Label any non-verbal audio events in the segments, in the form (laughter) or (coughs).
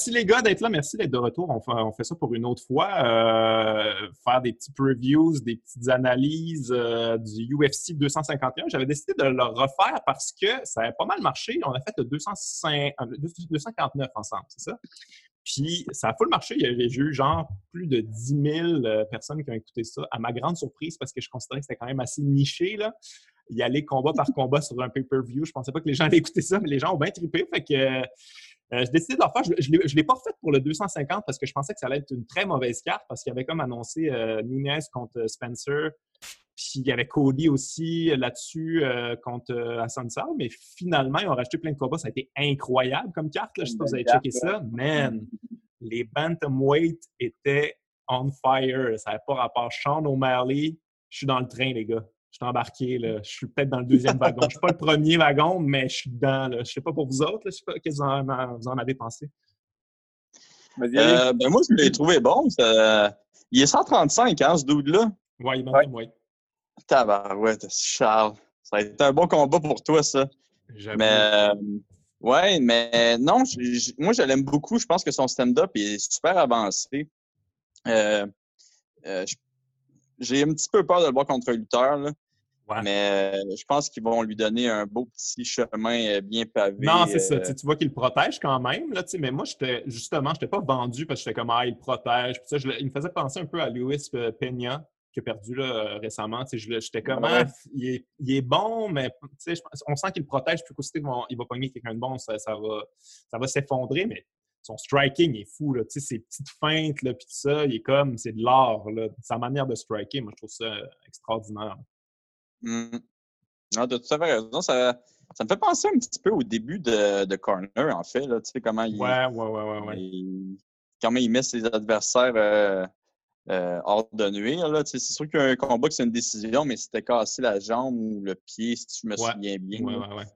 merci les gars d'être là. Merci d'être de retour. On fait, ça pour une autre fois. Euh, faire des petits previews, des petites analyses euh, du UFC 251. J'avais décidé de le refaire parce que ça a pas mal marché. On a fait le 205, 249 ensemble, c'est ça? Puis ça a full marché. Il y avait eu genre plus de 10 000 personnes qui ont écouté ça. À ma grande surprise, parce que je considérais que c'était quand même assez niché. Là y aller combat par combat sur un pay-per-view. Je pensais pas que les gens allaient écouter ça, mais les gens ont bien trippé. Fait que euh, j'ai décidé de le faire. Je ne l'ai pas fait pour le 250 parce que je pensais que ça allait être une très mauvaise carte parce qu'il y avait comme annoncé euh, Nunez contre Spencer. Puis il y avait Cody aussi là-dessus euh, contre Hassan Mais finalement, ils ont rajouté plein de combats. Ça a été incroyable comme carte. Là. Je sais pas si vous avez checké ça. Man, les Bantamweight étaient on fire. Ça n'avait pas rapport. Sean O'Malley, je suis dans le train, les gars je suis embarqué, là. je suis peut-être dans le deuxième (laughs) wagon. Je ne suis pas le premier wagon, mais je suis dedans. Là. Je ne sais pas pour vous autres, là. je sais pas qu'est-ce que vous en, avez pensé. Euh, ben moi, je l'ai trouvé bon. Il est 135, hein, ce dude-là? Oui, il est oui. Tabarouette, Charles. Ça a été un bon combat pour toi, ça. Mais, euh, ouais, mais non, moi, je l'aime beaucoup. Je pense que son stand-up est super avancé. Euh, euh j'ai un petit peu peur de le voir contre un lutteur, mais euh, je pense qu'ils vont lui donner un beau petit chemin euh, bien pavé. Non, c'est ça. Euh. Tu vois qu'il le protège quand même. Là, mais moi, justement, je n'étais pas vendu parce que j'étais comme Ah, il protège. il me faisait penser un peu à Luis Peña qui a perdu là, récemment. J'étais comme ah, il, est, bon, mais on sent qu'il le protège. Puis qu'aussi, il va pogner quelqu'un de bon, ça, va, ça va s'effondrer. Mais son striking est fou, là, tu sais, ses petites feintes, là, puis tout ça, il est comme, c'est de l'art, là. Sa manière de striker, moi, je trouve ça extraordinaire. Mmh. Non, de toute raison. Ça, ça me fait penser un petit peu au début de, de Corner, en fait, là, tu sais, comment il... Ouais, ouais, ouais, ouais. Il, comment il met ses adversaires euh, euh, hors de nuire, là. Tu sais, c'est sûr qu'il y a un combat c'est une décision, mais c'était cassé la jambe ou le pied, si je me souviens bien. Ouais, ouais, ouais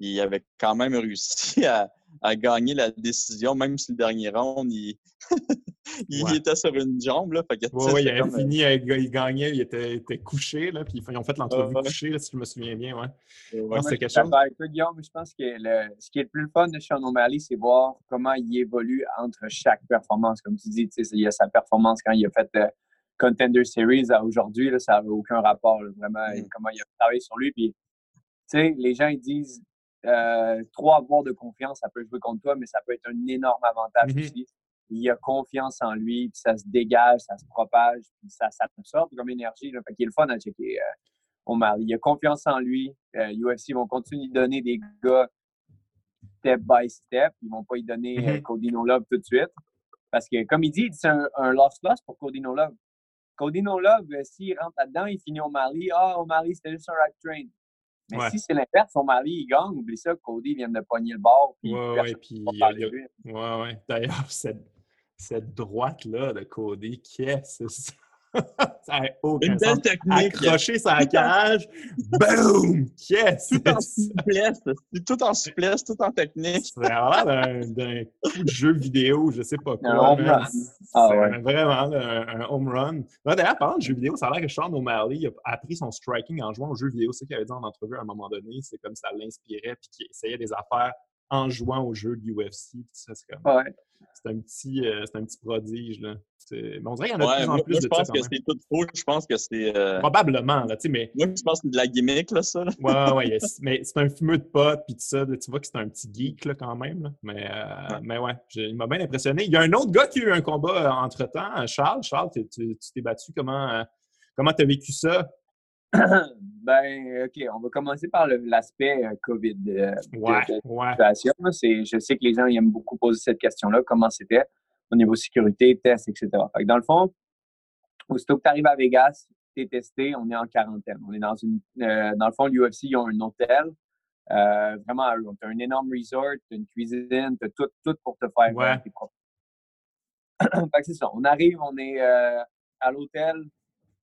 il avait quand même réussi à, gagner la décision, même si le dernier round, il, (laughs) était sur une jambe. Là, il avait fini, il gagnait, il était, couché, là, puis ils ont fait l'entrevue couché, si je me souviens bien. Ouais. c'est quelque chose. Avec Guillaume, je pense que ce qui est le plus fun de Sean O'Malley, c'est voir comment il évolue entre chaque performance. Comme tu dis, il y a sa performance quand il a fait euh, Contender Series à aujourd'hui, ça n'a aucun rapport, vraiment, mm. comment il a travaillé sur lui. Puis, les gens ils disent euh, trop avoir de confiance, ça peut jouer contre toi, mais ça peut être un énorme avantage mm-hmm. aussi. Il a confiance en lui, puis ça se dégage, ça se propage, puis ça, sort comme énergie. Là. Fait qu'il est le fun à checker. Euh, il a confiance en lui. Euh, UFC vont continuer de donner des gars step by step. Ils vont pas y donner No Love tout de suite. Parce que, comme il dit, c'est un, un lost-loss pour Cody No Love. Cody No Love, s'il rentre là-dedans, il finit au Mali. Ah, au Mali, c'était juste un right train. Mais si c'est l'inverse, son mari, il gagne, oublie ça, Cody vient de pogner le bord. Puis ouais, ouais, puis. Ouais, ouais. D'ailleurs, cette, cette droite-là de Cody, qu'est-ce que c'est? (laughs) ça? n'a aucun Une belle technique. Accrocher sa cage, boum! Yes! Tout en souplesse, tout en souplesse, tout en technique. C'est vraiment d'un coup de jeu vidéo, je sais pas quoi. Un home run. Ah, ouais. vraiment un, home run. D'ailleurs, parlant de jeu vidéo, ça a l'air que Sean O'Malley a appris son striking en jouant au jeu vidéo. C'est ce qu'il avait dit en entrevue à un moment donné. C'est comme ça l'inspirait puis qu'il essayait des affaires en jouant au jeu de UFC. C'est comme... Ouais. C'est un, petit, euh, un petit prodige. Là. Mais on dirait qu'il y en a de plus en plus moi, je pense que c'est tout faux. Je pense que c'est. Euh, Probablement, là, tu sais, mais. Moi, je pense que c'est de la gimmick, là, ça. Ouais, ouais, mais c'est un fumeux de potes, puis tout ça. Tu vois que c'est un petit geek, là, quand même. Là. Mais, euh, ouais. mais ouais, il m'a bien impressionné. Il y a un autre gars qui a eu un combat entre-temps, Charles. Charles, tu t'es battu. Comment comment tu as vécu ça? Ben, OK, on va commencer par l'aspect euh, COVID euh, ouais, ouais. Je sais que les gens aiment beaucoup poser cette question-là, comment c'était au niveau sécurité, tests, etc. Fait dans le fond, aussitôt que tu arrives à Vegas, tu es testé, on est en quarantaine. On est dans une. Euh, dans le fond, l'UFC, ils ont un hôtel. vraiment, tu as un énorme resort, tu as une cuisine, tu as tout, tout pour te faire ouais. (clears throat) fait c'est ça. On arrive, on est à l'hôtel,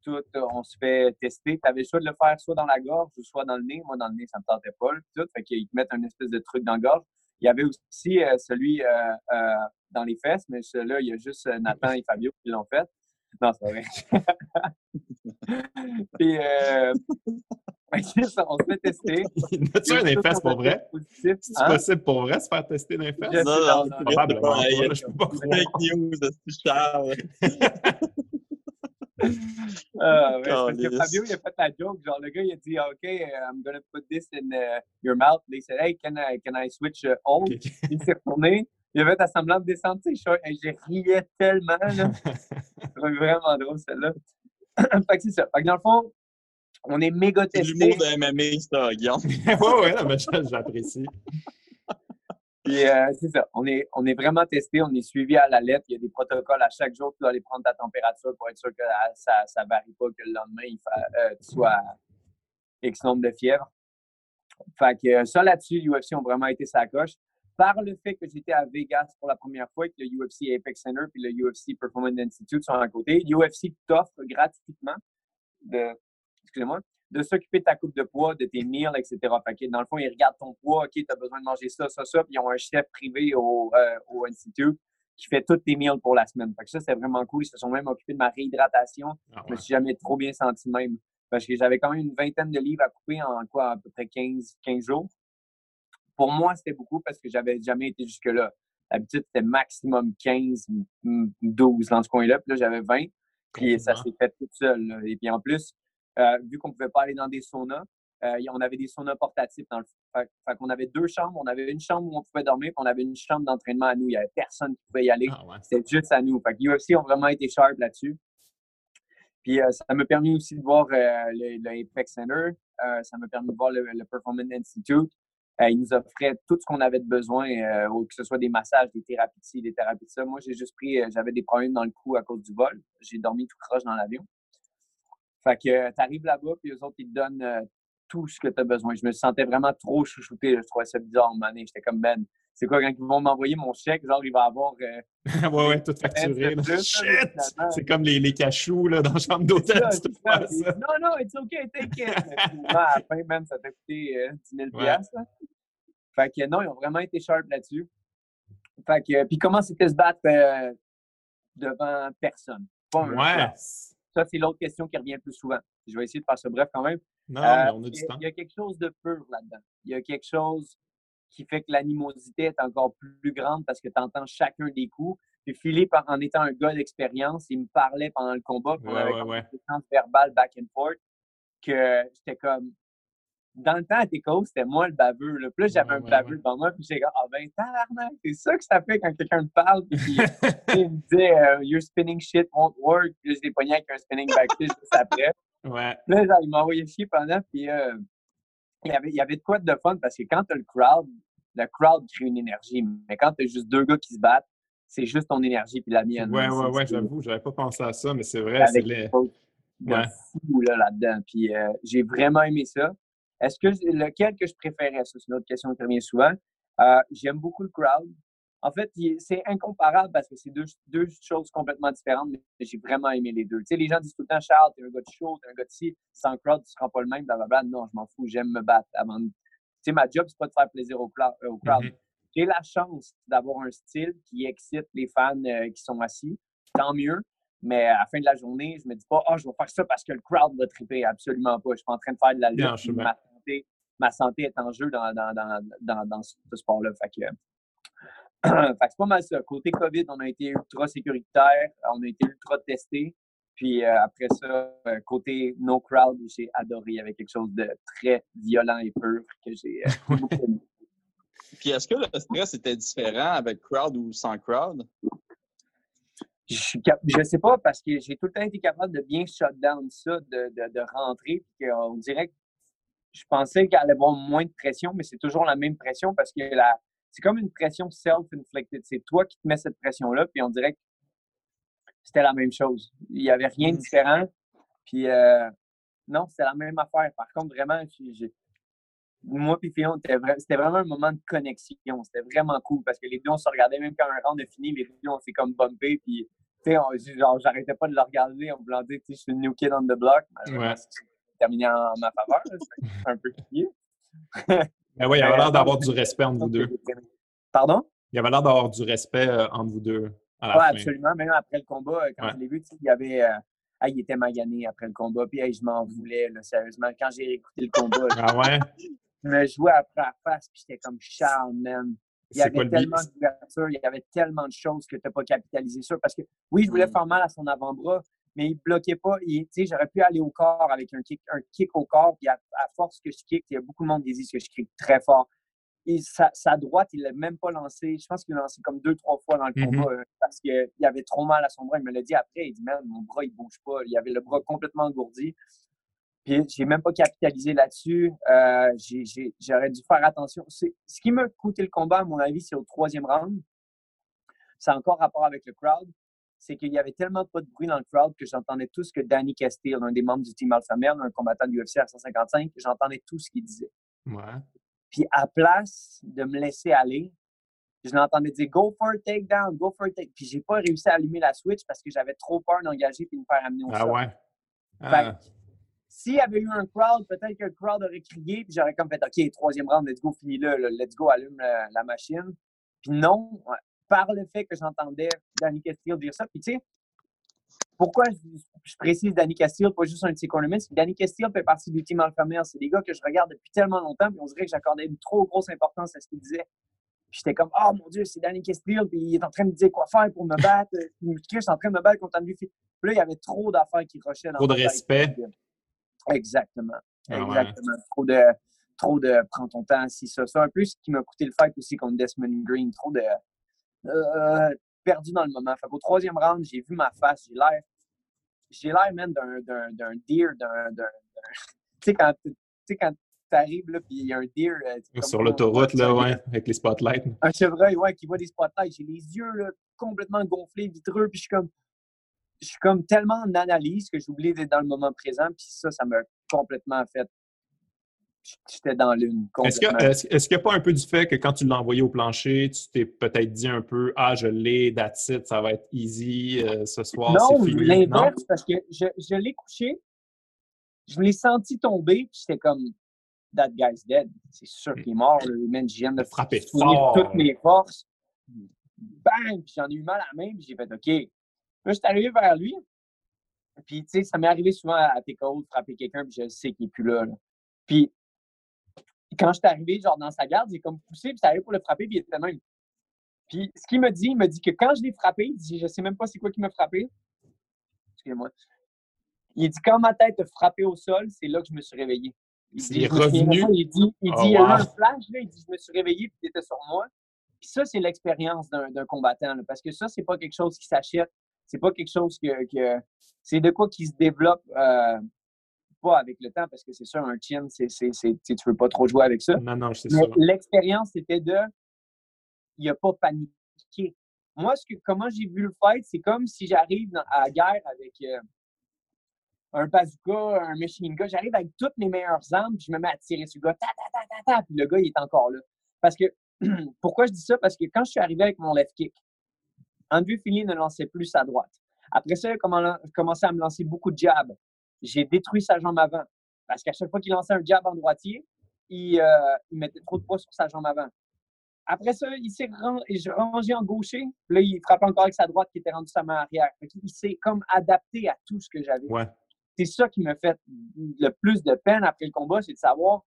tout, euh, on se fait tester. Tu avais le choix de le faire soit dans la gorge ou soit dans le nez. Moi, dans le nez, ça ne me tentait pas. Tout. Fait qu'ils te mettent un espèce de truc dans la gorge. Il y avait aussi euh, celui euh, dans les fesses, mais celui-là, il y a juste Nathan et Fabio qui l'ont fait. Non, c'est vrai. (laughs) Puis, (laughs) on se fait tester. (laughs) As-tu un infest pour vrai? C'est hein? possible pour vrai se faire tester un infest? Non, non, non. Je peux pas Fake news, c'est Charles. Ah, ouais, parce que Fabio, il a fait la joke. Genre, le gars, il a dit, OK, I'm going to put this in uh, your mouth. Il a dit, Hey, can I, can I switch uh, home? Il s'est retourné. Il avait ta semblant de descendre ses shorts. Et j'ai riais tellement. C'est (laughs) vraiment drôle, celle-là. (clears throat) fait que c'est ça. Fait que dans le fond, on est méga testé. C'est l'humour de MMA, ça, Guillaume. (laughs) ouais, ouais, j'apprécie. (laughs) Puis euh, c'est ça, on est, on est vraiment testé, on est suivi à la lettre. Il y a des protocoles à chaque jour. Tu dois aller prendre ta température pour être sûr que ça ne varie pas, que le lendemain, il euh, tu sois X nombre de fièvre. Fait que ça là-dessus, l'UFC ont vraiment été sa coche. Par le fait que j'étais à Vegas pour la première fois, que le UFC Apex Center puis le UFC Performance Institute sont à côté, l'UFC t'offre gratuitement de, excusez-moi, de s'occuper de ta coupe de poids, de tes meals, etc. Fait dans le fond, ils regardent ton poids, OK, tu as besoin de manger ça, ça, ça, puis ils ont un chef privé au, euh, au Institute qui fait toutes tes meals pour la semaine. Fait que ça, c'est vraiment cool. Ils se sont même occupés de ma réhydratation. Ah Je me suis jamais trop bien senti même. Parce que j'avais quand même une vingtaine de livres à couper en quoi, à peu près 15, 15 jours. Pour moi, c'était beaucoup parce que j'avais jamais été jusque-là. D'habitude, c'était maximum 15, 12 dans ce coin-là. Puis là, j'avais 20. Puis ça s'est fait tout seul. Et puis en plus, vu qu'on ne pouvait pas aller dans des saunas, euh, on avait des saunas portatifs dans le fait, fait qu'on avait deux chambres. On avait une chambre où on pouvait dormir, puis on avait une chambre d'entraînement à nous. Il n'y avait personne qui pouvait y aller. Ah C'était juste à nous. Fait que UFC ont vraiment été sharp là-dessus. Puis euh, ça m'a permis aussi de voir le, Apex Center. ça m'a permis de voir le, Performance Institute. ils nous offraient tout ce qu'on avait de besoin, que ce soit des massages, des thérapies des thérapies de ça. Moi, j'ai juste pris, j'avais des problèmes dans le cou à cause du vol. J'ai dormi tout croche dans l'avion. Fait que euh, tu arrives là-bas, puis eux autres, ils te donnent euh, tout ce que tu as besoin. Je me sentais vraiment trop chouchouté. Je trouvais ça bizarre, man. J'étais comme, Ben, c'est quoi, quand ils vont m'envoyer mon chèque, genre, il va avoir. Euh, (laughs) ouais, ouais, tout facturé. Shit! C'est comme les, les cachous là, dans la chambre d'hôtel. Non, non, it's okay, take it. à la fin, même, ça t'a coûté 10 000 ouais. Fait que non, ils ont vraiment été sharp là-dessus. Fait que, puis comment c'était se battre devant personne? ouais. Ça, c'est l'autre question qui revient le plus souvent. Je vais essayer de faire ça bref quand même. Non, euh, mais on a du temps. Il y a quelque chose de pur là-dedans. Il y a quelque chose qui fait que l'animosité est encore plus grande parce que tu entends chacun des coups. Puis Philippe, en étant un gars d'expérience, il me parlait pendant le combat, on avait ouais, ouais. verbale back and forth, que j'étais comme, dans le temps, à Teco, c'était moi le baveux. Là. Puis là, j'avais un baveux devant moi, puis j'étais comme, ah ben, tabarnak, c'est ça que ça fait quand quelqu'un me parle, puis il me (laughs) disait, euh, your spinning shit won't work. Puis là, je l'ai pogné avec un spinning backfish juste après. Ouais. Puis là, il m'a envoyé chier pendant, puis euh, il, y avait, il y avait de quoi de fun, parce que quand t'as le crowd, le crowd crée une énergie, mais quand t'as juste deux gars qui se battent, c'est juste ton énergie puis la mienne. Ouais, ouais, ouais, j'avoue, j'avais pas pensé à ça, mais c'est vrai, c'est les... Ouais. fou là, là-dedans. Puis euh, j'ai vraiment aimé ça. Est-ce que lequel que je préférais? Ça, c'est une autre question qui revient souvent. Euh, j'aime beaucoup le crowd. En fait, c'est incomparable parce que c'est deux, deux, choses complètement différentes, mais j'ai vraiment aimé les deux. Tu sais, les gens disent tout le temps, Charles, t'es un gars de show, t'es un gars de ci, sans crowd, tu seras pas le même, blablabla. Non, je m'en fous, j'aime me battre avant. Tu sais, ma job, c'est pas de faire plaisir au, crowd. Mm-hmm. J'ai la chance d'avoir un style qui excite les fans euh, qui sont assis. Tant mieux. Mais à la fin de la journée, je me dis pas, ah, oh, je vais faire ça parce que le crowd va triper. Absolument pas. Je suis pas en train de faire de la lutte ma santé est en jeu dans, dans, ce sport-là. (clears throat) Fait que, c'est pas mal ça. Côté COVID, on a été ultra sécuritaire, on a été ultra testé. Puis euh, après ça, euh, côté no crowd, j'ai adoré. Il y avait quelque chose de très violent et pur que j'ai euh, (laughs) beaucoup aimé. Puis est-ce que le stress était différent avec crowd ou sans crowd? Je ne sais pas parce que j'ai tout le temps été capable de bien shut down ça, de, de, de rentrer. Puis on dirait que je pensais qu'elle allait avoir moins de pression, mais c'est toujours la même pression parce que la, c'est comme une pression self-inflicted. C'est toi qui te mets cette pression-là, puis on dirait que c'était la même chose. Il n'y avait rien de mmh. différent. Puis euh, non, c'était la même affaire. Par contre, vraiment, moi et Fion, c'était vraiment un moment de connexion. C'était vraiment cool parce que les deux, on se regardait même quand un round est fini, les deux, on s'est comme bumpé. Puis, tu sais, genre, j'arrêtais pas de le regarder en voulant dire, tu sais, je suis new kid on the block terminé en ma faveur. C'est un peu crié. Mais (laughs) oui, il y avait l'air d'avoir du respect entre vous deux. (laughs) Pardon? Il y avait l'air d'avoir du respect euh, entre vous deux. Oui, absolument. Même après le combat, euh, quand je l'ai vu, il y avait. Euh, ah, il était magané après le combat. Puis je m'en voulais, là, sérieusement. Quand j'ai écouté le combat, ah ouais? je me jouais après la face, puis j'étais comme Charles, man. Il y avait tellement d'ouverture, il y avait tellement de choses que tu n'as pas capitalisé sur. Parce que oui, je voulais mm. faire mal à son avant-bras, mais il bloquait pas. J'aurais pu aller au corps avec un kick, un kick au corps, puis à, force que je kick, il y a beaucoup de monde qui dit que je kick très fort. Et sa, droite, il l'a même pas lancé. Je pense qu'il l'a lancé comme deux, trois fois dans le mm-hmm. combat euh, parce qu'il avait trop mal à son bras. Il me l'a dit après. Il dit, man, mon bras, il bouge pas. Il avait le bras complètement engourdi. Puis j'ai même pas capitalisé là-dessus. Euh, j'aurais dû faire attention. Ce qui m'a coûté le combat, à mon avis, c'est au troisième round. C'est encore rapport avec le crowd. C'est qu'il y avait tellement pas de bruit dans le crowd que j'entendais tout ce que Danny Castile, un des membres du team Alpha Male, un combattant du UFC à 155, j'entendais tout ce qu'il disait. Ouais. Puis à place de me laisser aller, je l'entendais dire Go for a takedown, go for a take. Puis j'ai pas réussi à allumer la switch parce que j'avais trop peur d'engager puis de me faire amener au ah Ouais? Ah. S'il y avait eu un crowd, peut-être que le crowd aurait crié, puis j'aurais comme fait OK, troisième round, let's go, finis le let's go, allume la, machine. Puis non, par le fait que j'entendais Danny Castillo dire ça, puis tu sais, pourquoi je, précise Danny Castillo, pas juste un de ses Danny Castillo fait partie du team Alpha Male. C'est des gars que je regarde depuis tellement longtemps, puis on dirait que j'accordais une trop grosse importance à ce qu'il disait. Puis j'étais comme, oh mon Dieu, c'est Danny Castillo, puis il est en train de me dire quoi faire pour me battre. (laughs) je suis en train de me battre contre Andrew Puis là, il y avait trop d'affaires qui rushaient dans Trop de respect. Exactement. Ah Exactement. Trop de trop de prends ton temps, si ça. C'est un peu ce qui m'a coûté le fight aussi contre Desmond Green. Trop de euh, perdu dans le moment. Fait qu'au troisième round, j'ai vu ma face, j'ai l'air. J'ai l'air même d'un deer, d'un. (laughs) Tu sais, quand tu quand t'arrives, là, puis il y a un deer. Euh, Sur l'autoroute, là, ouais, avec les spotlights. Un chevreuil, ouais, qui voit des spotlights. J'ai les yeux, là, complètement gonflés, vitreux, puis je suis comme je suis comme tellement en analyse que j'oublie d'être dans le moment présent. Puis ça, ça m'a complètement fait. J'étais dans l'une. Est-ce qu'il n'y a pas un peu du fait que quand tu l'as envoyé au plancher, tu t'es peut-être dit un peu Ah, je l'ai, that's it, ça va être easy euh, ce soir, fini? l'inverse, parce que je, je l'ai couché, je l'ai senti tomber, puis j'étais comme That guy's dead. C'est sûr qu'il est mort. Le man, je viens de frapper fort. toutes mes forces. Bang! Puis j'en ai eu mal à la main, puis j'ai fait OK, Là, je suis arrivé vers lui. Puis, tu sais, ça m'est arrivé souvent à TKO de frapper quelqu'un, puis je sais qu'il n'est plus là, Puis, quand je suis arrivé, genre, dans sa garde, j'ai comme poussé, puis ça arrivé pour le frapper, puis il était même. Puis, ce qu'il me dit, il me dit que quand je l'ai frappé, il dit, je sais même pas c'est quoi qui m'a frappé. Excusez-moi. Il dit, quand ma tête a frappé au sol, c'est là que je me suis réveillé. Il dit, revenu? Il dit, il, dit, oh, il y a un flash, là, il dit, je me suis réveillé, puis il était sur moi. Puis ça, c'est l'expérience d'un combattant, parce que ça, c'est pas quelque chose qui s'achète c'est pas quelque chose que, c'est de quoi qui se développe euh, pas avec le temps parce que c'est sûr un chin c'est tu veux pas trop jouer avec ça. Non non c'est ça l'expérience c'était de il a pas paniqué. Moi ce que comment j'ai vu le fight c'est comme si j'arrive à la guerre avec euh, un bazooka un machine gun j'arrive avec toutes mes meilleures armes puis je me mets à tirer sur le gars ta ta ta ta ta puis le gars il est encore là. Parce que (clears throat) pourquoi je dis ça? Parce que quand je suis arrivé avec mon left kick Andrew Fili ne lançait plus sa droite. Après ça, il a commencé à me lancer beaucoup de jabs. J'ai détruit sa jambe avant. Parce qu'à chaque fois qu'il lançait un jab en droitier, il, euh, mettait trop de poids sur sa jambe avant. Après ça, il s'est rangé en gaucher. Là, il frappait encore avec sa droite qui était rendue sa main arrière. Il s'est comme adapté à tout ce que j'avais. C'est ça qui me fait le plus de peine après le combat, c'est de savoir.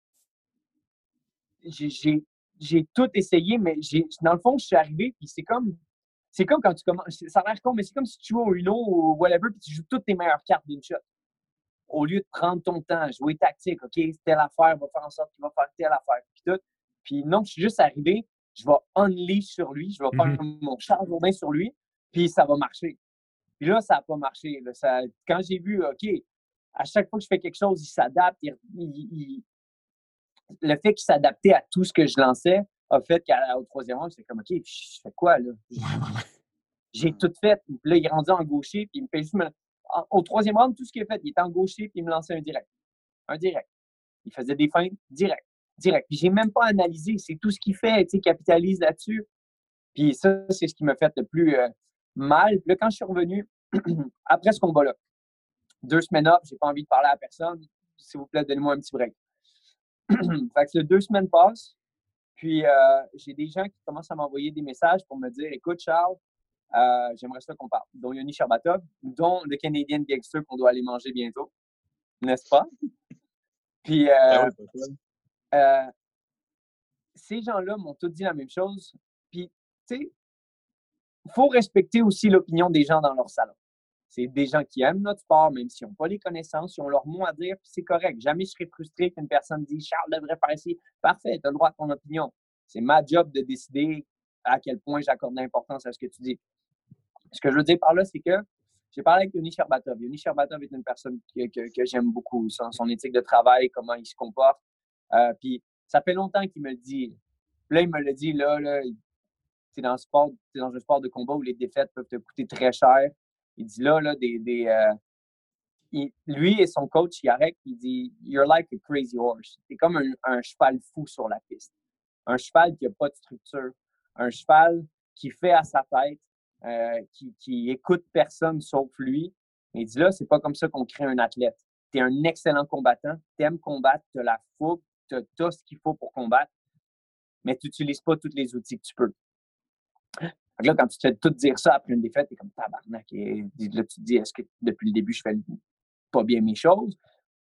J'ai tout essayé, mais dans le fond, je suis arrivé, puis c'est comme c'est comme quand tu commences. Ça a l'air con, mais c'est comme si tu joues au Uno ou whatever, puis tu joues toutes tes meilleures cartes d'une shot. Au lieu de prendre ton temps, jouer tactique, OK, telle affaire va faire en sorte qu'il va faire telle affaire, puis tout. Puis non, je suis juste arrivé, je vais unleash sur lui, je vais faire mm-hmm. mon charge au main sur lui, puis ça va marcher. Puis là, ça n'a pas marché. quand j'ai vu, OK, à chaque fois que je fais quelque chose, il s'adapte. le fait qu'il s'adaptait à tout ce que je lançait, a fait qu'au troisième round, c'est comme, OK, je fais quoi, là? J'ai tout fait. là, il est rendu en gaucher, puis il me fait juste Au troisième round, tout ce qu'il a fait, il était gaucher, puis il me lançait un direct. Un direct. Il faisait des feintes direct. Direct. Puis j'ai même pas analysé. C'est tout ce qu'il fait, tu capitalise là-dessus. Puis ça, c'est ce qui m'a fait le plus euh, mal. Puis là, quand je suis revenu, (clears throat) après ce combat-là, deux semaines up, j'ai pas envie de parler à personne. S'il vous plaît, donnez-moi un petit break. (clears throat) fait que deux semaines passent. Puis, euh, j'ai des gens qui commencent à m'envoyer des messages pour me dire Écoute, Charles, euh, j'aimerais ça qu'on parle. Dont Yoni Sherbatov, dont le Canadian Gangster qu'on doit aller manger bientôt, n'est-ce pas? (laughs) Puis, euh, ben ces gens-là m'ont tous dit la même chose. Puis, tu sais, il faut respecter aussi l'opinion des gens dans leur salon. C'est des gens qui aiment notre sport, même s'ils n'ont pas les connaissances, ils ont leur mot à dire, puis c'est correct. Jamais je serais frustré qu'une personne dise Charles devrait faire ici. Parfait, tu as le droit à ton opinion. C'est ma job de décider à quel point j'accorde l'importance à ce que tu dis. Ce que je veux dire par là, c'est que j'ai parlé avec Yoni Sherbatov. Yoni Sherbatov est une personne que, j'aime beaucoup, son, éthique de travail, comment il se comporte. Euh, puis ça fait longtemps qu'il me le dit. Là, il me le dit, là, là tu es dans, sport, dans un sport de combat où les défaites peuvent te coûter très cher. Il dit là, là, des. euh, lui et son coach, Yarek, il dit You're like a crazy horse. T'es comme un, cheval fou sur la piste. Un cheval qui n'a pas de structure. Un cheval qui fait à sa tête, euh, qui, écoute personne sauf lui. il dit là, c'est pas comme ça qu'on crée un athlète. Tu es un excellent combattant, tu aimes combattre, tu as la fougue, tu as, ce qu'il faut pour combattre, mais tu n'utilises pas tous les outils que tu peux là, quand tu te fais tout dire ça après une défaite, t'es comme tabarnak. Et là, tu te dis, est-ce que depuis le début, je fais pas bien mes choses?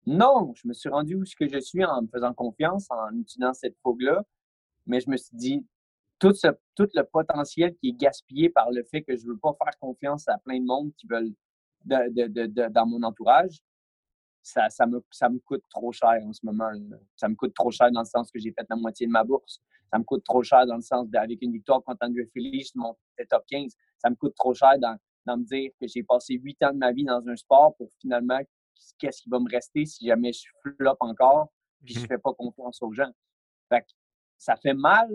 Non, je me suis rendu où ce que je suis en me faisant confiance, en utilisant cette fougue-là. Mais je me suis dit, tout, ce, tout le potentiel qui est gaspillé par le fait que je ne veux pas faire confiance à plein de monde qui veulent dans mon entourage, ça, ça, me, ça me coûte trop cher en ce moment. Ça me coûte trop cher dans le sens que j'ai fait la moitié de ma bourse. Ça me coûte trop cher dans le sens d'avec une victoire contre Andrew Philly, je monte top 15. Ça me coûte trop cher dans, dans me dire que j'ai passé huit ans de ma vie dans un sport pour finalement qu'est-ce qui va me rester si jamais je flop encore puis je ne mmh fais pas confiance aux gens. Fait ça fait mal,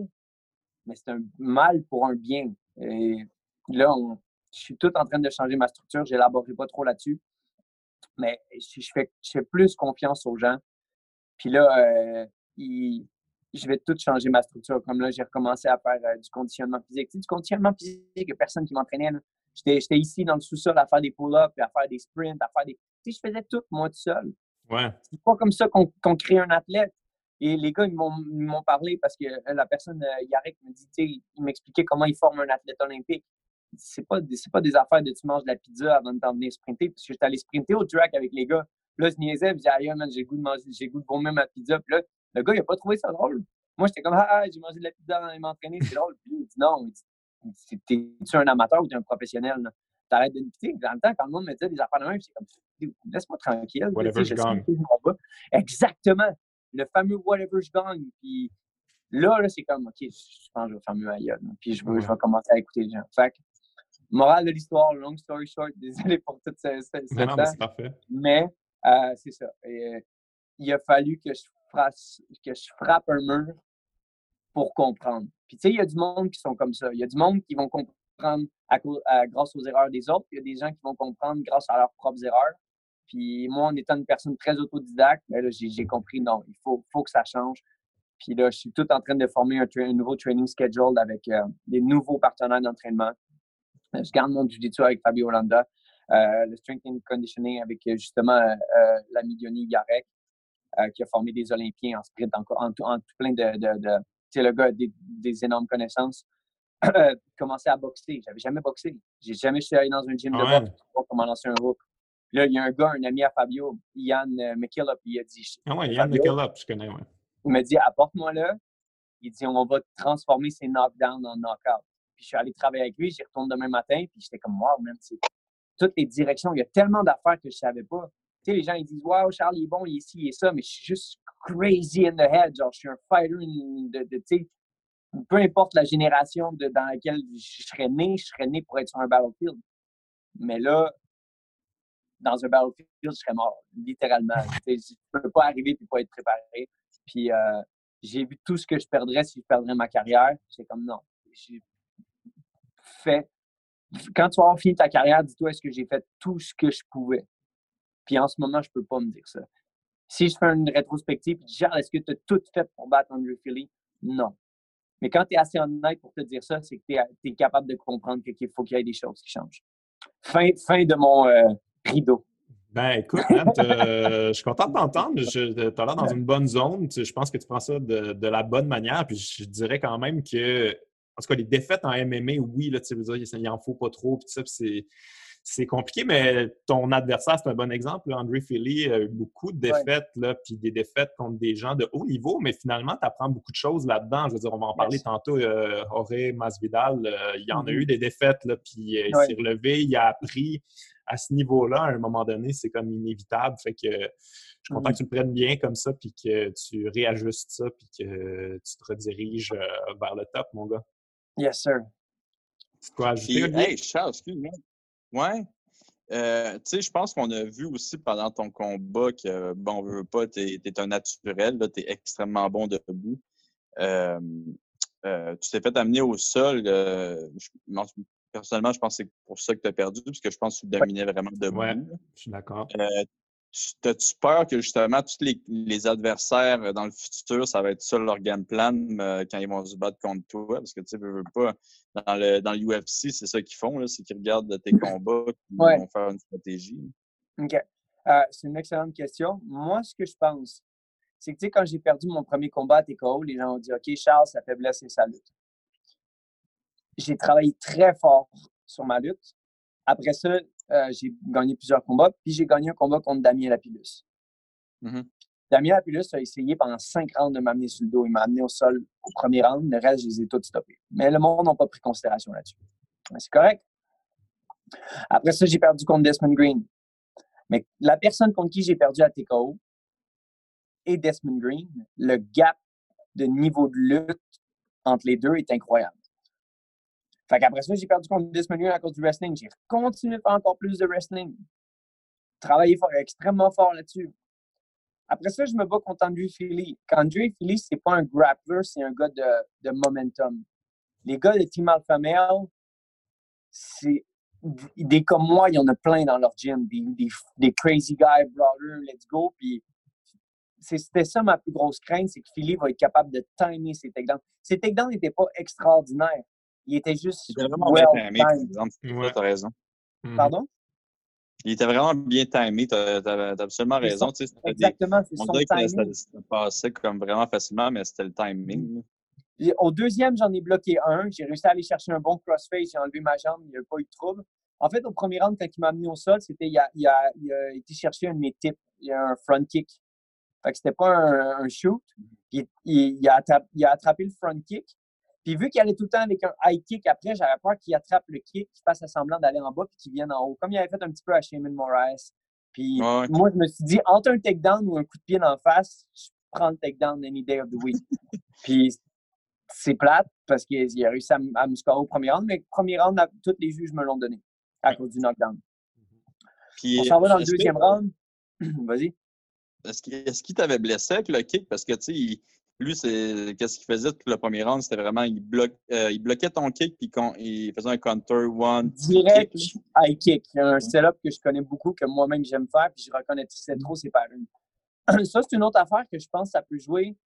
mais c'est un mal pour un bien. Et là, je suis tout en train de changer ma structure. Je n'élaborerai pas trop là-dessus mais je, fais, je fais plus confiance aux gens. Puis là, euh, je vais tout changer ma structure. Comme là, j'ai recommencé à faire euh, du conditionnement physique. Tu sais, du conditionnement physique, il n'y a personne qui m'entraînait. J'étais ici dans le sous-sol à faire des pull-ups, à faire des sprints, à faire des. Tu sais, je faisais tout moi tout seul. Ouais. C'est pas comme ça qu'on crée un athlète. Et les gars, ils m'ont parlé parce que euh, la personne, Yarek, me dit, tu sais, il m'expliquait comment il forme un athlète olympique c'est pas, pas des affaires de tu manges de la pizza avant de t'en venir sprinter. Parce que j'étais allé sprinter au track avec les gars. Là, je niaisais, je disais, ah, man, j'ai goût de manger, j'ai goût de vomir ma pizza. Puis là, le gars, il a pas trouvé ça drôle. Moi, j'étais comme, ah, ah j'ai mangé de la pizza avant de m'entraîner, c'est drôle. Puis il dit, non, t'es-tu un amateur ou t'es un professionnel? T'arrêtes de me Dans le temps, quand le monde me disait des affaires de même, c'est comme, laisse-moi tranquille. Whatever je gagne. Exactement. Le fameux whatever je gagne. Puis là, là c'est comme, OK, je pense que je vais faire mieux ailleurs. Puis je vais, je vais commencer à écouter les gens. Fait Morale de l'histoire, long story short, (laughs) désolé pour toute cette, cette, non, non, mais parfait. Mais euh, c'est ça. Et, euh, il a fallu que je, frappe, que je frappe un mur pour comprendre. Puis tu sais, il y a du monde qui sont comme ça. Il y a du monde qui vont comprendre à, grâce aux erreurs des autres. Il y a des gens qui vont comprendre grâce à leurs propres erreurs. Puis moi, en étant une personne très autodidacte, ben j'ai compris non, il faut, faut que ça change. Puis là, je suis tout en train de former un, nouveau training schedule avec euh, des nouveaux partenaires d'entraînement. Je garde mon jiu-jitsu avec Fabio Hollanda, euh, le strength and conditioning avec euh, justement euh, la Midioni Garek, qui a formé des Olympiens en sprint, en, en, tout plein de. de, tu sais, le gars a des, énormes connaissances. (coughs) commencer à boxer. J'avais jamais boxé. J'ai jamais suis allé dans un gym de boxe pour comment lancer un hook. Là, il y a un gars, un ami à Fabio, Ian McKillop, il a dit. Ah ouais, Ian McKillop, je connais, ouais. Il m'a dit, apporte-moi le. Il dit, on va transformer ces knockdowns en knockouts. Puis je suis allé travailler avec lui, j'y retourne demain matin, puis j'étais comme, wow, même, c'est toutes les directions. Il y a tellement d'affaires que je savais pas. Tu sais, les gens, ils disent, wow, Charles, il est bon, il est ci, il est ça, mais je suis juste crazy in the head. Genre, je suis un fighter de, tu sais, peu importe la génération de, dans laquelle je serais né, je serais né pour être sur un battlefield. Mais là, dans un battlefield, je serais mort, littéralement. (laughs) je ne peux pas arriver et pas être préparé. Puis euh, j'ai vu tout ce que je perdrais si je perdrais ma carrière. C'est comme non fait, quand tu vas avoir fini ta carrière, dis-toi, est-ce que j'ai fait tout ce que je pouvais? Puis en ce moment, je ne peux pas me dire ça. Si je fais une rétrospective, je dis, est-ce que tu as tout fait pour battre Andrew Philly? Non. Mais quand tu es assez honnête pour te dire ça, c'est que tu es, capable de comprendre qu'il faut qu'il y ait des choses qui changent. Fin, fin de mon euh, rideau. Ben écoute, je suis content de t'entendre. Tu as l'air dans une bonne zone. Je pense que tu prends ça de, de, la bonne manière. Puis je dirais quand même que en tout cas, les défaites en MMA, oui, là, tu sais, il en faut pas trop, puis ça, c'est c'est compliqué, mais ton adversaire, c'est un bon exemple. André Philly a eu beaucoup de défaites, là, puis des défaites contre des gens de haut niveau, mais finalement, tu apprends beaucoup de choses là-dedans. Je veux dire, on va en parler tantôt. Euh, Jorge Masvidal, euh, il y en a mm-hmm. eu des défaites, là, puis euh, il s'est relevé, il a appris à ce niveau-là. À un moment donné, c'est comme inévitable. Fait que je suis content que mm-hmm. tu le prennes bien comme ça, puis que tu réajustes ça, puis que tu te rediriges euh, vers le top, mon gars. Yes, sir. Tu peux ajouter? hey, Charles, excuse-moi. Ouais. Euh, tu sais, je pense qu'on a vu aussi pendant ton combat que, bon, on veut pas, tu es, un naturel, tu es extrêmement bon debout. Euh, euh, tu t'es fait amener au sol. personnellement, je pense que c'est pour ça que tu as perdu, parce que je pense que tu dominais vraiment debout. Ouais, je suis d'accord. T'as-tu peur que justement tous les, adversaires euh, dans le futur, ça va être ça leur game plan euh, quand ils vont se battre contre toi? Parce que tu sais, veux pas, dans le, dans l'UFC, c'est ça qu'ils font, c'est qu'ils regardent tes combats et ils vont faire une stratégie. OK. Euh, c'est une excellente question. Moi, ce que je pense, c'est que tu sais, quand j'ai perdu mon premier combat à TKO, les gens ont dit OK, Charles, sa faiblesse, c'est sa lutte. J'ai travaillé très fort sur ma lutte. Après ça, euh, j'ai gagné plusieurs combats, puis j'ai gagné un combat contre Damien Lapillus. Mm-hmm. Damien Lapillus a essayé pendant cinq rounds de m'amener sur le dos. Il m'a amené au sol au premier round. Le reste, je les ai tous stoppés. Mais le monde n'a pas pris considération là-dessus. C'est correct. Après ça, j'ai perdu contre Desmond Green. Mais la personne contre qui j'ai perdu à TKO et Desmond Green, le gap de niveau de lutte entre les deux est incroyable. Fait qu'après ça, j'ai perdu contre 10 millions à cause du wrestling. J'ai continué à faire encore plus de wrestling. Travailler fort, extrêmement fort là-dessus. Après ça, je me bats contre Andrew Philly. Andrew Philly, c'est pas un grappler, c'est un gars de, de, momentum. Les gars de Team Alpha Male, c'est des comme moi, il y en a plein dans leur gym. Des, des, crazy guys, brawlers, let's go. Puis c'était ça ma plus grosse crainte, c'est que Philly va être capable de timer ses takedowns. Ses takedowns n'étaient pas extraordinaires. Il était juste. Il était vraiment bien timé, par exemple. Ouais. Tu as raison. Mhm. Pardon? Il était vraiment bien timé, tu as, absolument raison. Tu sais, Exactement, c'est On dirait que ça, ça, passait comme vraiment facilement, mais c'était le timing. Au deuxième, j'en ai bloqué un. J'ai réussi à aller chercher un bon crossface. J'ai enlevé ma jambe. Il n'y a pas eu de trouble. En fait, au premier round, quand il m'a amené au sol, c'était il, a, il, a, il a été chercher un de mes tips. Il y a un front kick. Fait que c'était pas un, shoot. Il, il, a attrapé, il a attrapé le front kick. Puis vu qu'il allait tout le temps avec un high kick après, j'avais peur qu'il attrape le kick, qu'il fasse semblant d'aller en bas puis qu'il vienne en haut. Comme il avait fait un petit peu à Shayman Moraes. Puis moi, je me suis dit, entre un takedown ou un coup de pied en face, je prends le takedown any day of the week. (laughs) puis c'est plate parce qu'il a réussi à, me scorer au premier round, mais le premier round, tous les juges me l'ont donné à cause du knockdown. Puis, On s'en va dans le deuxième round. (clears throat) Vas-y. Est-ce qu'il t'avait blessé avec le kick? Parce que, tu sais, lui, c'est qu'est-ce qu'il faisait tout le premier round, c'était vraiment il, euh, il bloquait ton kick puis il faisait un counter one. Direct high kick. Y a un setup que je connais beaucoup, que moi-même j'aime faire, puis je reconnais c'est trop c'est par une. (clears throat) Ça, c'est une autre affaire que je pense que ça peut jouer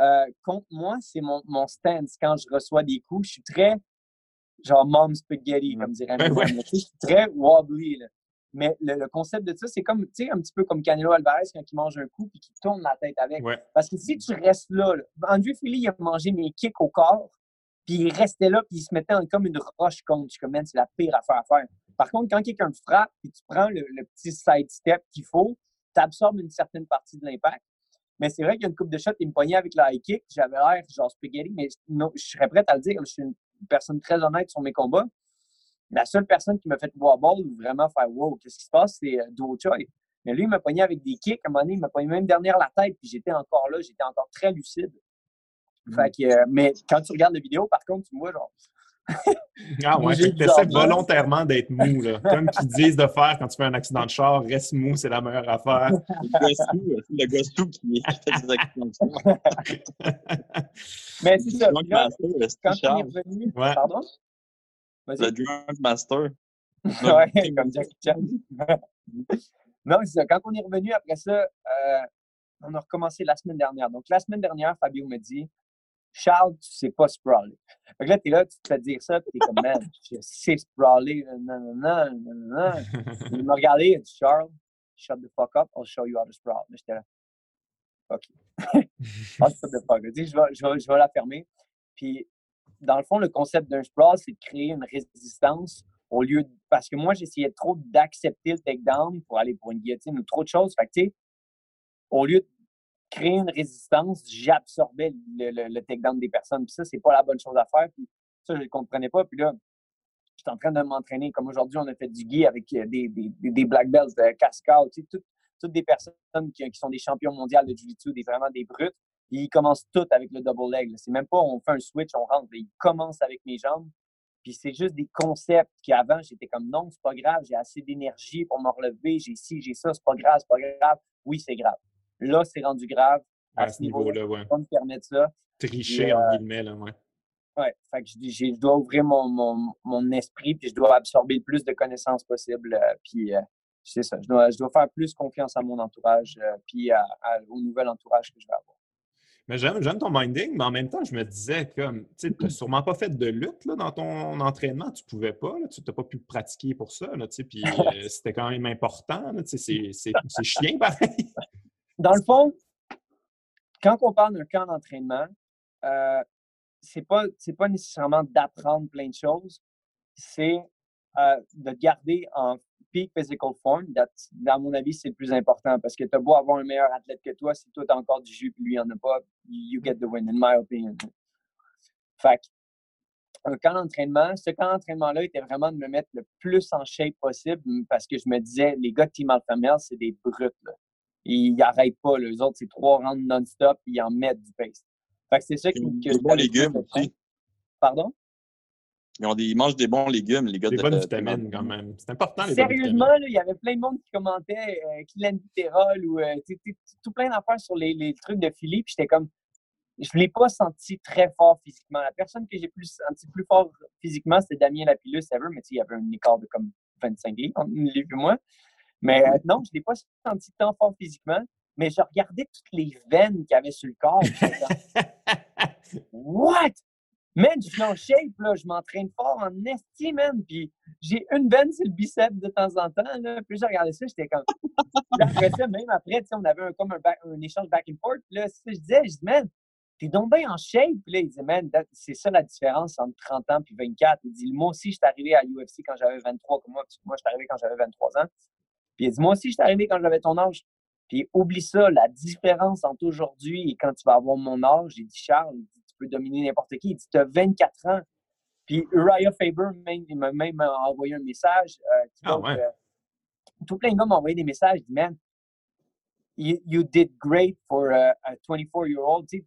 euh, contre moi, c'est mon, mon stance. Quand je reçois des coups, je suis très genre mom spaghetti, comme dirait Je suis très wobbly. Là. Mais le, concept de ça, c'est comme, tu sais, un petit peu comme Canelo Alvarez quand il mange un coup puis qu'il tourne la tête avec. Parce que si tu restes là, là Andrew Philly, il a mangé mes kicks au corps, puis il restait là, puis il se mettait comme une roche contre. Je comme, c'est la pire affaire à faire. Par contre, quand quelqu'un te frappe, puis tu prends le, petit side step qu'il faut, tu absorbes une certaine partie de l'impact. Mais c'est vrai qu'il y a une coupe de shot, il me poignait avec le high kick. J'avais l'air genre spaghetti, mais non, je serais prêt à le dire. Je suis une personne très honnête sur mes combats. La seule personne qui m'a fait voir ball ou vraiment faire wow, qu'est-ce qui se passe, c'est euh, Do Choi. Mais lui, il m'a pogné avec des kicks. À un moment donné, il m'a pogné même derrière la tête, puis j'étais encore là, j'étais encore très lucide. Fait que, euh, mais quand tu regardes la vidéo, par contre, tu vois, genre. (laughs) ah ouais, (laughs) tu essaies volontairement d'être mou, là. Comme qu'ils disent de faire quand tu fais un accident de char, reste mou, c'est la meilleure affaire. le gosse tout qui fait des accidents de char. (laughs) Mais c'est ça. quand tu es revenu, pardon? Le Drunk Master. ouais, comme Jack Chan. (laughs) non, c'est ça. Quand on est revenu après ça, euh, on a recommencé la semaine dernière. Donc, la semaine dernière, Fabio me dit Charles, tu sais pas sprawler. Fait que là, t'es là, tu te fais dire ça, puis t'es comme, man, (laughs) je sais sprawler. Non, non, non, non, non. Il m'a regardé, il a dit Charles, shut the fuck up, I'll show you how to sprawl. Mais j'étais là, OK. oh, (laughs) shut the fuck up. Je vais, je, vais, je vais la fermer. Puis dans le fond, le concept d'un sprawl, c'est de créer une résistance au lieu de. Parce que moi, j'essayais trop d'accepter le takedown pour aller pour une guillotine ou trop de choses. Fait que, tu sais, au lieu de créer une résistance, j'absorbais le, le, le, takedown des personnes. Puis ça, c'est pas la bonne chose à faire. Puis ça, je ne comprenais pas. Puis là, j'étais en train de m'entraîner. Comme aujourd'hui, on a fait du gui avec euh, des, des, des black belts de cascade, tu sais, toutes des personnes qui, qui, sont des champions mondiaux de jiu-jitsu, des, vraiment des brutes. Ils commencent toutes avec le double leg. C'est même pas on fait un switch, on rentre. Ils commencent avec mes jambes. Puis c'est juste des concepts qu'avant, j'étais comme non, c'est pas grave, j'ai assez d'énergie pour me relever, j'ai ci, j'ai ça, c'est pas grave, c'est pas grave. Oui, c'est grave. Là, c'est rendu grave. À, ce niveau-là, ouais. me permettre ça. Tricher, en euh, guillemets, là, ouais. Ouais, fait que je, je, dois ouvrir mon, mon, mon, esprit, puis je dois absorber le plus de connaissances possible. Euh, puis euh, c'est ça, je dois, je dois faire plus confiance à mon entourage, puis au nouvel entourage que je vais avoir. Mais j'aime ton minding, mais en même temps, je me disais comme, tu n'as sûrement pas fait de lutte là, dans ton entraînement, tu pouvais pas, tu n'as pas pu pratiquer pour ça, puis (laughs) euh, c'était quand même important, c'est chien (laughs) pareil. Dans le fond, quand on parle d'un camp d'entraînement, euh, c'est pas, pas nécessairement d'apprendre plein de choses, c'est euh, de garder en peak physical form, dans mon avis, c'est le plus important parce que tu as beau avoir un meilleur athlète que toi, si toi tu as encore du jus et lui en a pas, you get the win, in my opinion. Fait un camp d'entraînement, ce camp d'entraînement-là était vraiment de me mettre le plus en shape possible parce que je me disais, les gars de Team Alpha c'est des brutes. Là. Ils n'arrêtent pas. Les autres, c'est trois rounds non-stop ils en mettent du pace. Fait que c'est ça qui, que des bons légumes aussi. Pardon? Ils, mangent des bons légumes, les gars. Des bonnes vitamines, quand même. C'est important, les Sérieusement, il y avait plein de monde qui commentait euh, Kylian ou euh, tout plein d'affaires sur les, les, trucs de Philippe. J'étais comme, je ne l'ai pas senti très fort physiquement. La personne que j'ai plus senti plus fort physiquement, c'était Damien Lapillus, ever, mais il y avait un écart de comme 25 livres entre lui et moi. Mais euh, non, je ne l'ai pas senti tant fort physiquement, mais je regardais toutes les veines qu'il y avait sur le corps. (laughs) What? Man, je suis en shape, là, je m'entraîne fort en estime, man. Puis j'ai une veine sur le biceps de temps en temps. Là. Puis j'ai regardé ça, j'étais comme. après ça, même après, on avait un, comme un, échange back and forth. Là, je disais, je dis, man, t'es donc bien en shape. Puis là, il disait, man, c'est ça la différence entre 30 ans et 24. Il dit, moi aussi, je suis arrivé à l'UFC quand j'avais 23, comme moi. moi, je suis arrivé quand j'avais 23 ans. Puis il dit, moi aussi, je suis arrivé quand j'avais ton âge. Puis oublie ça, la différence entre aujourd'hui et quand tu vas avoir mon âge, j'ai dit, Charles, peux dominer n'importe qui. Il dit, tu as 24 ans. Puis Uriah Faber même, il m'a même envoyé un message. Euh, ah, ouais. Euh, tout plein de gars m'ont envoyé des messages. Il dit, man, you, did great for a, 24-year-old. Tu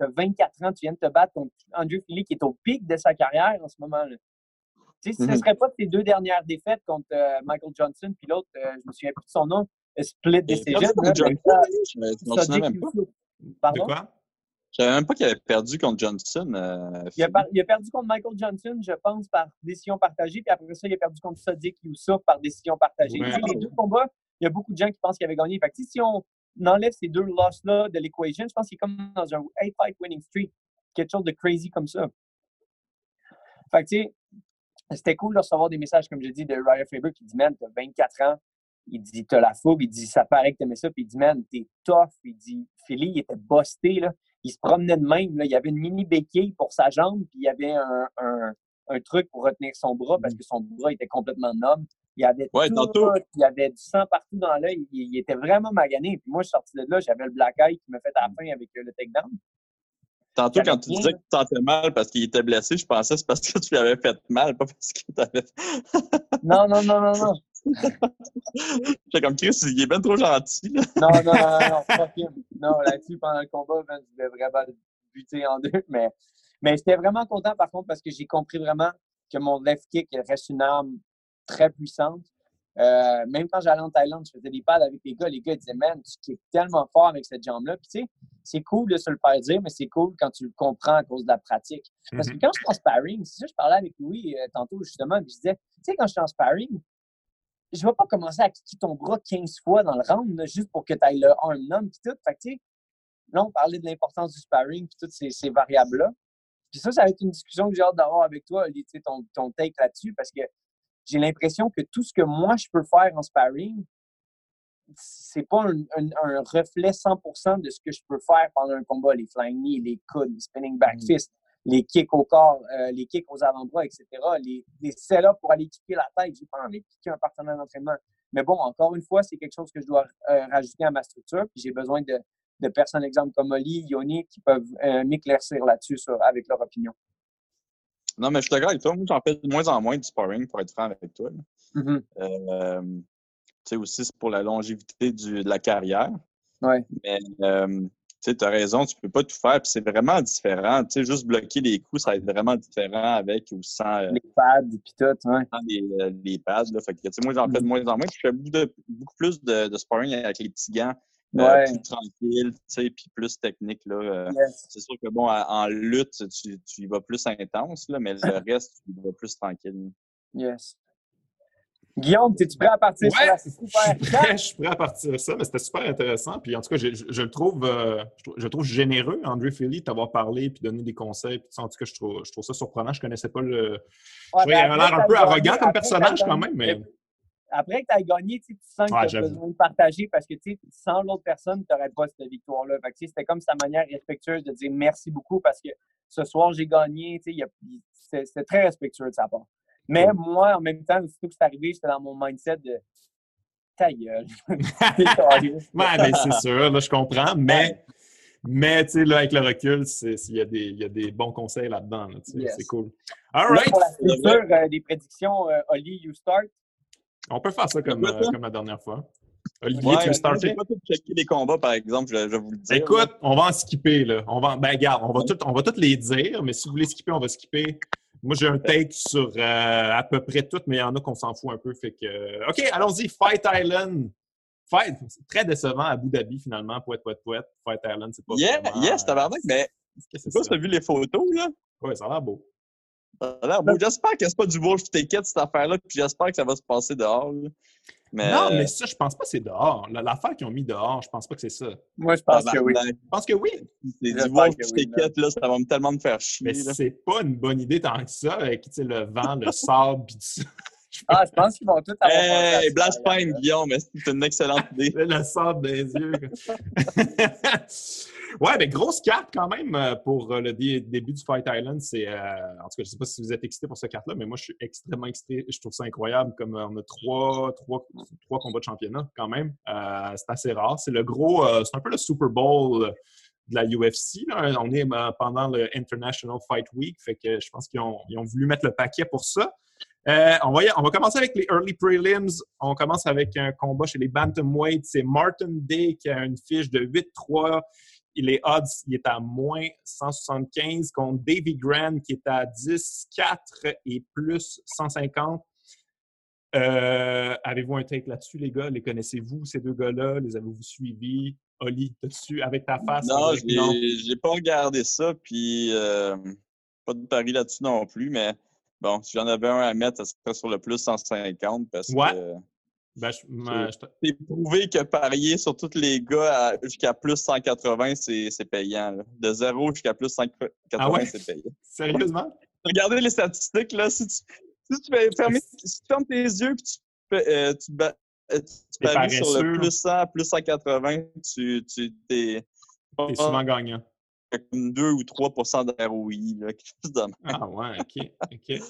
as 24 ans, tu viens de te battre contre Andrew Philly qui est au pic de sa carrière en ce moment. Là. Tu sais, ce ne mm-hmm. serait pas tes deux dernières défaites contre euh, Michael Johnson, puis l'autre, je me souviens plus de son nom, Split Decision. Pardon? quoi? Je savais même pas qu'il avait perdu contre Johnson. Euh, il, a perdu contre Michael Johnson, je pense, par décision partagée. Puis après ça, il a perdu contre Sadiq Youssouf par décision partagée. Les deux combats, il y a beaucoup de gens qui pensent qu'il avait gagné. Fait que, si on enlève ces deux losses-là de l'équation, je pense qu'il est comme dans un 8-fight winning streak. Quelque chose de crazy comme ça. Fait que, tu sais, c'était cool de recevoir des messages, comme je dis, de Ryan Faber qui dit, man, t'as 24 ans. Il dit, t'as la fougue. Il dit, ça paraît que t'aimais ça. Puis il dit, man, t'es tough. Il dit, Philly, il était busté, là il se promenait de même. Là. Il y avait une mini béquille pour sa jambe, puis il y avait un, un, un truc pour retenir son bras parce mm. que son bras était complètement noble. Il y avait tout, il y avait du sang partout dans l'œil. Il, était vraiment magané. Puis moi, je suis sorti de là, j'avais le black eye qui me fait à la fin avec le takedown. Tantôt, quand tu disais que tu sentais mal parce qu'il était blessé, je pensais que c'est parce que tu lui avais fait mal, pas parce qu'il t'avait. non, non, non, non, non. (laughs) J'étais comme Chris, il est bien trop gentil. non, non, non, non, pas Non, là-dessus, pendant le combat, ben, je voulais vraiment buter en deux. Mais, mais j'étais vraiment content, par contre, parce que j'ai compris vraiment que mon left kick reste une arme très puissante. Euh, même quand j'allais en Thaïlande, je faisais des pads avec les gars. Les gars disaient, man, tu kicks tellement fort avec cette jambe-là. Puis, tu sais, c'est cool de se le faire dire, mais c'est cool quand tu le comprends à cause de la pratique. Parce que mm-hmm. quand je suis en sparring, c'est ça, je parlais avec Louis euh, tantôt, justement, puis je disais, tu sais, quand je suis en sparring, je ne vais pas commencer à quitter ton bras 15 fois dans le round juste pour que tu ailles le arm numb puis tout. Fait que, là, on parlait de l'importance du sparring puis toutes ces, ces variables-là. Puis ça, ça va être une discussion que j'ai hâte d'avoir avec toi, Oli, ton, ton take là-dessus, parce que j'ai l'impression que tout ce que moi, je peux faire en sparring, c'est pas un, un, reflet 100% de ce que je peux faire pendant un combat, les flying knees, les coudes, les spinning back mm. Les kicks au corps, euh, les kicks aux avant-bras, etc. Les, les sell-ups pour aller kicker la tête. J'ai pas envie de kicker un partenaire d'entraînement. Mais bon, encore une fois, c'est quelque chose que je dois euh, rajouter à ma structure. Puis j'ai besoin de, de personnes, exemple comme Oli, Yoni, qui peuvent euh, m'éclaircir là-dessus avec leur opinion. Non, mais je suis d'accord avec toi. Moi, j'en fais de moins en moins du sparring, pour être franc avec toi. Mm-hmm. Euh, tu sais, aussi, c'est pour la longévité du, de la carrière. Ouais. Mais, tu as raison, tu peux pas tout faire. Puis c'est vraiment différent. Tu sais, juste bloquer les coups, ça va être vraiment différent avec ou sans. les pads, puis tout, ouais. Sans les, les pads. Là. Fait que, moi, j'en fais de moins en moins. Je fais beaucoup, de, beaucoup plus de, de sparring avec les petits gants. Euh, plus tranquille, tu sais, puis plus technique. Là. Euh, c'est sûr que bon, en lutte, tu, tu y vas plus intense, là, mais le reste, tu y vas plus tranquille. Yes. Guillaume, es-tu prêt à partir ouais, la je suis, prêt, je suis prêt à partir de ça, mais c'était super intéressant. Puis en tout cas, je, je, le trouve, euh, je, trouve généreux, André Philly, t'avoir parlé puis donné des conseils. Puis, en tout cas, je trouve, je trouve ça surprenant. Je connaissais pas le. je il a l'air un peu arrogant comme personnage quand même, mais après que tu as gagné, tu sens que tu as besoin de partager parce que sans l'autre personne, tu n'aurais pas cette victoire-là. C'était comme sa manière respectueuse de dire merci beaucoup parce que ce soir, j'ai gagné. C'était très respectueux de sa part. Mais moi, en même temps, surtout que c'est arrivé, j'étais dans mon mindset de ta gueule. (laughs) (laughs) ouais, ben, c'est sûr, là, je comprends, mais. Mais, tu sais, là, avec le recul, il y, a des, y a des bons conseils là-dedans. C'est cool. All right. Pour la future, euh, des prédictions, euh, Oli, you start? On peut faire ça comme, euh, comme la dernière fois. Olivier, tu veux starter? Je pas tout checker les combats, par exemple, je, vais vous le dire. Écoute, on va en skipper, là. On va, ben, regarde, on va, tout, on va tous les dire, mais si vous voulez skipper, on va skipper. Moi, j'ai un take sur euh, à peu près tout, mais il y en a qu'on s'en fout un peu. Fait que, euh, OK, allons-y. Fight Island. Fight, c'est très décevant à Abu Dhabi, finalement. Poète, poète, poète. Fight Island, c'est pas Yeah, vraiment... yes, tabarnak, mais. C'est quoi, tu as vu les photos, là? Oui, ça a l'air beau. J'espère que c'est pas du bullshit ticket cette affaire-là, puis j'espère que ça va se passer dehors. Mais... Non, mais ça, je pense pas que c'est dehors. L'affaire qu'ils ont mis dehors, je pense pas que c'est ça. Moi, je pense que oui. Je pense que oui. C'est du bullshit ticket, là, ça va tellement me faire chier. Mais c'est pas une bonne idée tant que ça, avec le vent, le sable, pis tout ça. (laughs) Ah, je pense qu'ils vont tout avoir. Hey, blasphème, Guillaume, c'est une excellente idée. (laughs) le sable des yeux. (laughs) Ouais, mais grosse carte quand même euh, pour euh, le début du Fight Island. C'est, euh, en tout cas, je sais pas si vous êtes excité pour cette carte-là, mais moi, je suis extrêmement excité. Je trouve ça incroyable. Comme on a trois, trois, trois combats de championnat quand même. c'est assez rare. C'est le gros, c'est un peu le Super Bowl de la UFC. On est pendant le International Fight Week, fait que je pense qu'ils ont, ils ont voulu mettre le paquet pour ça. on, va on va commencer avec les early prelims. On commence avec un combat chez les bantamweights. C'est Martin Day qui a une fiche de 8-3 les odds, il est à moins 175 contre Davy Grant qui est à 10, 4 et plus 150. Euh, avez-vous un take là-dessus, les gars? Les connaissez-vous, ces deux gars-là? Les avez-vous suivis? Oli, t'as-tu avec ta face? Non, j'ai pas regardé ça, puis euh, pas de pari là-dessus non plus, mais bon, si j'en avais un à mettre, ça serait sur le plus 150 parce que. Ben, c'est prouvé que parier sur tous les gars jusqu'à plus 180, c'est payant. De zéro jusqu'à plus 180, ah c'est payant. (laughs) Sérieusement? Regardez les statistiques. Là, si, tu, si, tu fermes, si tu fermes tes yeux et tu, euh, tu, euh, tu paries sur le plus 100, plus 180, tu, tu t'es. T'es souvent gagnant. 2 ou 3 de ROI. Là, (laughs) ah ouais, ok. ok.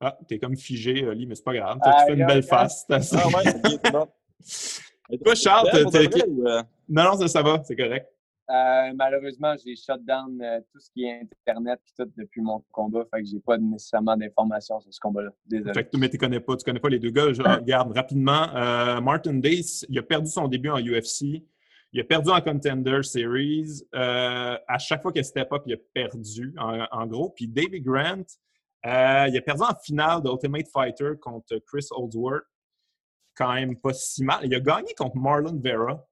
Ah, t'es comme figé, Oli, mais c'est pas grave. tu fais une belle face. Ah ouais, (laughs) Toi, Charles, t'es. Euh? Non, non, ça, ça va, c'est correct. Euh, malheureusement, j'ai shut down euh, tout ce qui est Internet et tout depuis mon combat. Fait que j'ai pas nécessairement d'informations sur ce combat-là. Désolé. Fait que, mais tu connais pas, tu connais pas les deux gars. Je regarde rapidement. Martin Dace, il a perdu son début en UFC. Il a perdu en Contender Series. à chaque fois qu'il a step up, il a perdu, en, en gros. Puis David Grant, euh, il a perdu en finale d'Ultimate Fighter contre Chris Oldsworth. Quand même pas si mal. Il a gagné contre Marlon Vera,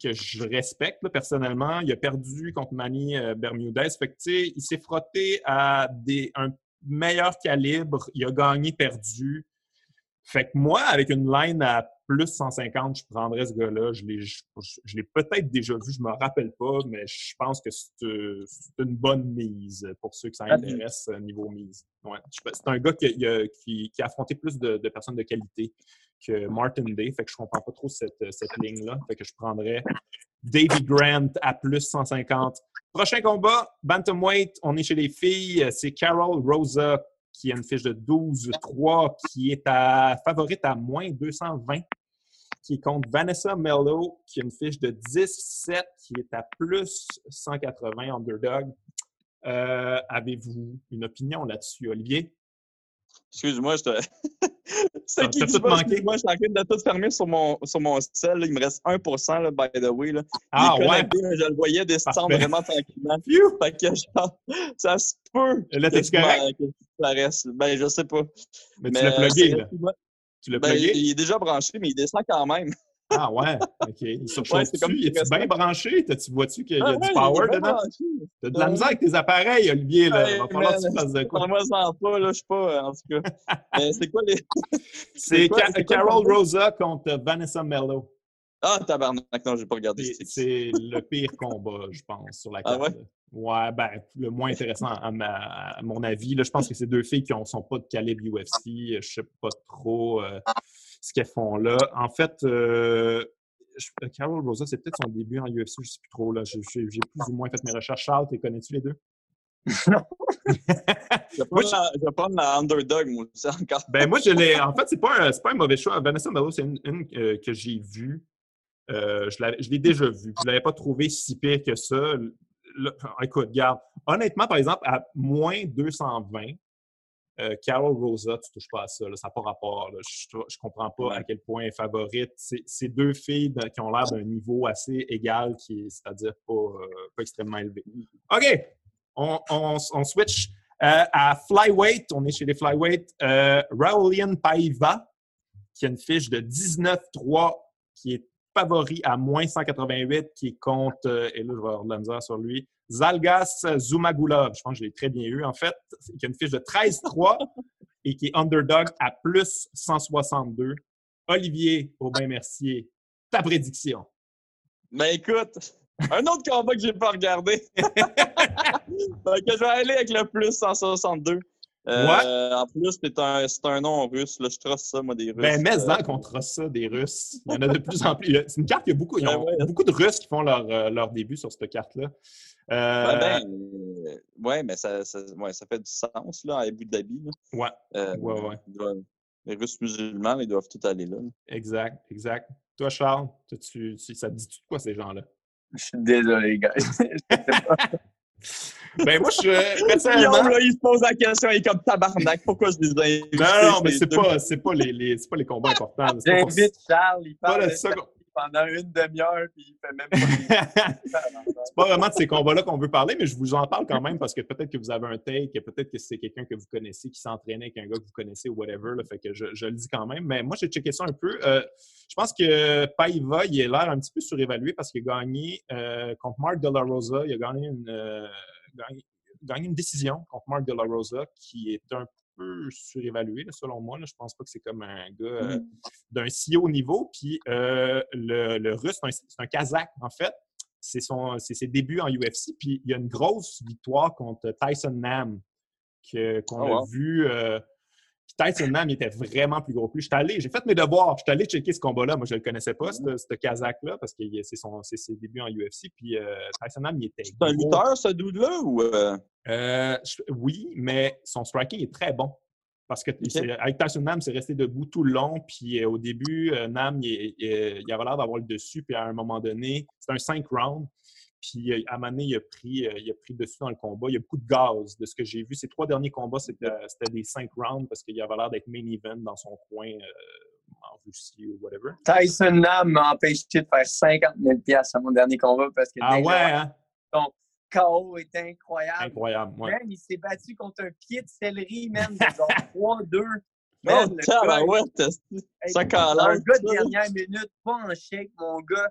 que je respecte personnellement. Il a perdu contre Manny euh, Bermudez. Fait il s'est frotté à des, un meilleur calibre. Il a gagné, perdu. Fait que moi, avec une line à plus 150, je prendrais ce gars-là. Je l'ai, je, peut-être déjà vu, je me rappelle pas, mais je pense que c'est, une bonne mise pour ceux qui ça intéresse euh, niveau mise. Ouais. C'est un gars qui, qui, qui, a affronté plus de, personnes de qualité que Martin Day, fait que je comprends pas trop cette, cette ligne-là. Fait que je prendrais Davy Grant à plus 150 Prochain combat, Bantamweight, on est chez les filles. C'est Carol Rosa qui a une fiche de 12-3, qui est à favorite à moins 220, qui est contre Vanessa Mello, qui a une fiche de 10-7, qui est à plus 180 underdog. Euh, avez-vous une opinion là-dessus, Olivier? Excuse-moi, je te. (laughs) C'est qui tout manqué? Moi, je suis en train de tout fermer sur mon, sur mon sel. Il me reste 1 là, by the way. Là. Ah, ouais? je le voyais descendre vraiment tranquillement. Fait que, genre, (laughs) ça se peut. Là, t'es correct? Que ça reste. Ben, je sais pas. Mais, tu l'as plugué, là. Tu l'as ben, Il est déjà branché, mais il descend quand même. Ah ouais, OK. Il surchauffe-tu? comme il est bien branché? Tu vois-tu qu'il y a ah, du power dedans? T'as de la misère avec tes appareils, Olivier. Là. Il va falloir que tu fasses de quoi. Moi, ça pas, là. Je sais pas, en tout cas. (laughs) c'est quoi les... c'est Carol Rosa contre Vanessa Mello. Ah, tabarnak, non, j'ai pas regardé. C'est le pire combat, je pense, sur la carte. Ah ouais? Ouais, ben, le moins intéressant à, mon avis. Là, je pense que c'est deux filles qui ne sont pas de calibre UFC. Je sais pas trop. Euh, ce qu'elles font là. En fait, euh, Carol Rosa, c'est peut-être son début en UFC, je ne sais plus trop. J'ai plus ou moins fait mes recherches. Charles, tu connais-tu les deux? (laughs) non. je vais prendre la, underdog, moi aussi, encore. ben, moi, je l'ai. En fait, c'est pas, pas un mauvais choix. Vanessa Mello, c'est une, euh, que j'ai vue. Euh, je l'ai déjà vue. Je ne l'avais pas trouvé si pire que ça. écoute, garde. Honnêtement, par exemple, à moins 220, euh, Carol Rosa, tu touches pas à ça, ça n'a pas rapport. Je, ne comprends pas à quel point elle est favorite. C'est deux filles qui ont l'air d'un niveau assez égal, qui c'est-à-dire pas, euh, pas, extrêmement élevé. OK, on, on, switch euh, à flyweight. On est chez les flyweight. Raulian Paiva, qui a une fiche de 19-3, qui est favori à moins 188, qui est contre, et là je vais avoir de la misère sur lui, Zalgas Zumagulov, je pense que je l'ai très bien eu en fait, qui a une fiche de 13-3 (laughs) et qui est underdog à plus 162. Olivier Aubin-Mercier, ta prédiction? Ben écoute, un autre combat que j'ai pas regardé. (laughs) (laughs) que je vais aller avec le plus 162. Euh, en plus, c'est un, un, nom russe. Là. Je trosse ça, moi, des Russes. Ben, mais euh... qu'on trosse ça, des Russes. Il y en a de plus en plus. C'est une carte, il y a beaucoup, il y a beaucoup de Russes qui font leur, euh, leur début sur cette carte-là. Euh... Ben, euh, ouais, mais ça, ça, ouais, ça fait du sens, là, à Abu Dhabi. Là. Ouais. Euh, ouais, ouais. les Russes musulmans, ils doivent tout aller là. Exact, exact. Toi, Charles, tu, ça te dit tout quoi, ces gens-là? Je suis désolé, gars. (laughs) (laughs) Ben moi, je (laughs) personnellement... là, il se pose la question, il est comme tabarnak, pourquoi je les ai Non, non, mais c'est pas, pas, les, les, pas les combats importants. J'invite Charles, il parle pendant une demi-heure, puis il fait même pas... (laughs) c'est pas vraiment de ces combats-là qu'on veut parler, mais je vous en parle quand même parce que peut-être que vous avez un take, peut-être que c'est quelqu'un que vous connaissez qui s'entraînait avec un gars que vous connaissez ou whatever, là, fait que je, je, le dis quand même. Mais moi, j'ai checké ça un peu. Euh, je pense que Paiva, il a l'air un petit peu surévalué parce qu'il a gagné euh, contre Mark De La Rosa, il a gagné une... Euh, gagné, une décision contre Mark De La Rosa qui est un peu surévalué, selon moi. Je Je pense pas que c'est comme un gars euh, mm. d'un si haut niveau. Puis euh, le, russe, c'est un, kazakh, en fait. C'est ses débuts en UFC. Puis il y a une grosse victoire contre Tyson Nam qu'on oh, a vu. Euh, Tyson Nam était vraiment plus gros que lui. allé, j'ai fait mes devoirs. Je suis allé checker ce combat-là. Moi, je ne le connaissais pas, ce, Kazakh-là, parce que c'est ses débuts en UFC. Puis euh, Tyson Nam, il était. C'est un lutteur, ce dude-là, ou. Euh? Euh, oui, mais son striking est très bon. Parce que avec Tyson Nam, c'est resté debout tout le long. Puis au début, Nam, il, il avait l'air d'avoir le dessus. Puis à un moment donné, c'est un 5 rounds. Puis euh, à un moment donné, il a, pris, euh, il a pris dessus dans le combat. Il y a beaucoup de gaz de ce que j'ai vu. Ces trois derniers combats, c'était des cinq rounds parce qu'il avait l'air d'être main event dans son coin euh, en Russie ou whatever. Tyson Nam m'a empêché de faire 50 000 à mon dernier combat parce que ah ouais, hein? son KO est incroyable. Incroyable, ouais. Même, il s'est battu contre un pied de céleri, même, genre 3-2. Man, (laughs) oh, le ouais, ça Un gars de dernière minute, pas en chèque, mon gars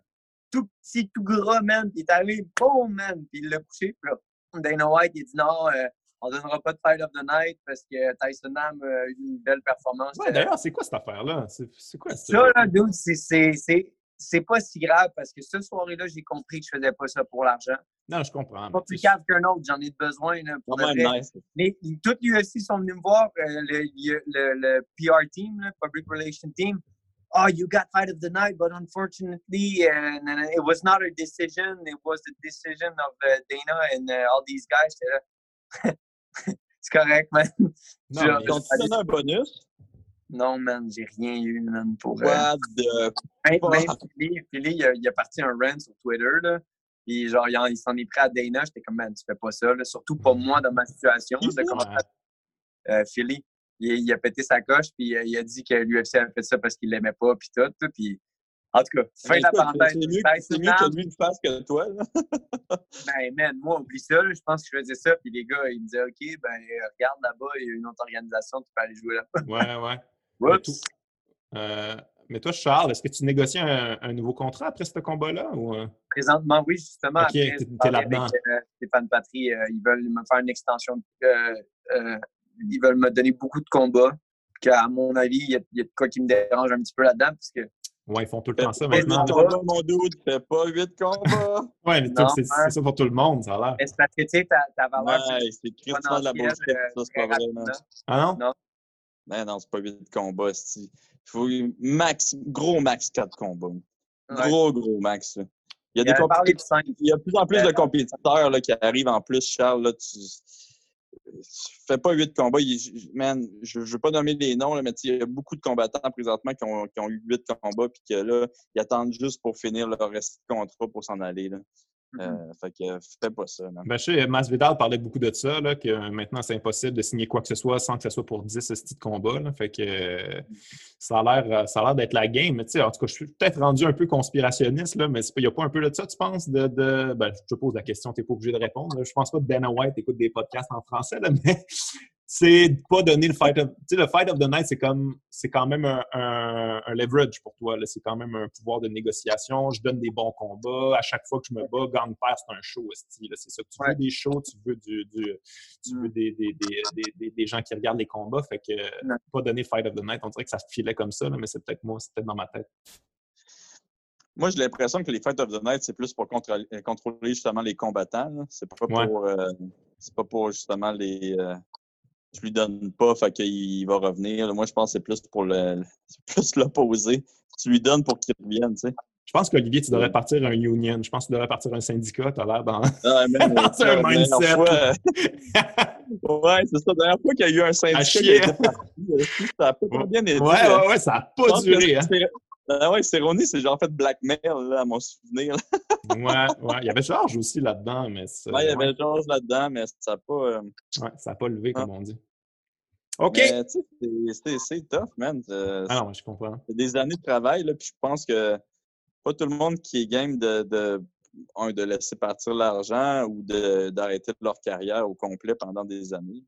tout petit, tout gras, man. Puis il est arrivé, boum, man. Puis il l'a couché. Puis là, Dana White, il a dit non, euh, on ne donnera pas de Fight of the Night parce que Tyson Nam a eu une belle performance. Ouais, d'ailleurs, c'est quoi cette affaire-là? C'est quoi ça? Ça, là, dude, c'est pas si grave parce que ce soir-là, j'ai compris que je faisais pas ça pour l'argent. Non, je comprends. Pas plus calme qu'un autre, j'en ai besoin. Là, pour nice. Mais tous les UFC sont venus me voir, euh, le, le, le, PR team, le Public Relations Team oh, you got fight of the night, but unfortunately, and, and it was not a decision. It was the decision of uh, Dana and uh, all these guys. c'est (laughs) correct, man. Non, ont donné un bonus? Non, man, j'ai rien eu, man, pour... Euh, What the... (laughs) Même, même Philly, Philly il, a, il a parti un rant sur Twitter, là. Puis genre, il s'en est pris à Dana. J'étais comme, man, tu fais pas ça, là. Surtout pas moi dans ma situation. De euh, Philly il, a pété sa coche, puis euh, il a dit que l'UFC avait fait ça parce qu'il l'aimait pas, puis tout. Puis, en tout cas, fin de la parenthèse. C'est mieux, c'est mieux que lui le fasse que toi. (laughs) ben, man, moi, oublie ça. je pense que je faisais ça, puis les gars, ils me disaient, OK, ben, regarde là-bas, il y a une autre organisation, tu peux aller jouer là-bas. Ouais, ouais. (laughs) Mais, euh, mais, toi, Charles, est-ce que tu négocies un, nouveau contrat après ce combat-là? Ou... Euh? Présentement, oui, justement. OK, t'es là-dedans. Stéphane Patry, ils veulent me faire une extension ils veulent me donner beaucoup de combats. Qu'à mon avis, il y, a, il y, a de quoi qui me dérange un petit peu là-dedans. Parce que, ouais, ils font tout le temps ça maintenant. Mon doute, fais pas huit combats. (laughs) ouais, mais c'est ça pour tout le monde, ça a l'air. C'est parce que tu sais, ta, ta valeur. Ouais, c'est critiquement de la bullshit. Euh, ça, c'est pas vrai. Ah non? Non. Mais non, c'est pas huit combats. Il faut max, gros max quatre combats. Gros, gros max. Il y a, des il y a de plus en plus de compétiteurs là, qui arrivent en plus, Charles. Là, tu fais pas huit combats. man, je ne veux pas nommer les noms, mais il y a beaucoup de combattants présentement qui ont, qui ont eu huit combats puis que là, ils attendent juste pour finir leur reste de contrat pour s'en aller. Là. Euh, mm-hmm. fait que fais pas ça. Ben, je sais, Masvidal parlait beaucoup de ça, là, que maintenant c'est impossible de signer quoi que ce soit sans que ce soit pour 10 styles de combat. Là, fait que mm-hmm. ça a l'air ça a l'air d'être la game. Mais, en tout cas, je suis peut-être rendu un peu conspirationniste, là, mais il n'y a pas un peu de ça, tu penses? De, de... Ben, je te pose la question, tu n'es pas obligé de répondre. Je pense pas que Dana White écoute des podcasts en français, là, (laughs) mais c'est pas donner le fight of. Tu sais, le fight of the night, c'est comme c'est quand même un, un, leverage pour toi. C'est quand même un pouvoir de négociation. Je donne des bons combats. À chaque fois que je me bats, gagne père, c'est un show. C'est ça. Tu veux des shows, tu veux du, du tu veux mm. des, des, des, des, gens qui regardent les combats. Fait que pas donner fight of the night, on dirait que ça filait comme ça, là, mais c'est peut-être moi, c'est peut-être dans ma tête. Moi, j'ai l'impression que les Fight of the Night, c'est plus pour contrôler, justement les combattants. C'est pas, pour, euh, c'est pas pour justement les, euh, tu lui donnes pas, fait qu'il va revenir. Moi, je pense que c'est plus pour le (laughs) plus l'opposer. Tu lui donnes pour qu'il revienne, tu sais. Je pense qu'Olivier, tu devrais partir un union. Je pense que tu devrais partir un syndicat. Tu as l'air dans, ah, même, (laughs) un mindset. (laughs) ouais, c'est ça. La dernière fois qu'il y a eu un syndicat, ça n'a pas bien été. Ouais, ouais, ouais, ça n'a pas duré. Hein. Ah ouais, Céronie, c'est genre fait blackmail, là, à mon souvenir. ouais, ouais. Il y avait Georges aussi là-dedans, mais Ouais, il y avait Georges là-dedans, mais ça n'a pas... Euh, ouais, ça n'a pas levé, comme on dit. OK! C'est tough, man. Ah non, je comprends. C'est des années de travail, là, puis je pense que pas tout le monde qui est game de, de, de laisser partir l'argent ou d'arrêter leur carrière au complet pendant des années.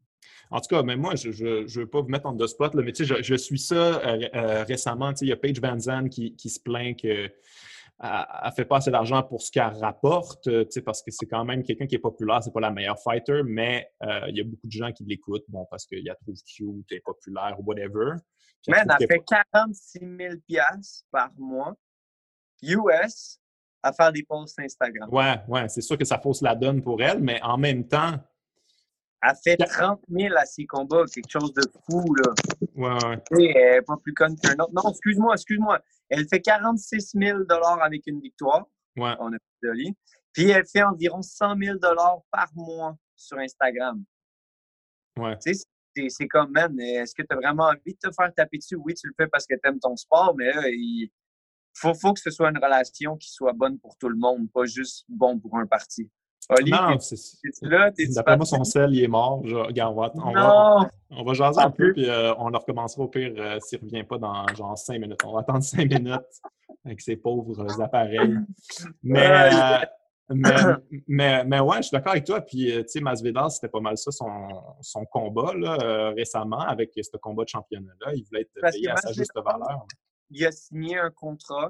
En tout cas, même moi, je ne veux pas vous mettre en deux spot, là, mais je, suis ça euh, euh, récemment. Il y a Paige Van Zandt qui, se plaint qu'elle ne fait pas assez d'argent pour ce qu'elle rapporte, parce que c'est quand même quelqu'un qui est populaire, c'est pas la meilleure fighter, mais euh, il y a beaucoup de gens qui l'écoutent, bon, parce qu'il la trouve cute, est populaire ou whatever. Mais elle, fait 46 000 par mois, US, à faire des posts Instagram. Ouais, ouais, c'est sûr que ça fausse la donne pour elle, mais en même temps, elle fait 30 000 à ses combats, quelque chose de fou, là. Ouais, ouais. Elle n'est pas plus conne qu'un autre. Non, excuse-moi, excuse-moi. Elle fait 46 000 avec une victoire. Ouais. On a joli. Puis elle fait environ 100 000 par mois sur Instagram. Ouais. Tu sais, c'est comme, man, est-ce que tu as vraiment envie de te faire taper dessus? Oui, tu le fais parce que tu aimes ton sport, mais là, il faut, faut que ce soit une relation qui soit bonne pour tout le monde, pas juste bon pour un parti. Oli, non, c'est là. D'après moi, son sel, il est mort. regarde, on va, on, va, on va jaser un peu, puis euh, on le recommencera au pire euh, s'il ne revient pas dans genre cinq minutes. On va attendre (laughs) cinq minutes avec ces pauvres appareils. Mais, euh, (coughs) mais, mais, ouais, je suis d'accord avec toi. Puis, tu sais, Masvidal, c'était pas mal ça, son, son combat là, récemment avec ce combat de championnat-là. Il voulait être payé à sa juste valeur. Il a signé un contrat.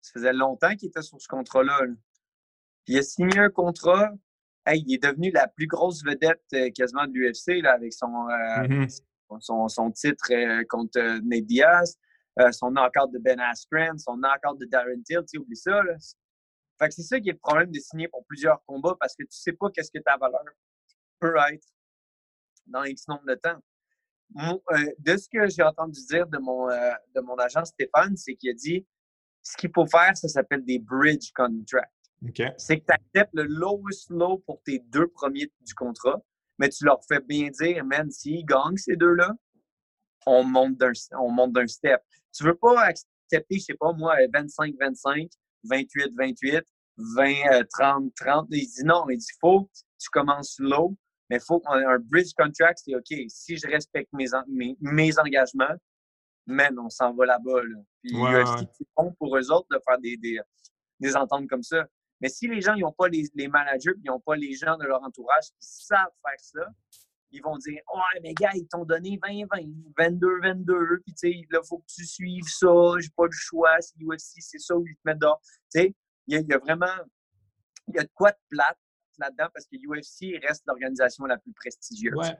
Ça faisait longtemps qu'il était sur ce contrat-là. là il a signé un contrat. il est devenu la plus grosse vedette euh, quasiment de l'UFC avec son, euh, mm-hmm. son, son, titre euh, contre Nate Diaz, son knockout de Ben Askren, son knockout de Darren Till. Tu oublies ça. Là. Fait que c'est ça qui est le problème de signer pour plusieurs combats parce que tu sais pas qu'est-ce que ta valeur peut être dans X nombre de temps. de ce que j'ai entendu dire de mon, de mon agent Stéphane, c'est qu'il a dit ce qu'il faut faire, ça s'appelle des bridge contracts. C'est que tu acceptes le lowest low pour tes deux premiers du contrat, mais tu leur fais bien dire, man, s'ils gagnent ces deux-là, on monte d'un step. Tu veux pas accepter, je sais pas, moi, 25-25, 28-28, 20-30-30. Il dit non, il dit faut tu commences low, mais il faut un bridge contract, c'est OK, si je respecte mes, mes, engagements, man, on s'en va là-bas. Puis c'est bon pour eux autres de faire des, des, des ententes comme ça. Mais si les gens n'ont pas les, les managers, ils n'ont pas les gens de leur entourage qui savent faire ça, ils vont dire Ouais, mais gars, ils t'ont donné 20-20, 22-22, puis tu sais, là, il faut que tu suives ça, j'ai pas le choix, c'est UFC, c'est ça où ils te mettent dehors. Tu sais, il y, a vraiment il y a de quoi de plate là-dedans parce que UFC reste l'organisation la plus prestigieuse. Ouais.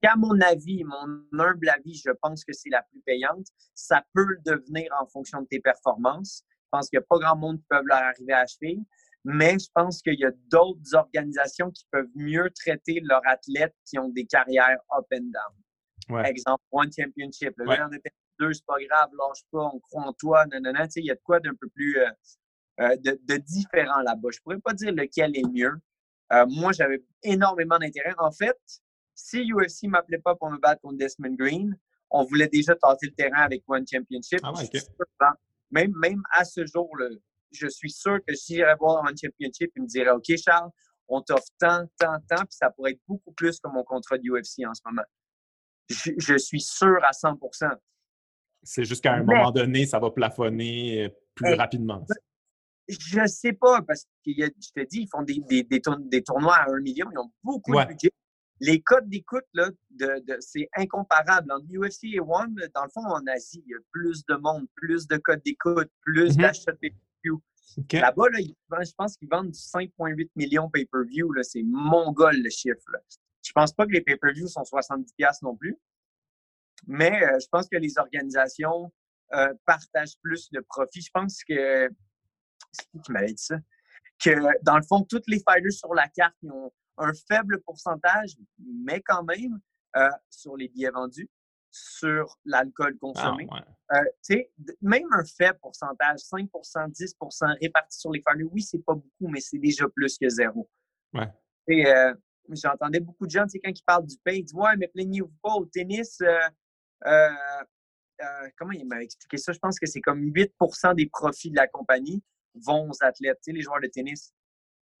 Qu'à mon avis, mon humble avis, je pense que c'est la plus payante. Ça peut le devenir en fonction de tes performances. Je pense qu'il n'y a pas grand monde qui peut leur arriver à achever mais je pense qu'il y a d'autres organisations qui peuvent mieux traiter leurs athlètes qui ont des carrières up and down. Par exemple, One Championship. Là, ouais. on était deux, c'est pas grave, lâche pas, on croit en toi, non, non, non. Il y a de quoi d'un peu plus euh, euh, de, différent là-bas. Je pourrais pas dire lequel est mieux. Euh, moi, j'avais énormément d'intérêt. En fait, si UFC m'appelait pas pour me battre contre Desmond Green, on voulait déjà tenter le terrain avec One Championship. Ah même, même à ce jour-là, je suis sûr que si j'irais voir un championship, il me dirait OK, Charles, on t'offre tant, tant, tant, puis ça pourrait être beaucoup plus que mon contrat de UFC en ce moment. Je, suis sûr à 100% C'est juste qu'à un moment donné, ça va plafonner euh, plus rapidement. Je ne sais pas, parce que je te dis, ils font des, des, tournois à un million, ils ont beaucoup de budget. Les codes d'écoute, de, c'est incomparable. Entre UFC et One, dans le fond, en Asie, il y a plus de monde, plus de codes d'écoute, plus mm-hmm. De Là-bas, je pense qu'ils vendent 5,8 millions pay-per-view. C'est mongol le chiffre. Là. Je pense pas que les pay-per-view sont 70$ non plus. Mais euh, je pense que les organisations euh, partagent plus le profit. Je pense que. C'est qui qui m'avait dit ça? Que dans le fond, tous les fighters sur la carte ont un faible pourcentage, mais quand même, euh, sur les billets vendus sur l'alcool consommé. Ah, euh, même un faible pourcentage, 5% 10% réparti sur les familles, oui, c'est pas beaucoup, mais c'est déjà plus que zéro. Ouais. Euh, j'entendais beaucoup de gens, quand ils parlent du pain, ils disent Ouais, mais plaignez-vous pas au tennis. Euh, comment il m'a expliqué ça? Je pense que c'est comme 8% des profits de la compagnie vont aux athlètes, les joueurs de tennis.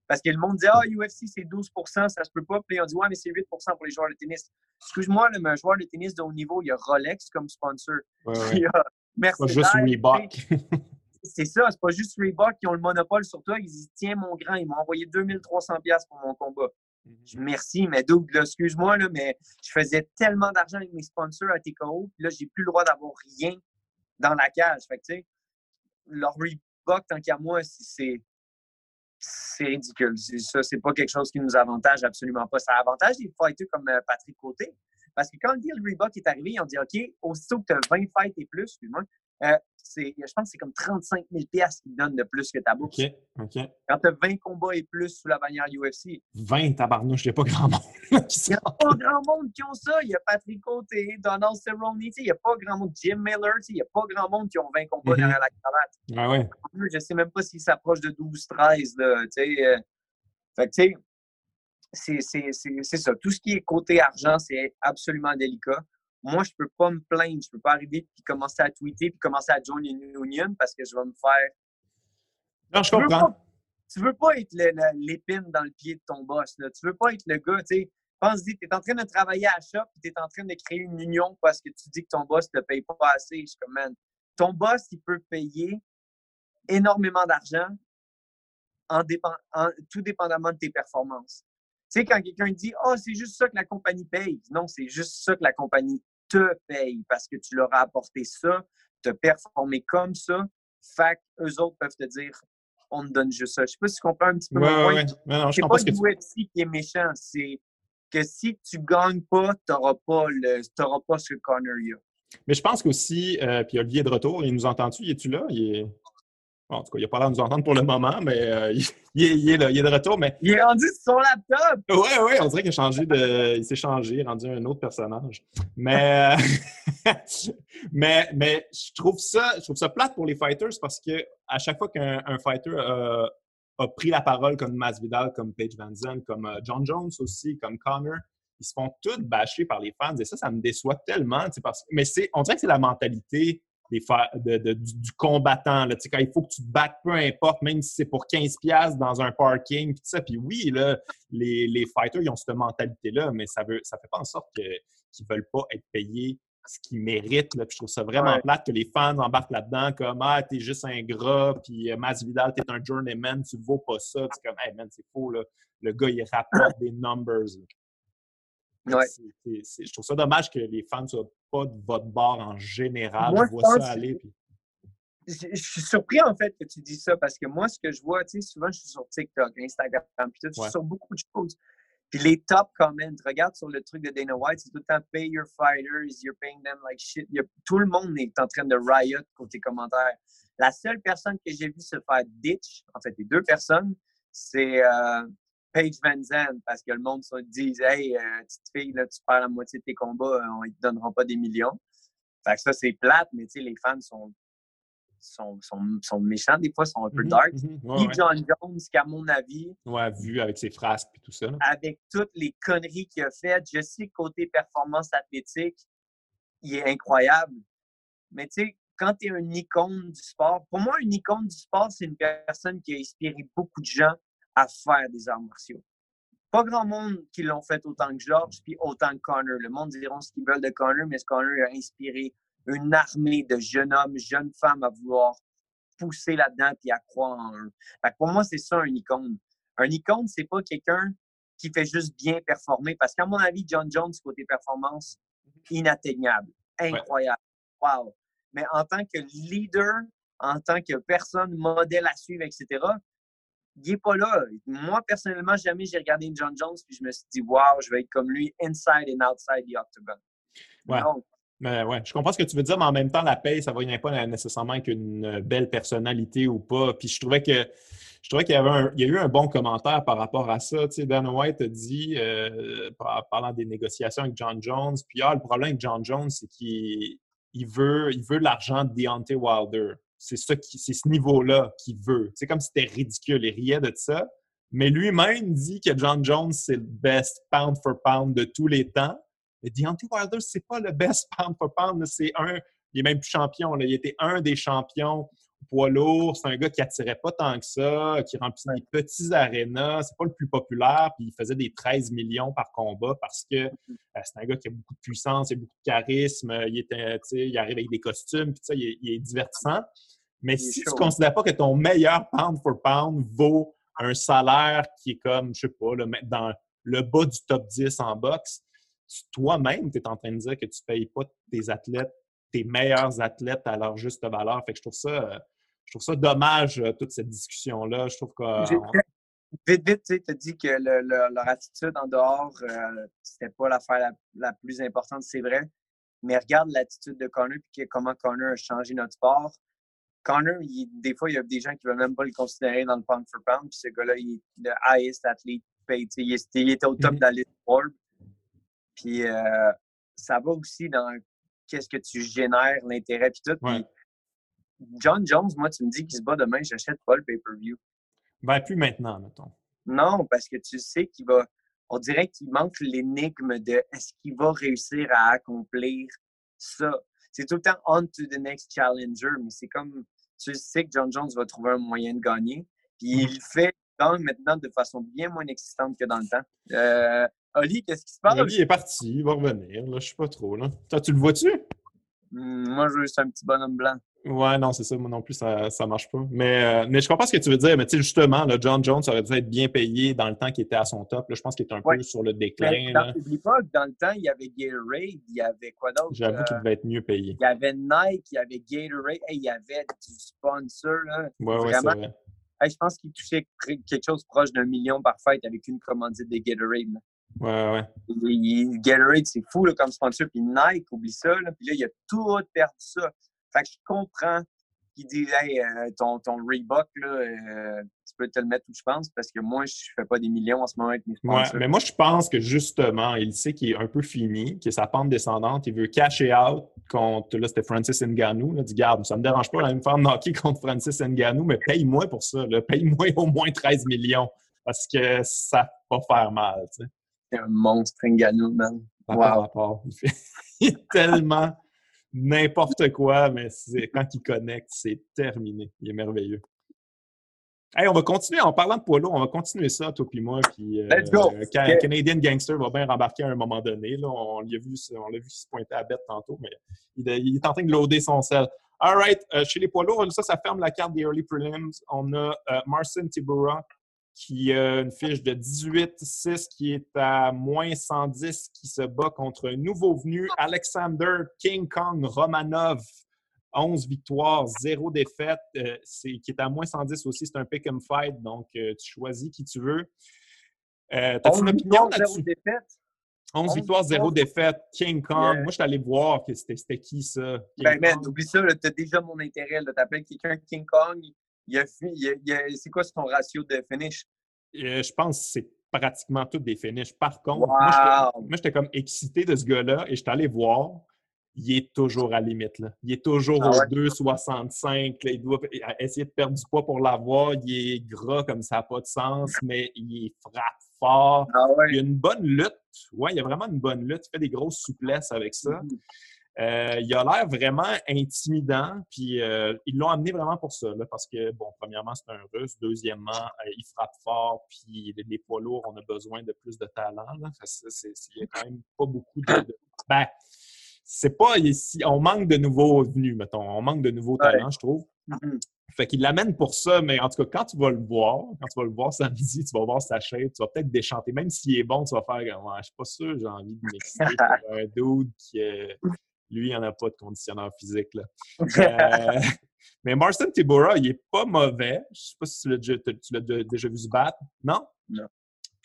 Parce que le monde dit Ah, UFC, c'est 12% ça se peut pas. Puis on dit Ouais, mais c'est 8% pour les joueurs de tennis. Excuse-moi, mais un joueur de tennis de haut niveau, il y a Rolex comme sponsor. Il y a Mercedes. Pas juste Reebok. c'est ça, c'est pas juste Reebok qui ont le monopole sur toi. Ils disent Tiens, mon grand, ils m'ont envoyé 2300$ pour mon combat. Mm-hmm. Merci, mais Doug, excuse-moi, mais je faisais tellement d'argent avec mes sponsors à TKO, puis là, j'ai plus le droit d'avoir rien dans la cage. Fait que, tu sais, leur Reebok, tant qu'à moi, c'est c'est ridicule. Ça, c'est pas quelque chose qui nous avantage absolument pas. Ça avantage les fighters comme euh, Patrick Côté. Parce que quand le deal Reebok est arrivé, ils ont dit OK, aussitôt que tu as 20 fights et plus, excuse-moi, euh, je pense que c'est comme 35 000 qu'ils donnent de plus que ta bourse. OK, OK. Quand tu as 20 combats et plus sous la bannière UFC. 20 tabarnouches, il n'y a pas grand monde. (laughs) Il n'y a pas grand monde qui ont ça. Il y a Patrick Côté, Donald Cerrone, il n'y a pas grand monde. Jim Miller, il n'y a pas grand monde qui ont 20 combats mm-hmm. derrière la cravate. Ah ouais. Je ne sais même pas s'il s'approche de 12-13. Euh. Fait que, tu sais, c'est ça. Tout ce qui est côté argent, c'est absolument délicat moi, je peux pas me plaindre. Je peux pas arriver puis commencer à tweeter puis commencer à join une union parce que je vais me faire. Non, je comprends. tu veux pas être l'épine dans le pied de ton boss. Là. Tu veux pas être le gars, tu sais. Pense-y, tu es en train de travailler à shop puis tu es en train de créer une union parce que tu dis que ton boss ne te paye pas assez. Je suis comme, man, ton boss, il peut payer énormément d'argent en, en, tout dépendamment de tes performances. Tu sais, quand quelqu'un dit Oh, c'est juste ça que la compagnie paye. Non, c'est juste ça que la compagnie te paye parce que tu leur as apporté ça, te performé comme ça. Fait eux autres peuvent te dire on te donne juste ça. Je sais pas si tu comprends un petit peu mon point. c'est pas l'UFC qui est méchant, c'est que si tu gagnes pas, tu n'auras pas, pas ce corner a. Mais je pense qu'aussi, euh, puis Olivier est de retour, il nous entend-tu? Es-tu là? Il est... en tout cas, il n'a pas l'air de nous entendre pour le moment, mais euh, (laughs) il, est, de retour. Mais... Il est rendu sur son laptop! Oui, oui, on dirait qu'il a changé de. Il s'est changé, rendu un autre personnage. Mais, (laughs) mais, mais je trouve ça, je trouve ça plate pour les fighters parce que à chaque fois qu'un fighter a pris la parole comme Masvidal, comme Paige Van Zandt, comme euh, John Jones aussi, comme Connor, ils se font tous bâcher par les fans. Et ça, ça me déçoit tellement. Parce... Mais on dirait que c'est la mentalité du, combattant. Là, quand il faut que tu te battes, peu importe, même si c'est pour 15$ dans un parking. Puis, ça. puis oui, là, les, les fighters, ils ont cette mentalité-là, mais ça ne ça fait pas en sorte qu'ils ne veulent pas être payés ce qu'ils méritent. Puis je trouve ça vraiment plate que les fans embarquent là-dedans comme Ah, t'es juste un gras, puis euh, Masvidal, t'es un journeyman, tu vaux pas ça. C'est comme Hey man, c'est faux, là. Le gars, il rapporte des numbers. Ouais. je trouve ça dommage que les fans ne soient pas de votre bord en général. je vois ça aller. Puis... Je, suis surpris en fait que tu dis ça parce que moi, ce que je vois, tu sais, souvent je suis sur TikTok, Instagram, puis tout, je suis sur beaucoup de choses. Puis les top comments, regarde sur le truc de Dana White, c'est tout le temps pay your fighters, you're paying them like shit. tout le monde est en train de riot côté commentaires. La seule personne que j'ai vu se faire ditch, en fait, les deux personnes, c'est euh, Paige Van Zandt, parce que le monde se dit Hey, euh, petite fille, là, tu perds la moitié de tes combats, euh, on ne te donnera pas des millions. Fait que ça, c'est plate, mais tu sais, les fans sont, sont, sont, sont, méchants, des fois, sont un peu mmh dark. Mmh John Jones, qu'à mon avis. Ouais, vu avec ses frasques et tout ça. Avec toutes les conneries qu'il a faites, je sais que côté performance athlétique, il est incroyable. Mais tu sais, quand tu es une icône du sport, pour moi, une icône du sport, c'est une personne qui a inspiré beaucoup de gens à faire des arts martiaux. Pas grand monde qui l'ont fait autant que George, puis autant que Connor. Le monde diront ce qu'ils veulent de Connor, mais ce Connor a inspiré une armée de jeunes hommes, jeunes femmes à vouloir pousser là-dedans et à croire en eux. pour moi, c'est ça un icône. Un icône, c'est pas quelqu'un qui fait juste bien performer. Parce qu'à mon avis, John Jones, côté performance, inatteignable, incroyable. Wow. Mais en tant que leader, en tant que personne modèle à suivre, etc., il n'est pas là. Moi, personnellement, jamais j'ai regardé John Jones puis je me suis dit, wow, je vais être comme lui, inside and outside the octagon. Ouais. Mais ouais, je comprends ce que tu veux dire, mais en même temps, la paix, ça ne va pas nécessairement avec une belle personnalité ou pas. Puis je trouvais que je trouvais qu'il y avait un, il y a eu un bon commentaire par rapport à ça. Tu sais, Dan White a dit, euh, parlant des négociations avec John Jones, puis ah, le problème avec John Jones, c'est qu'il il veut, il veut l'argent de Deontay Wilder. C'est ça qui, c'est ce niveau-là qu'il veut. C'est comme si c'était ridicule. Il riait de ça. Mais lui-même dit que John Jones, c'est le best pound for pound de tous les temps. Mais Deontay Wilder, c'est pas le best (laughs) pound for pound. C'est un, il est même plus champion. Là. Il était un des champions poids lourd. C'est un gars qui attirait pas tant que ça, qui remplissait des petits arénas. C'est pas le plus populaire. Puis il faisait des 13 millions par combat parce que mm-hmm. euh, c'est un gars qui a beaucoup de puissance, il a beaucoup de charisme. Il, était, il arrive avec des costumes. Puis ça, il, est, divertissant. Mais si tu ne considères pas que ton meilleur pound for pound vaut un salaire qui est comme, je sais pas, dans le bas du top 10 en boxe, toi-même, tu es en train de dire que tu ne payes pas tes athlètes, tes meilleurs athlètes à leur juste valeur. Fait que je trouve ça, je trouve ça dommage, euh, toute cette discussion-là. Je trouve que. Vite, vite, tu as dit que leur attitude en dehors, euh, c'était pas l'affaire la, plus importante, c'est vrai. Mais regarde l'attitude de Connor et comment Connor a changé notre sport. Connor, des fois, il y a des gens qui ne veulent même pas le considérer dans le pound for pound. Puis ce gars-là, il est le highest athlete paid. Il, était au top mm-hmm. de la liste Forbes. Puis euh, ça va aussi dans qu'est-ce que tu génères, l'intérêt, puis tout. John Jones, moi, tu me dis qu'il se bat demain, j'achète pas le pay-per-view. Ben, plus maintenant, mettons. Non, parce que tu sais qu'il va. On dirait qu'il manque l'énigme de est-ce qu'il va réussir à accomplir ça. C'est tout le temps on to the next challenger, mais c'est comme tu sais que John Jones va trouver un moyen de gagner. Puis il fait maintenant de façon bien moins existante que dans le temps. Euh, Oli, qu'est-ce qui se passe? Oli est parti, il va revenir. Là, je sais pas trop. Là. Toi, tu le vois-tu? Moi, je veux juste un petit bonhomme blanc. Ouais, non, c'est ça. Moi non plus, ça ne marche pas. Mais, euh, mais je comprends ce que tu veux dire. Mais tu sais, justement, John Jones aurait dû être bien payé dans le temps qu'il était à son top. Là, je pense qu'il est un peu sur le déclin. N'oublie pas que dans le temps, il y avait Gatorade, il y avait quoi d'autre? J'avoue qu'il devait être mieux payé. Il y avait Nike, il y avait Gatorade, il y avait du sponsor. Là. Ouais, ouais, c'est vrai. je pense qu'il touchait quelque chose proche d'un million par fête avec une commandite de Gatorade. Ouais, ouais. Gatorade, c'est fou là, comme sponsor. Puis Nike, oublie ça. Là. Puis là, il a tout perdu ça. Fait que je comprends qui dit Hey, euh, ton, ton Reebok, là, euh, tu peux te le mettre où je pense parce que moi, je fais pas des millions en ce moment avec mes sponsors. Ouais, mais moi, je pense que justement, il sait qu'il est un peu fini, que sa pente descendante, il veut cacher out contre, là, c'était Francis Ngannou. Il dit Garde, ça me dérange pas d'aller me faire knocker contre Francis Ngannou, mais paye-moi pour ça. Paye-moi au moins 13 millions parce que ça va pas faire mal. Tu sais. C'est un monstre Ngannou, man. Wow. Il est tellement n'importe quoi, mais quand il connecte, c'est terminé. Il est merveilleux. Hey, on va continuer en parlant de poids lourd, on va continuer ça, toi et moi. Puis, euh, Let's go! Canadian Gangster va bien rembarquer à un moment donné. Là. On l'a vu, on l'a vu se pointer à bête tantôt, mais il, est en train de loader son sel. All right, euh, chez les poids lourds, ça, ça ferme la carte des early prelims. On a euh, Marcin Tibura qui a une fiche de 18-6 qui est à moins 110, qui se bat contre un nouveau venu, Alexander King Kong Romanov. 11 victoires, 0 défaites, euh, qui est à moins 110 aussi. C'est un pick and fight, donc euh, tu choisis qui tu veux. Euh, T'as-tu une opinion là-dessus? 11 victoires, 0 défaites. King Kong. Moi, je suis allé voir que c'était qui ça. ben, man, oublie ça, tu as déjà mon intérêt. Tu appelles quelqu'un King Kong, c'est quoi son ratio de finish? Euh, je pense que c'est pratiquement tous des finishes. Par contre, moi, j'étais comme excité de ce gars-là et je suis allé voir. Il est toujours à la limite. Là. Il est toujours ah au 2,65. Il doit essayer de perdre du poids pour l'avoir. Il est gras comme ça n'a pas de sens, mais il frappe fort. Ah il a une bonne lutte. Ouais, il a vraiment une bonne lutte. Il fait des grosses souplesses avec ça. Mm. Euh, il a l'air vraiment intimidant, puis euh, ils l'ont amené vraiment pour ça, parce que, bon, premièrement, c'est un russe, deuxièmement, euh, il frappe fort, puis les, poids lourds, on a besoin de plus de talent. Là. il n'y a quand même pas beaucoup de. (coughs) Ben, c'est pas. On manque de nouveaux venus, mettons. On manque de nouveaux talents, je trouve. Mm-hmm. Fait qu'il l'amène pour ça, mais en tout cas, quand tu vas le voir, quand tu vas le voir (laughs) samedi, tu vas voir sa chaîne, tu vas peut-être déchanter. Même s'il est bon, tu vas faire ouais, je suis pas sûr, j'ai envie de m'exciter (laughs) pour un dude qui, lui, il n'y en a pas de conditionneur physique. Là. Euh, (laughs) mais Marston Tibura, il n'est pas mauvais. Je ne sais pas si tu l'as déjà, vu se battre. Non? Non.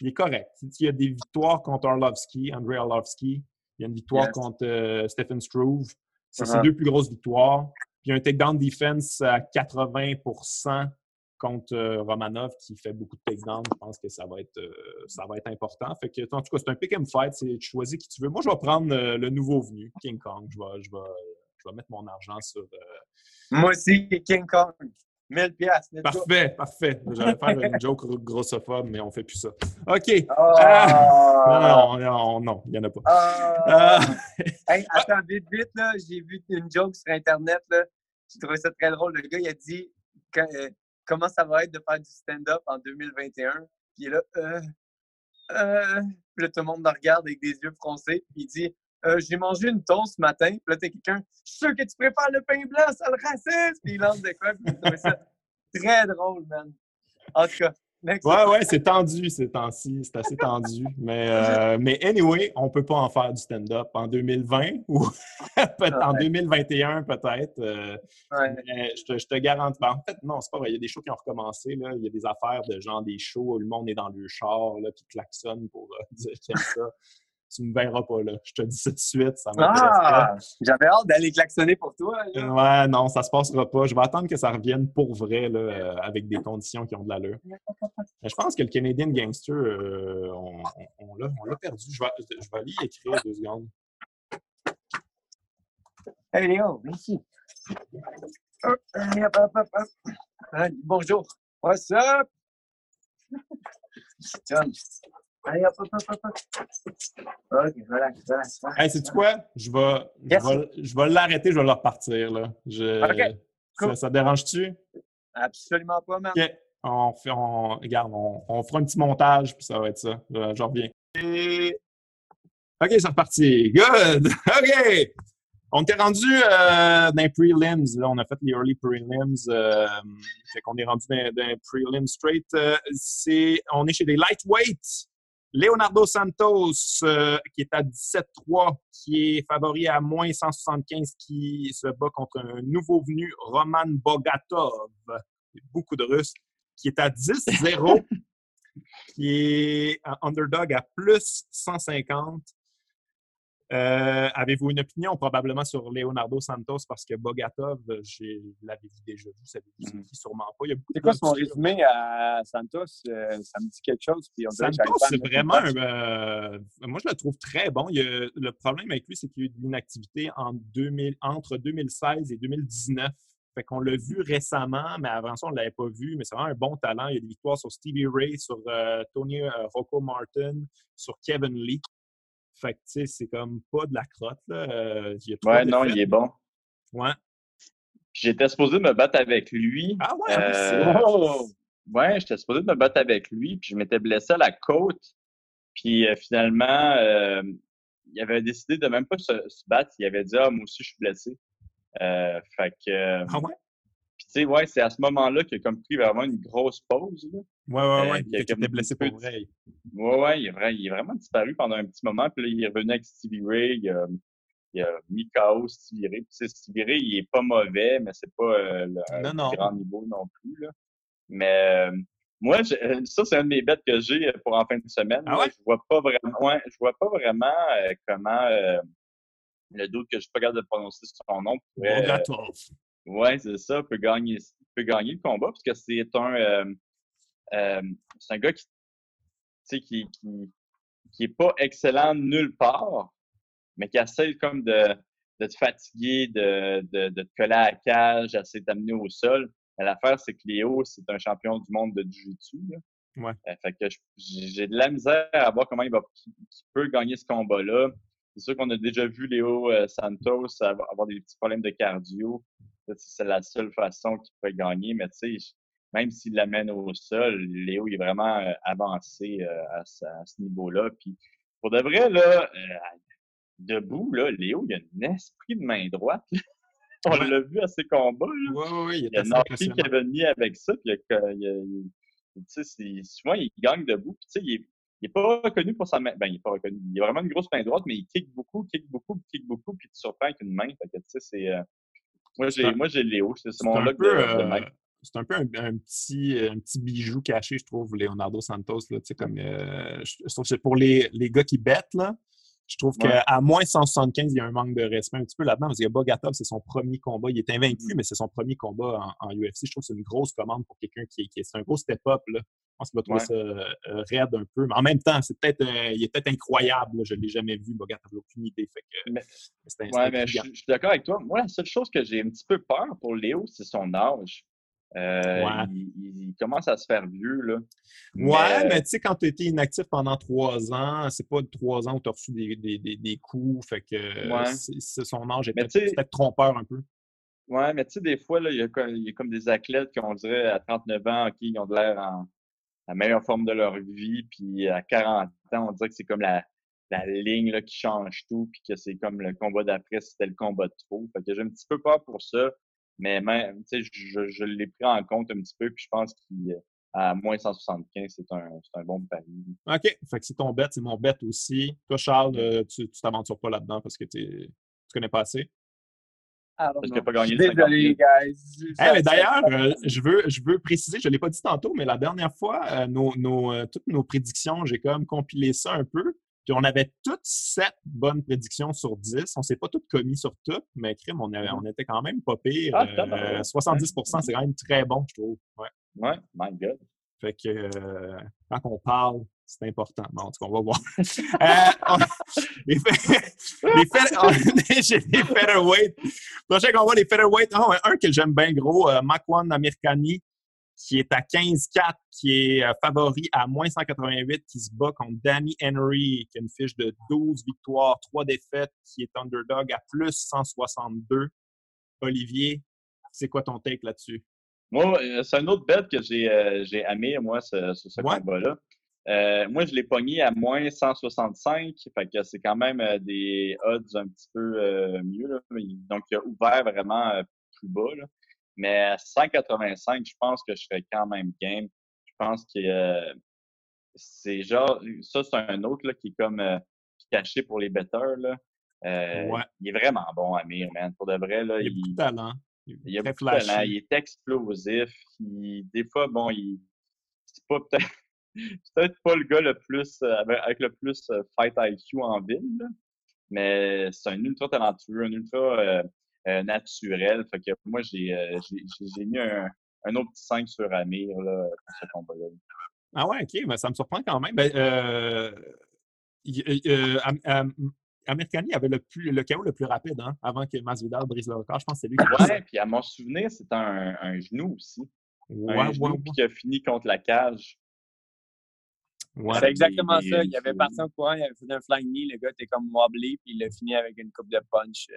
Il est correct. Il y a des victoires contre Arlovski, Andrei Arlovski. Il y a une victoire contre euh, Stephen Struve. C'est ses uh-huh. deux plus grosses victoires. Puis il y a un takedown defense à 80 contre euh, Romanov qui fait beaucoup de takedowns. Je pense que ça va être, euh, ça va être important. Fait que, en tout cas, c'est un pick and fight. Tu choisis qui tu veux. Moi, je vais prendre euh, le nouveau venu, King Kong. Je vais, je vais, je vais mettre mon argent sur. Moi aussi, King Kong. 1000 pièces. Parfait, parfait. J'allais faire une joke grossophobe, mais on fait plus ça. OK. Ah! non, non, non, il n'y en a pas. Ah! attends, vite, vite, là. J'ai vu une joke sur Internet, là. J'ai trouvé ça très drôle. Le gars, il a dit, comment ça va être de faire du stand-up en 2021. Puis là, euh, euh, puis là, tout le monde me regarde avec des yeux froncés. Puis il dit euh, J'ai mangé une toast ce matin. Puis là, t'es quelqu'un Je suis sûr que tu prépares le pain blanc, ça le raciste. Puis il lance des quoi. Puis il ça (laughs) très drôle, man. En tout cas. Ouais, ouais, c'est tendu ces temps-ci. C'est assez tendu. Mais, (laughs) euh, mais anyway, on ne peut pas en faire du stand-up en 2020 (laughs) ou en 2021 peut-être. Euh, je, te, je te garantis. Ben, en fait, non, c'est pas vrai. Il y a des shows qui ont recommencé. Là. Il y a des affaires de genre des shows où le monde est dans le char là, puis klaxonne pour euh, dire qu'il ça tu me verras pas là. Je te dis ça tout de suite, ça Ah! J'avais hâte d'aller klaxonner pour toi. Ouais, non, ça se passera pas. Je vais attendre que ça revienne pour vrai, là, euh, avec des conditions qui ont de l'allure. je pense que le Canadian Gangster, euh, on, on, l'a perdu. Je vais, je vais aller écrire deux secondes. Hey Léo, merci. Bonjour. What's up? Allez, hop, hop, hop, hop. OK, relax, relax. Hey, sais-tu quoi? Je vais, je vais, l'arrêter, je vais le repartir. Là. Je, OK. Ça, te dérange-tu? Absolument pas, man. OK. On, fait, on, regarde, on, on, fera un petit montage, puis ça va être ça. Je, je reviens. OK, c'est reparti. Good! (laughs) OK! On était rendu euh, dans les prelims. Là, on a fait les early prelims. Euh, fait qu'on est rendu dans, dans les prelims straight. Euh, c'est, on est chez les lightweights. Leonardo Santos, euh, qui est à 17-3, qui est favori à moins 175, qui se bat contre un nouveau venu, Roman Bogatov, beaucoup de Russes, qui est à 10-0, (laughs) qui est underdog à plus 150. Euh, avez-vous une opinion probablement sur Leonardo Santos? Parce que Bogatov, je l'avais vu déjà vu, ça mm sûrement pas. C'est quoi son résumé à Santos? Euh, ça me dit quelque chose. Santos, c'est vraiment euh, moi, je le trouve très bon. le problème avec lui, c'est qu'il y a eu de l'inactivité en 2000, entre 2016 et 2019. Fait qu'on l'a vu récemment, mais avant ça, on ne l'avait pas vu. Mais c'est vraiment un bon talent. Il y a des victoires sur Stevie Ray, sur Tony Rocco Martin, sur Kevin Lee. Fait que, tu sais, c'est comme pas de la crotte, là. Euh, ouais, non, il est bon. Ouais. J'étais supposé me battre avec lui. Ah ouais, euh, oh! Ouais, j'étais supposé me battre avec lui, puis je m'étais blessé à la côte. Puis euh, finalement, il avait décidé de même pas se, battre. Il avait dit Ah, moi aussi, je suis blessé. fait que. Ah ouais? Tu sais, ouais, c'est à ce moment-là qu'il a comme pris vraiment une grosse pause. Là. Ouais, ouais, ouais. il, était blessé pour vrai. Ouais, ouais, il est, il est, vraiment disparu pendant un petit moment. Puis là, il est revenu avec Stevie Ray. Il a, il a mis KO Stevie Ray. Puis Stevie Ray, il est pas mauvais, mais c'est pas euh, le grand niveau non plus. Là. Mais euh, moi, euh, ça, c'est un de mes bêtes que j'ai pour en fin de semaine. Ah ouais? Je vois pas vraiment, ouais, je vois pas vraiment comment le doute que je suis pas capable de prononcer son nom pourrait, oui, c'est ça, peut gagner, peut gagner le combat parce que c'est un, euh, euh, c'est un gars qui, qui, qui, qui est pas excellent nulle part, mais qui essaie comme de, de te fatiguer, de, de, de te coller à la cage, essayer de t'amener au sol. L'affaire, c'est que Léo, c'est un champion du monde de Jiu-Jitsu. Ouais. Euh, fait que j'ai de la misère à voir comment il va qu'il peut gagner ce combat-là. C'est sûr qu'on a déjà vu Léo Santos avoir des petits problèmes de cardio c'est la seule façon qu'il pourrait gagner, mais tu sais, même s'il l'amène au sol, Léo est vraiment euh, avancé euh, à, ce niveau-là. Puis pour de vrai, là, euh, debout, là, Léo, il a un esprit de main droite. (laughs) On l'a vu à ses combats. il, y a Norky qui avait mis avec ça. Puis il, souvent, il gagne debout. Puis, tu sais, il n'est pas reconnu pour sa main. Ben, il n'est pas reconnu. Il a vraiment une grosse main droite, mais il kick beaucoup, kick beaucoup, kick beaucoup, puis tu surprends avec une main. Fait que, tu sais, c'est. Moi, j'ai, moi, j'ai Léo. C'est, mon look de, euh, C'est un peu un, petit, un petit bijou caché, je trouve, Leonardo Santos. Là, comme, euh, je, trouve que pour les, les gars qui bêtent, là, je trouve qu'à moins 175, il y a un manque de respect un petit peu là-dedans. Parce que Bogatov, c'est son premier combat. Il est invaincu, mm. mais c'est son premier combat en, UFC. Je trouve que c'est une grosse commande pour quelqu'un qui, qui est. C'est un gros step-up. Là pense qu'il va trouver ça euh, raide un peu. Mais en même temps, c'est peut-être, euh, il est peut-être incroyable. Je ne l'ai jamais vu. Bogat n'a aucune idée. Fait que, mais, ouais, mais je, suis d'accord avec toi. Moi, la seule chose que j'ai un petit peu peur pour Léo, c'est son âge. Euh, il, commence à se faire vieux, là. Ouais, mais, tu sais, quand tu étais inactif pendant trois ans, c'est pas trois ans où tu as reçu des, des, des, coups, fait que c'est, son âge est peut-être, trompeur un peu. Ouais, mais tu sais, des fois, là, il, y a, il y a comme des athlètes qui, on dirait, à 39 ans, OK, ils ont de l'air en, la meilleure forme de leur vie. Puis à 40 ans, on dirait que c'est comme la, la ligne là, qui change tout, puis que c'est comme le combat d'après, c'était le combat de trop. Fait que j'ai un petit peu peur pour ça, mais même, je, je l'ai pris en compte un petit peu, puis je pense qu'à moins 175, c'est un, un bon pari. OK. Fait que c'est ton bet, c'est mon bet aussi. Toi, Charles, euh, tu ne t'aventures pas là-dedans parce que tu connais pas assez? Parce qu'il pas gagné Désolé, guys. mais D'ailleurs, euh, je, veux, je veux préciser, je ne l'ai pas dit tantôt, mais la dernière fois, euh, nos, nos, euh, toutes nos prédictions, j'ai comme compilé ça un peu. Puis on avait toutes sept bonnes prédictions sur 10. On ne s'est pas toutes commis sur toutes, mais crime, on, on était quand même pas pire. 70 ah, c'est quand même très bon, je trouve. Ouais, ouais my God. Fait que quand on parle, c'est important. Bon, en tout cas, on va voir. (laughs) euh, les, (laughs) (laughs) les, j'ai des featherweight. Prochain qu'on voit les featherweight. Oh, un que j'aime bien gros, euh, Makwan Amirkani, qui est à 15-4, qui est euh, favori à moins 188, qui se bat contre Danny Henry, qui a une fiche de 12 victoires, 3 défaites, qui est underdog à plus 162. Olivier, c'est quoi ton take là-dessus? Moi, euh, c'est un autre bet que j'ai euh, aimé, moi, ce, ce, combat-là. Euh, moi, je l'ai pogné à moins 165, fait que c'est quand même des odds un petit peu euh, mieux. Là. Donc, il a ouvert vraiment plus bas. Là. Mais à 185, je pense que je serais quand même game. Je pense que c'est genre, ça c'est un autre là, qui est comme caché pour les betters. Là. ouais. Il est vraiment bon, Amir, man. Pour de vrai, là, il, a beaucoup de talent. Il, a beaucoup de talent. Il est explosif. des fois, bon, il c'est pas peut-être (laughs) peut-être pas le gars le plus euh, avec le plus euh, fight IQ en ville. mais c'est un ultra talentueux, un ultra naturel. Fait que moi, j'ai mis un, un, autre petit 5 sur Amir là, pour ce combat-là. Ah ouais, ok, mais ça me surprend quand même. Ben, euh, Americani avait le, plus, le chaos le plus rapide hein, avant que Masvidal brise le record. Je pense que c'est lui qui Ouais, puis à mon souvenir, c'était un, un, genou aussi. Ouais, un genou qui a fini contre la cage. C'est exactement ça. Il avait parti en courant, il avait fait un flying knee, le gars était comme wobbly, puis il a fini avec une coupe de punch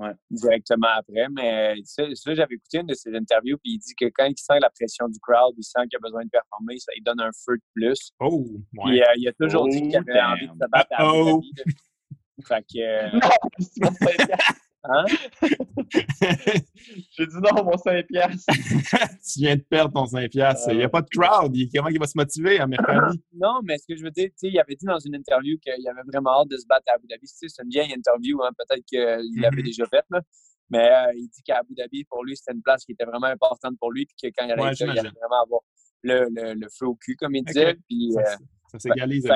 euh, directement après. Mais ça, j'avais écouté une de ses interviews, puis il dit que quand il sent la pression du crowd, il sent qu'il a besoin de performer, ça il donne un feu de plus. Oh, ouais. Puis, euh, il a toujours dit qu'il avait envie de se battre à oh. (laughs) Fait que. Euh, non, mon 5 (laughs) Hein? (laughs) J'ai dit non, mon 5 (laughs) Tu viens de perdre ton 5 Il n'y a pas de crowd. Comment il va se motiver à mercredi? (laughs) Non, mais ce que je veux dire, il avait dit dans une interview qu'il avait vraiment hâte de se battre à Abu Dhabi. C'est une vieille interview, hein, peut-être qu'il l'avait mm-hmm. déjà faite. Mais euh, il dit qu'à Abu Dhabi, pour lui, c'était une place qui était vraiment importante pour lui. Puis que quand il arrive il allait vraiment avoir le, le, le, feu au cul, comme il disait. Puis, ça, euh, ça s'égalise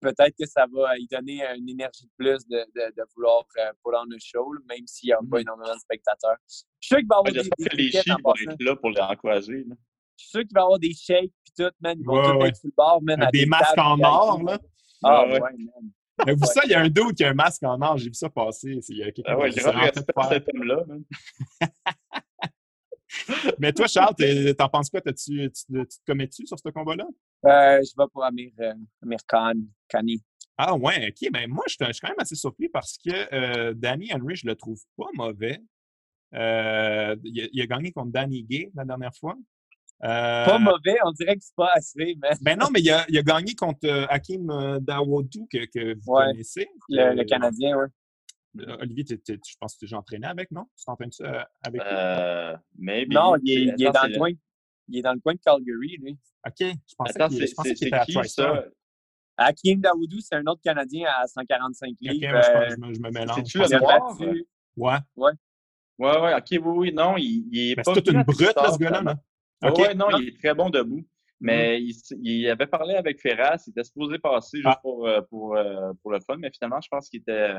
peut-être que ça va y donner une énergie de plus de, de, de vouloir euh, on le show, même s'il n'y a pas mm-hmm. énormément de spectateurs. Je suis sûr qu'il va y avoir des, que les chiens vont être là pour les encourager. Là. Je suis sûr qu'il va y avoir des shakes puis tout, man. Ils vont être sur le bord, man. Des, masques en or, là. Ah, ouais, man. Mais vous, ça, il y a un doute qui a un masque en or. J'ai vu ça passer. Il y a quelqu'un ah ouais, à cet homme-là. (laughs) Mais toi, Charles, t'en penses quoi? Tu, tu, te commets-tu sur ce combat-là? Euh, je vais pour Amir, euh, Amir Khan, Kani. Ah ouais, ok. Ben moi, je, suis quand même assez surpris parce que euh, Danny Henry, je le trouve pas mauvais. Euh, il, a, gagné contre Danny Gay la dernière fois. pas mauvais, on dirait que c'est pas assez, mais. Ben non, mais il a, gagné contre Hakim Dawodu que, que vous connaissez. Le, Canadien, oui. Olivier, je pense que tu es déjà entraîné avec, non? Tu t'entraînes avec euh, Non, il est, il est dans le coin. Il est dans le coin de Calgary, lui. OK. Je pensais qu'il était à TriStar. Hakim Daoudou, c'est un autre Canadien à 145 livres. OK, moi, je, je, me, je me mélange. C'est-tu le noir? Ouais. Ouais. Ouais, ouais, ok, oui, oui, non, il, il est pas. C'est toute une brute, là, ce gars-là, là. Okay. Ouais, non, il est très bon debout. Mais mm. il, il, avait parlé avec Ferras, il était supposé passer juste ah. pour, euh, pour, euh, pour, le fun, mais finalement, je pense qu'il était.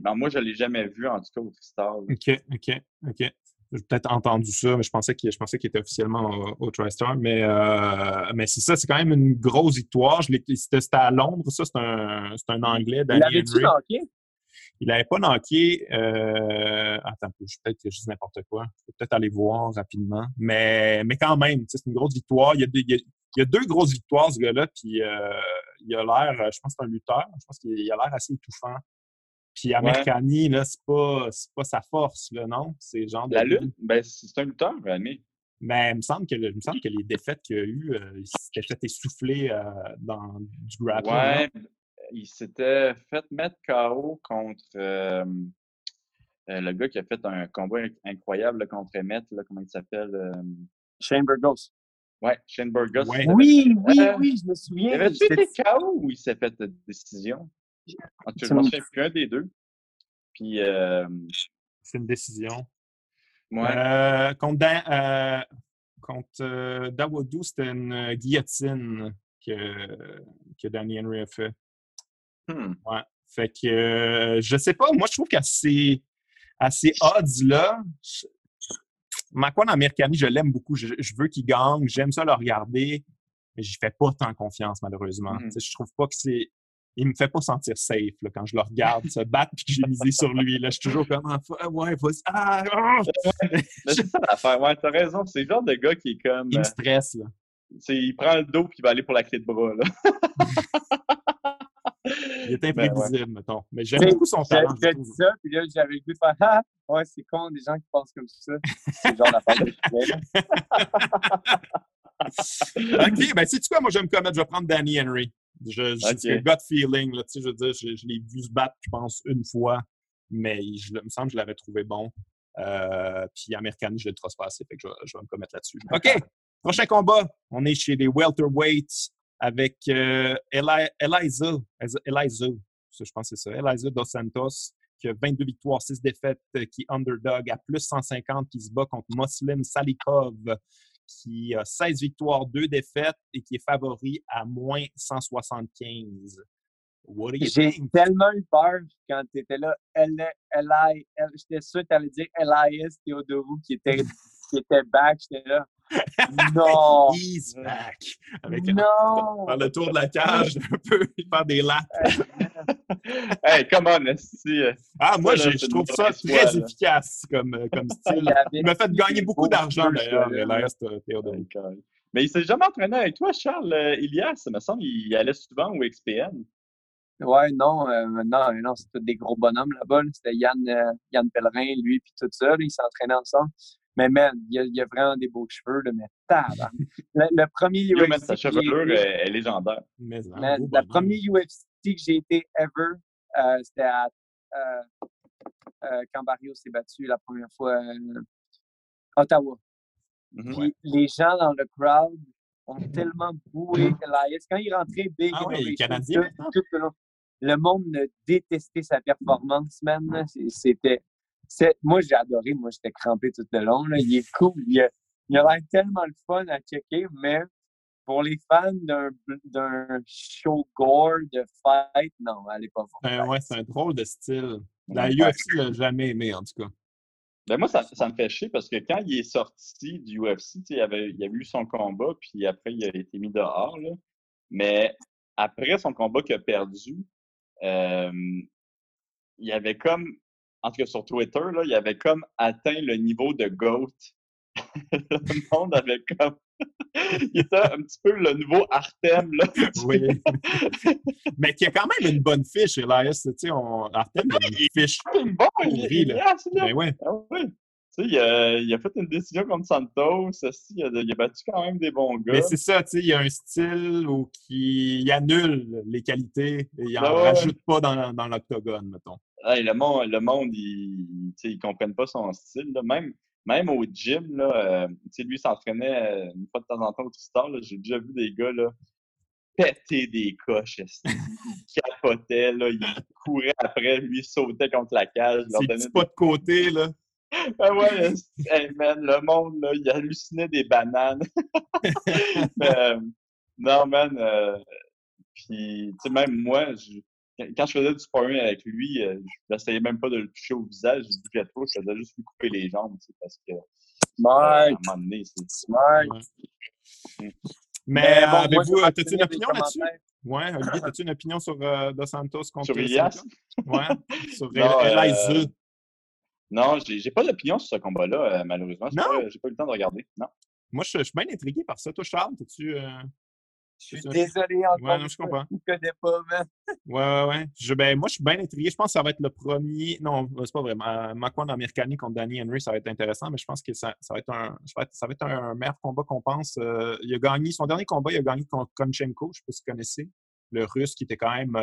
Ben, moi, je ne l'ai jamais vu, en tout cas, au Tristar. OK, OK, OK. J'ai peut-être entendu ça, mais je pensais qu'il, je pensais qu'il était officiellement au, TriStar. Mais, euh, mais c'est ça, c'est quand même une grosse victoire. c'était, à Londres, ça, c'est un, c'est un Anglais. Il avait-tu knocké? Il n'avait pas knocké. Euh, attends, peut-être que je dis n'importe quoi. Je peux peut-être aller voir rapidement. Mais, mais quand même, c'est une grosse victoire. Il y, a, il, y a, deux grosses victoires, ce gars-là. Puis euh, il a l'air, je pense que c'est un lutteur. Je pense qu'il a l'air assez étouffant. Puis Americani, là, c'est pas, pas sa force, là, non? C'est genre La lutte? Ben, c'est un lutteur, mais. Mais il me semble que, il me semble que les défaites qu'il a eues, euh, il s'était fait essouffler euh, dans du grappling. Ouais, il s'était fait mettre KO contre euh, le gars qui a fait un combat incroyable contre Emmett, là, comment il s'appelle? Shane Burgos. Ouais, Shane Burgos. Oui, oui, oui, je me souviens. Il avait-tu été KO ou il s'est fait décision? En tout cas, je plus un des deux. Puis. Euh, c'est une décision. Ouais. Euh, contre euh, contre Dawoudou, c'était une guillotine que, que Danny Henry a fait. Hmm. Ouais. Fait que je sais pas, moi je trouve qu'à ces, à ces odds-là, Macron Americani, je l'aime beaucoup. Je, veux qu'il gagne, j'aime ça le regarder, mais je fais pas tant confiance, malheureusement. Hmm. Je trouve pas que c'est il me fait pas sentir safe là, quand je le regarde se battre puis que j'ai misé sur lui. Là, je suis toujours comme ah, ouais, vas-y. Ah, ah! c'est ça l'affaire. Ouais, t'as raison. C'est le genre de gars qui est comme. Il me euh, stresse, là. il prend le dos puis il va aller pour la clé de bras. Là. (laughs) il est ben, imprévisible, mettons. Mais j'aime beaucoup son talent. J'ai dit ça, puis là, j'avais le goût de faire Ah, ouais, c'est con, des gens qui pensent comme ça. C'est le genre d'affaire que je (laughs) OK, ben, sais-tu quoi? Moi, je vais me commettre, je vais prendre Danny Henry. Je, j'ai gut feeling, là, je veux dire, je, je l'ai vu se battre, je pense, une fois, mais je, il me semble que je l'avais trouvé bon. Euh, puis Americani, je l'ai trop passé, fait que je, je, vais me commettre là-dessus. (laughs) OK, prochain combat, on est chez les welterweights avec euh, Eli, Eliza, Eliza, je pense que c'est ça, Eliza Dos Santos, qui a 22 victoires, 6 défaites, qui est underdog à plus 150, qui se bat contre Muslim Salikov, qui a 16 victoires, 2 défaites et qui est favori à moins 175. J'ai tellement eu peur quand tu étais là. J'étais sûr que tu allais dire Elias qui était, qui était back. J'étais là. Non! (laughs) He's back! Avec non! Faire le tour de la cage, un peu, (laughs) faire des laps. (laughs) hey, come on, si, euh, Ah, moi, je trouve ça très efficace comme, euh, comme style. Il m'a fait gagner beaucoup d'argent, d'ailleurs, Elias Théodorou. Mais il s'est jamais entraîné avec toi, Charles. Euh, Ilias, ça me semble, il allait souvent au XPN. Ouais, non, euh, non, non, c'était des gros bonhommes là-bas. C'était Yann, euh, Yann Pellerin, lui, puis tout ça. ils s'entraînaient ensemble. Mais man, il y, a, vraiment des beaux cheveux, là, mais (laughs) le, le, premier UFC. Yo, sa chevelure est, légendaire. Mais, le premier UFC que j'ai été ever, euh, c'était à quand Barrio s'est battu la première fois à Ottawa. Mm-hmm. Puis les gens dans le crowd ont tellement boué Elias. Quand il rentrait Big ah ouais, Canadien, tout, tout, le monde détestait sa performance, man. C'était. Moi, j'ai adoré. Moi, j'étais crampé tout le long. Là. Il est cool. Il a l'air tellement le fun à checker, mais pour les fans d'un show gore de fight, non, elle n'est pas forte. Ben ouais, c'est un drôle de style. La UFC l'a jamais aimé, en tout cas. Ben moi, ça, ça, me fait chier parce que quand il est sorti du UFC, il avait, il avait eu son combat, puis après, il a été mis dehors. Là. Mais après son combat qu'il a perdu, euh, il y avait comme, en tout cas sur Twitter, là, il avait comme atteint le niveau de GOAT. (laughs) le monde avait comme. (laughs) il était un petit peu le nouveau Artem. Là, oui. Mais qui a quand même une bonne fiche, Elias. Tu sais, on... Artem a une fiche. Il bon, il, là. Ben ouais. Ah, oui. Tu sais, il a, il a, fait une décision contre Santos. Il a, il a battu quand même des bons gars. Mais c'est ça, tu sais, il y a un style où qui, il annule les qualités et il n'en rajoute pas dans, dans l'octogone, mettons. Hey, le monde, le monde ils ne comprennent pas son style. Là. Même, même au gym, là, euh, lui s'entraînait euh, une fois de temps en temps au Tristar. J'ai déjà vu des gars là, péter des coches. Il capotait, là, il courait après, lui sautait contre la cage. C'est pas de côté, là. Ah ouais, hey man, le monde, là, il hallucinait des bananes. (laughs) (laughs) Euh, non, man. Euh, puis, tu sais, même moi, je, quand je faisais du sparring avec lui, euh, je n'essayais même pas de le toucher au visage, je bougeais trop, je faisais juste lui couper les jambes, tu sais, parce que. À un moment donné, c'est. Smart! Mm. Mais, bon, avez-vous, as-tu une opinion là-dessus? Ouais, Olivier, as-tu une opinion sur Dos Santos contre Sur Elias? Ouais, sur (laughs) Elias. Non, j'ai pas d'opinion sur ce combat-là, euh, malheureusement. Non? J'ai pas, eu le temps de regarder. Non. Moi, je, suis bien intrigué par ça. Toi, Charles, tu euh, Je suis désolé encore. Ouais, non, je comprends. Je connais pas, man. Ouais, ouais, ouais. Je, ben, moi, je suis bien intrigué. Je pense que ça va être le premier. Non, c'est pas vrai. Makwan Americani contre Danny Henry, ça va être intéressant, mais je pense que ça, ça va, être un, ça va être, un meilleur combat qu'on pense. Euh, il a gagné, son dernier combat, il a gagné contre Konchenko, je ne sais pas si vous connaissez. Le russe qui était quand même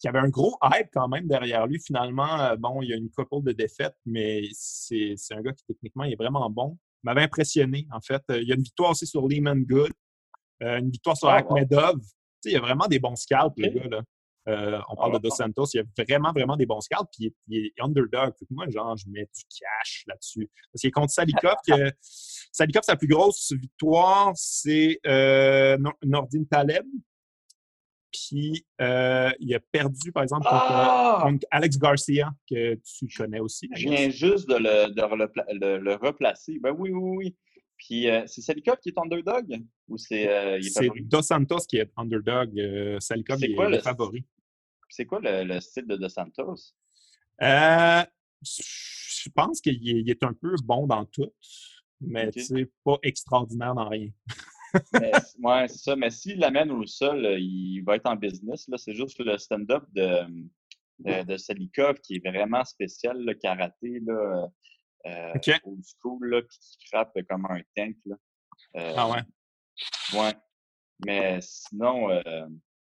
qui avait un gros hype quand même derrière lui. Finalement, euh, bon, il y a une couple de défaites, mais c'est un gars qui techniquement est vraiment bon. Il m'avait impressionné, en fait. Il y a une victoire aussi sur Lehman Good, euh, une victoire sur oh, Akhmedov. il y a vraiment des bons scalps, le gars. Là. Euh, on parle de Dos Santos, il y a vraiment, vraiment des bons scalps, puis il est, underdog. Moi, genre, je mets du cash là-dessus. Parce qu'il est contre Salikov. (laughs) Salikov, sa plus grosse victoire, c'est Nordin Taleb, puis euh, il a perdu, par exemple, ah! contre, Alex Garcia, que tu connais aussi. Je viens juste de le, de le, replacer. Ben oui, oui, oui. Puis euh, c'est Salikov qui est underdog ou c'est euh, C'est Dos Santos qui est underdog. Salikov est, le, favori. C'est quoi le, style de Dos Santos? je pense qu'il est, un peu bon dans tout, mais c'est pas extraordinaire dans rien (laughs) ouais, c'est ça. Mais s'il l'amène au sol, euh, il va être en business. C'est juste le stand-up de, de, de, Salikov qui est vraiment spécial, le karaté, là, euh, old school, là, qui frappe comme un tank. Là. Euh, ah ouais? Ouais. Mais sinon. Euh,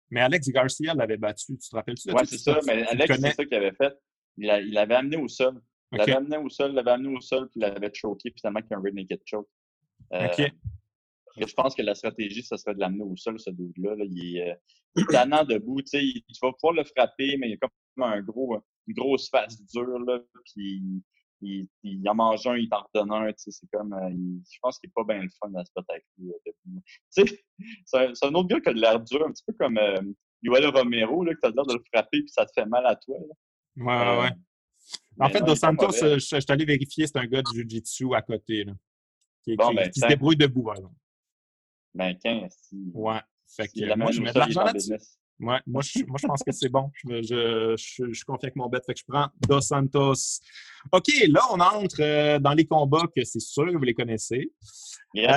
mais Alex Garcia l'avait battu, tu te rappelles-tu? Ouais, c'est ça. Mais Alex, c'est ça qu'il avait fait. Il, l'avait amené au sol. Il l'avait amené au sol, il l'avait amené au sol, puis il l'avait choqué, puis finalement, qu'il y a un red naked choke. OK je pense que la stratégie, ça serait de l'amener au sol, ce dude-là. Il, est, euh, tannant debout. Tu vas pouvoir le frapper, mais il y a comme un gros, une grosse face dure. Là, puis il, il, en mange un, il t'en redonne un. C'est comme, euh, je pense qu'il n'est pas bien le fun à se battre avec lui. Euh, (laughs) c'est un, un, autre gars qui a de l'air dur, un petit peu comme Yoel Romero, là, que tu as l'air de le frapper puis ça te fait mal à toi. Ouais, ouais, ouais. En fait, Dos Santos, je, suis allé vérifier, c'est un gars de Jiu-Jitsu à côté, là, qui, ben, qui, se débrouille debout, par exemple. Ben, 15. Ouais. Fait que, moi, je mets de l'argent là-dessus. Ouais, moi, je, moi, je pense que c'est bon. Je, je, je, suis confiant avec mon bet. Fait que je prends Dos Santos. OK, là, on entre euh, dans les combats que c'est sûr que vous les connaissez. Yes!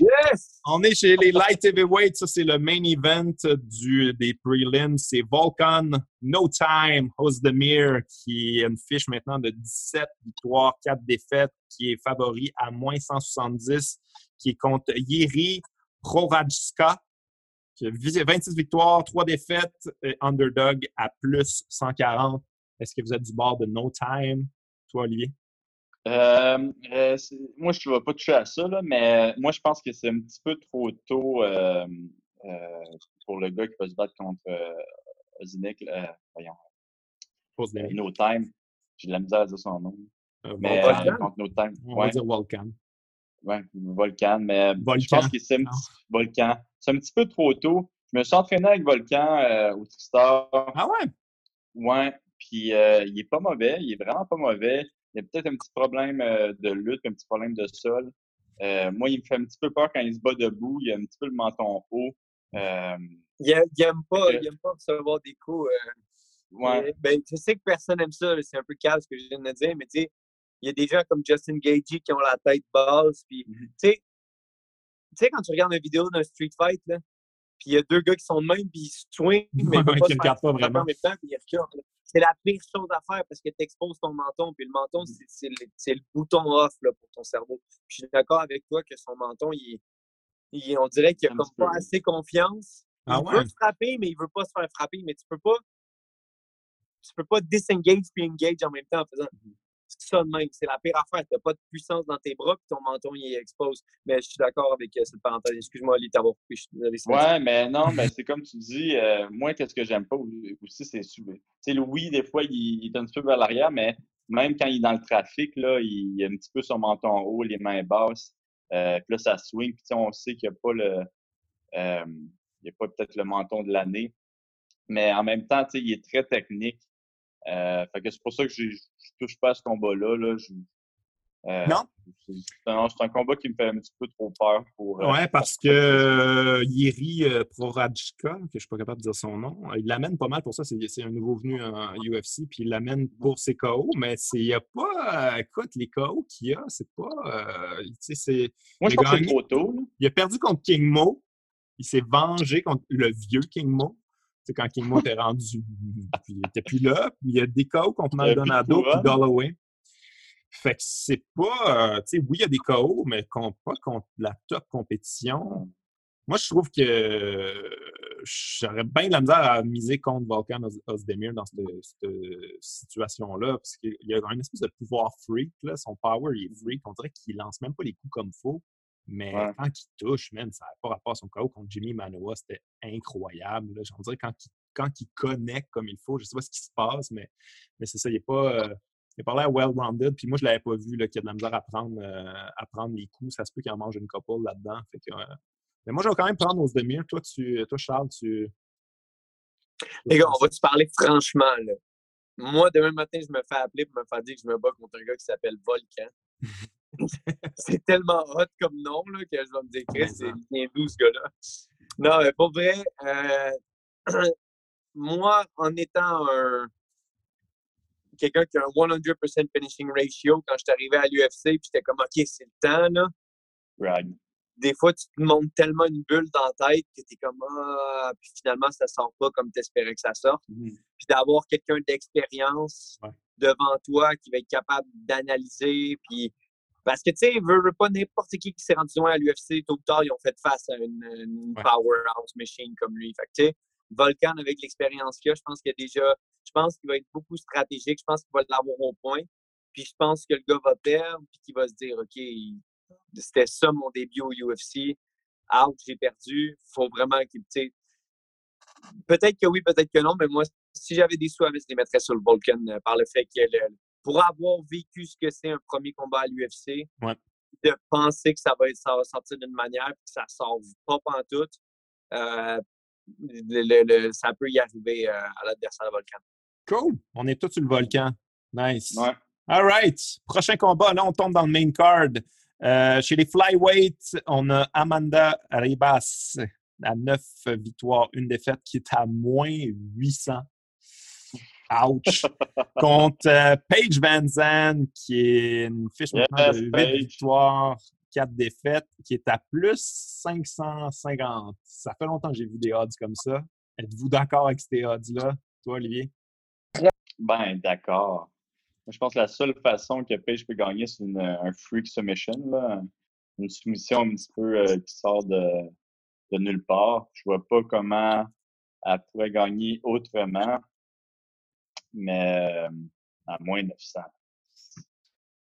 Euh, yes! On est chez les light heavyweights. Ça, c'est le main event du, des prelims. C'est Volkan No Time Ozdemir qui a une fiche maintenant de 17 victoires, 4 défaites, qui est favori à moins 170, qui est contre Yeri Prorajska 26 victoires, 3 défaites, underdog à plus 140. Est-ce que vous êtes du bord de No Time, toi, Olivier? Euh, euh, moi, je ne vais pas toucher à ça, là, mais moi, je pense que c'est un petit peu trop tôt euh, pour le gars qui va se battre contre Ozinek. voyons. No Time. J'ai de la misère à dire son nom. mais contre No Time. On va dire Volcan. Oui, Volcan, mais je pense que c'est un petit Volcan c'est un petit peu trop tôt. Je me suis entraîné avec Volcan euh, au Tristar. Ah ouais? Ouais. Puis euh, il est pas mauvais, il est vraiment pas mauvais. Il y a peut-être un petit problème euh, de lutte, un petit problème de sol. moi, il me fait un petit peu peur quand il se bat debout. Il a un petit peu le menton haut. il, aime pas, il aime pas recevoir des coups. ouais. ben, je sais que personne n'aime ça. C'est un peu calme ce que je viens de dire, mais tu sais, il y a des gens comme Justin Gagey qui ont la tête basse. Puis, mm-hmm. tu sais, tu sais, quand tu regardes une vidéo d'un street fight, là, puis il y a deux gars qui sont de même, puis ils se swingent, (laughs) mais ils ne regardent pas vraiment. En même temps, puis ils reculent. C'est la pire chose à faire parce que tu exposes ton menton, puis le menton, mmh. c'est le, le, bouton off là, pour ton cerveau. je suis d'accord avec toi que son menton, il, il on dirait qu'il a comme pas assez confiance. Ah il veut frapper, mais il veut pas se faire frapper. Mais tu peux pas, tu peux pas disengage puis engage en même temps en faisant. Ça de même. C'est la pire affaire. Tu n'as pas de puissance dans tes bras, puis ton menton, il expose. Mais je suis d'accord avec euh, cette parenthèse. Excuse-moi, Ali, t'avoir coupé. Je suis désolé. Ouais, mais non, mais (laughs) c'est comme tu dis, euh, moi, qu'est-ce que j'aime pas aussi, c'est Tu sais, oui, des fois, il, est un petit peu vers l'arrière, mais même quand il est dans le trafic, là, il, a un petit peu son menton haut, les mains basses. Euh, puis là, ça swing. Puis on sait qu'il n'y a pas le. Euh, il n'y a pas peut-être le menton de l'année. Mais en même temps, il est très technique. Euh, fait que c'est pour ça que je touche pas à ce combat-là. Là. Euh, non. C'est un, combat qui me fait un petit peu trop peur. Pour, euh, ouais, parce que Yeri Prorajka, que je suis pas capable de dire son nom, il l'amène pas mal pour ça. C'est un nouveau venu en UFC, puis il l'amène pour ses KO, mais il n'y a pas. écoute, les KO qu'il y a, c'est pas. c'est, Moi, je pense que c'est trop tôt. Il a perdu contre King Mo. Il s'est vengé contre le vieux King Mo quand King Mo était rendu, il était plus là. il y a des KO contre Maldonado et Galloway. Fait que c'est pas, euh, tu sais, oui, il y a des KO, mais pas contre la top compétition. Moi, je trouve que j'aurais bien de la misère à miser contre Volkan Ozdemir dans cette, situation-là, parce qu'il y a une espèce de pouvoir freak, là. son power il est freak. On dirait qu'il lance même pas les coups comme il faut. Mais quand il touche, man, ça n'a pas rapport à son KO contre Jimmy Manoa, c'était incroyable. Là. On dirait quand il, quand il connecte comme il faut, je ne sais pas ce qui se passe, mais, mais c'est ça, il n'est pas. Euh, il a l'air well-rounded, puis moi, je ne l'avais pas vu, qu'il y a de la misère à prendre, euh, à prendre les coups. Ça se peut qu'il en mange une couple là-dedans. Euh, mais moi, je vais quand même prendre Ozdemir. Toi, tu, toi Charles, tu. Les gars, on va te parler franchement. Là? Moi, demain matin, je me fais appeler pour me faire dire que je me bats contre un gars qui s'appelle Volcan. (laughs) (laughs) c'est tellement hot comme nom là, que je vais me dire, c'est bien doux ce gars-là. Non, mais pour vrai, euh, (clears throat) moi, en étant un quelqu'un qui a un 100% finishing ratio, quand je suis arrivé à l'UFC, puis j'étais comme, OK, c'est le temps, là. Des fois, tu te montes tellement une bulle dans la tête que tu es comme, ah, puis finalement, ça sort pas comme tu espérais que ça sorte. Mmh puis d'avoir quelqu'un d'expérience devant toi qui va être capable d'analyser, puis parce que, tu sais, veut, pas n'importe qui qui s'est rendu loin à l'UFC, tôt ou tard, ils ont fait face à une, powerhouse machine comme lui. Fait que, tu sais, Volcan, avec l'expérience qu'il a, je pense qu'il a déjà, je pense qu'il va être beaucoup stratégique. Je pense qu'il va l'avoir au point. Puis je pense que le gars va perdre, puis qu'il va se dire, OK, c'était ça mon début au UFC. Out, j'ai perdu. Faut vraiment qu'il, tu sais, peut-être que oui, peut-être que non, mais moi, si j'avais des sous à mettre, je les mettrais sur le Volcan euh, par le fait qu'il pour avoir vécu ce que c'est un premier combat à l'UFC, de penser que ça va, ça va sortir d'une manière et que ça sort pas en tout. Euh, ça peut y arriver à l'adversaire volcan. Cool. On est tous sur le volcan. Nice. Ouais. All right. Prochain combat. Là, on tombe dans le main card. chez les flyweights, on a Amanda Ribas à 9 victoires, une défaite qui est à moins 800. Ouch! (laughs) Contre euh, Paige Van Zandt, qui est une fiche de 8 victoires, 4 défaites, qui est à plus 550. Ça fait longtemps que j'ai vu des odds comme ça. Êtes-vous d'accord avec ces odds-là, toi, Olivier? Ben, d'accord. Je pense que la seule façon que Paige peut gagner, c'est un freak submission, là. une soumission un petit peu euh, qui sort de, de nulle part. Je vois pas comment elle pourrait gagner autrement, mais euh, à moins 900.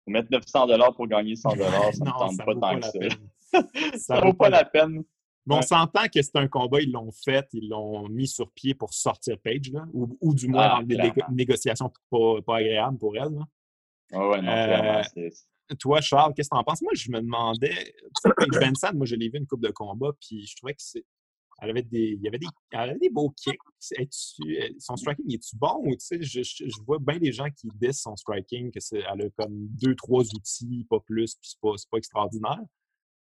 Faut mettre 900 dollars pour gagner 100 dollars, ça ne (laughs) tente pas tant que (laughs) ça. ça vaut pas la peine. Mais on s'entend que c'est un combat, ils l'ont fait, ils l'ont mis sur pied pour sortir Page, là, ou, du moins ah, dans des négociations pas, pas, agréables pour elle. Là. Ah ouais, non, euh, toi, Charles, qu'est-ce que tu en penses? Moi, je me demandais, Paige Vincent, moi, je l'ai vu une coupe de combat, puis je trouvais que c'est. Elle avait des, il y avait des, elle des beaux kicks. son striking, est-tu bon? Ou, je, vois bien des gens qui disent son striking, que elle a comme deux, trois outils, pas plus, puis c'est pas, pas extraordinaire.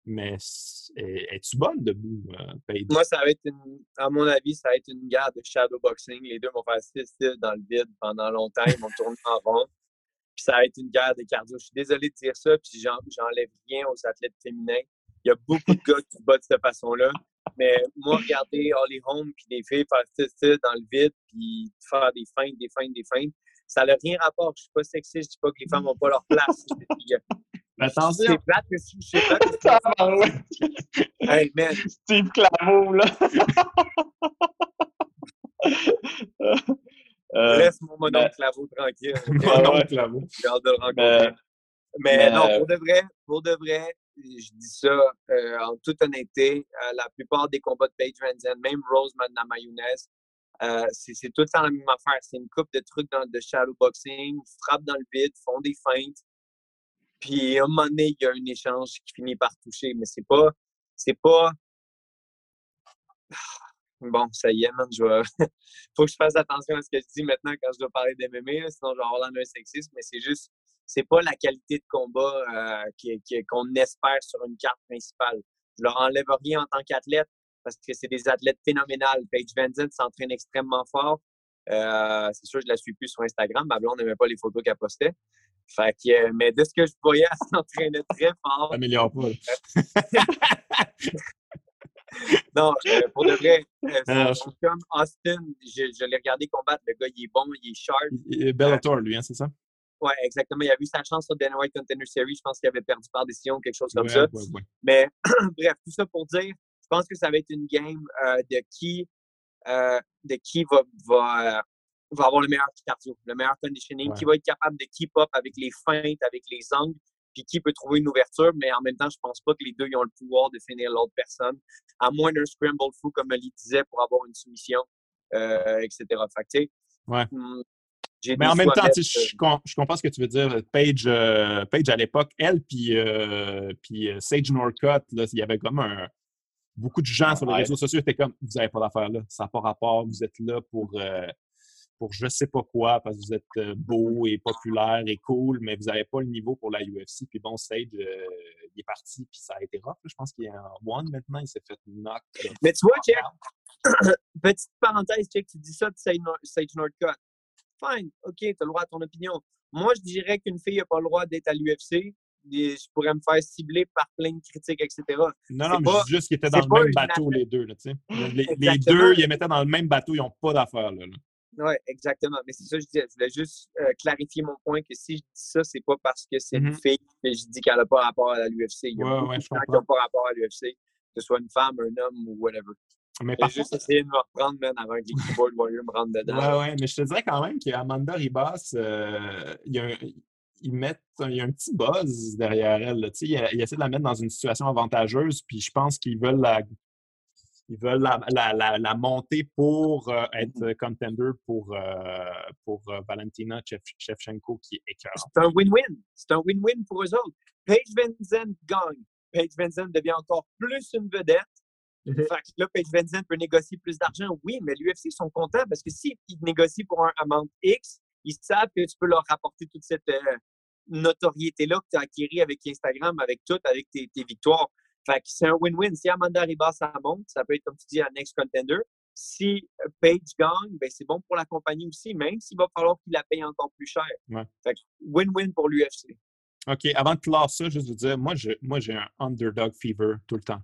Mais es-tu bonne debout, euh? Moi, ça va être une, à mon avis, ça va être une guerre de shadowboxing. Les deux vont faire six dans le vide pendant longtemps. Ils vont tourner en rond. Puis ça va être une guerre de cardio. Je suis désolé de dire ça, puis j'enlève rien aux athlètes féminins. Il y a beaucoup de gars qui battent de cette façon-là. Mais moi, regarder Holly Holm puis des filles faire ça dans le vide, puis faire des feintes, des feintes, des feintes, ça n'a rien rapport. Je ne suis pas sexiste, je dis pas que les femmes n'ont pas leur place. (laughs) Attention. C'est plate que c'est plate. Que hey, man. Steve Claveau, là. (laughs) Euh, Laisse mon mononcle Claveau tranquille. Mononcle Claveau. J'ai hâte de le rencontrer. Mais, non, pour de vrai, pour de vrai, je dis ça euh, en toute honnêteté, euh, la plupart des combats de Paige Van même Rose Mayonnaise, euh, c'est tout le la même affaire. C'est une coupe de trucs de shadowboxing, frappe dans le vide, font des feintes. Puis à un moment donné, il y a un échange qui finit par toucher, mais c'est pas. C'est pas. (sighs) Bon, ça y est, man, je vais... (laughs) faut que je fasse attention à ce que je dis maintenant quand je dois parler d'MMA, sinon je vais avoir l'air d'un sexisme, mais c'est juste, c'est pas la qualité de combat euh, qu'on espère sur une carte principale. Je leur enlève rien en tant qu'athlète parce que c'est des athlètes phénoménales. Paige Van s'entraîne extrêmement fort. Euh, c'est sûr, je la suis plus sur Instagram. Ma blonde n'aimait pas les photos qu'elle postait. Fait que, mais de ce que je voyais, elle (laughs) s'entraînait très fort. Améliore pas. (laughs) non, euh, pour de vrai, euh, comme Austin, je, l'ai regardé combattre. Le gars, il est bon, il est sharp. Bellator, lui, hein, c'est ça? Oui, exactement. Il a vu sa chance sur Dana White Contender Series. Je pense qu'il avait perdu par décision, quelque chose comme ça. Mais (clears throat) bref, tout ça pour dire, je pense que ça va être une game euh, de qui, de qui va, va, va, avoir le meilleur cardio, le meilleur conditioning, qui va être capable de keep up avec les feintes, avec les angles, puis qui peut trouver une ouverture, mais en même temps, je pense pas que les deux ont le pouvoir de finir l'autre personne, à moins d'un scramble fou, comme Ali disait, pour avoir une soumission, euh, etc. Fait ouais. Mais en même temps, je, comprends ce que tu veux dire. Paige, euh, à l'époque, elle, puis, euh, puis Sage Norcott, là, il y avait comme un. Beaucoup de gens sur les réseaux sociaux étaient comme Vous n'avez pas d'affaires là, ça n'a pas rapport, vous êtes là pour pour je sais pas quoi, parce que vous êtes euh, beau et populaire et cool, mais vous n'avez pas le niveau pour la UFC. Puis bon, Sage, euh, il est parti, puis ça a été rough. Je pense qu'il est en one maintenant, il s'est fait knock. Euh, mais tu vois, Jack, (coughs) petite parenthèse, Jack, tu dis ça de Sage, Northcutt. Fine, OK, tu as le droit à ton opinion. Moi, je dirais qu'une fille n'a pas le droit d'être à l'UFC. Je pourrais me faire cibler par plein de critiques, etc. Non, non, mais c'est juste qu'ils étaient dans le même bateau, les deux. Là, (laughs) les, les, deux, ils mettaient dans le même bateau, ils n'ont pas d'affaires. Là, là. Oui, exactement. Mais c'est ça que je disais. Je voulais juste euh, clarifier mon point que si je dis ça, c'est pas parce que c'est une mm-hmm. fille que je dis qu'elle n'a pas rapport à l'UFC. Il y a ouais, beaucoup de gens qui n'ont pas rapport à l'UFC, que ce soit une femme, un homme ou whatever. Mais par juste essayer de me reprendre, man, avant que les keyboard warriors me rentrent dedans. Ouais, ouais, mais je te dirais quand même qu'Amanda Ribas, euh, il y a un, il y a un petit buzz derrière elle. Là. Il, il essaie de la mettre dans une situation avantageuse, puis je pense qu'ils veulent la ils veulent la, la, la, monter pour euh, être mmh contender pour, euh, pour Valentina Shevchenko qui est écœurante. C'est un win-win. C'est un win-win pour eux autres. Paige Vincent gagne. Paige Vincent devient encore plus une vedette. Mhm. Fait que là, Paige Van peut négocier plus d'argent, oui, mais l'UFC sont contents parce que s'ils négocient pour un amount X, ils savent que tu peux leur rapporter toute cette euh, notoriété-là que tu as acquérie avec Instagram, avec tout, avec tes, victoires. Fait que c'est un win-win. Si Amanda Ribas, ça monte, ça peut être, comme tu dis, un next contender. Si Paige gagne, ben c'est bon pour la compagnie aussi, même s'il va falloir qu'il la paye encore plus cher. Fait que win-win pour l'UFC. OK. Avant de clore ça, juste vous dire, moi, moi, j'ai un underdog fever tout le temps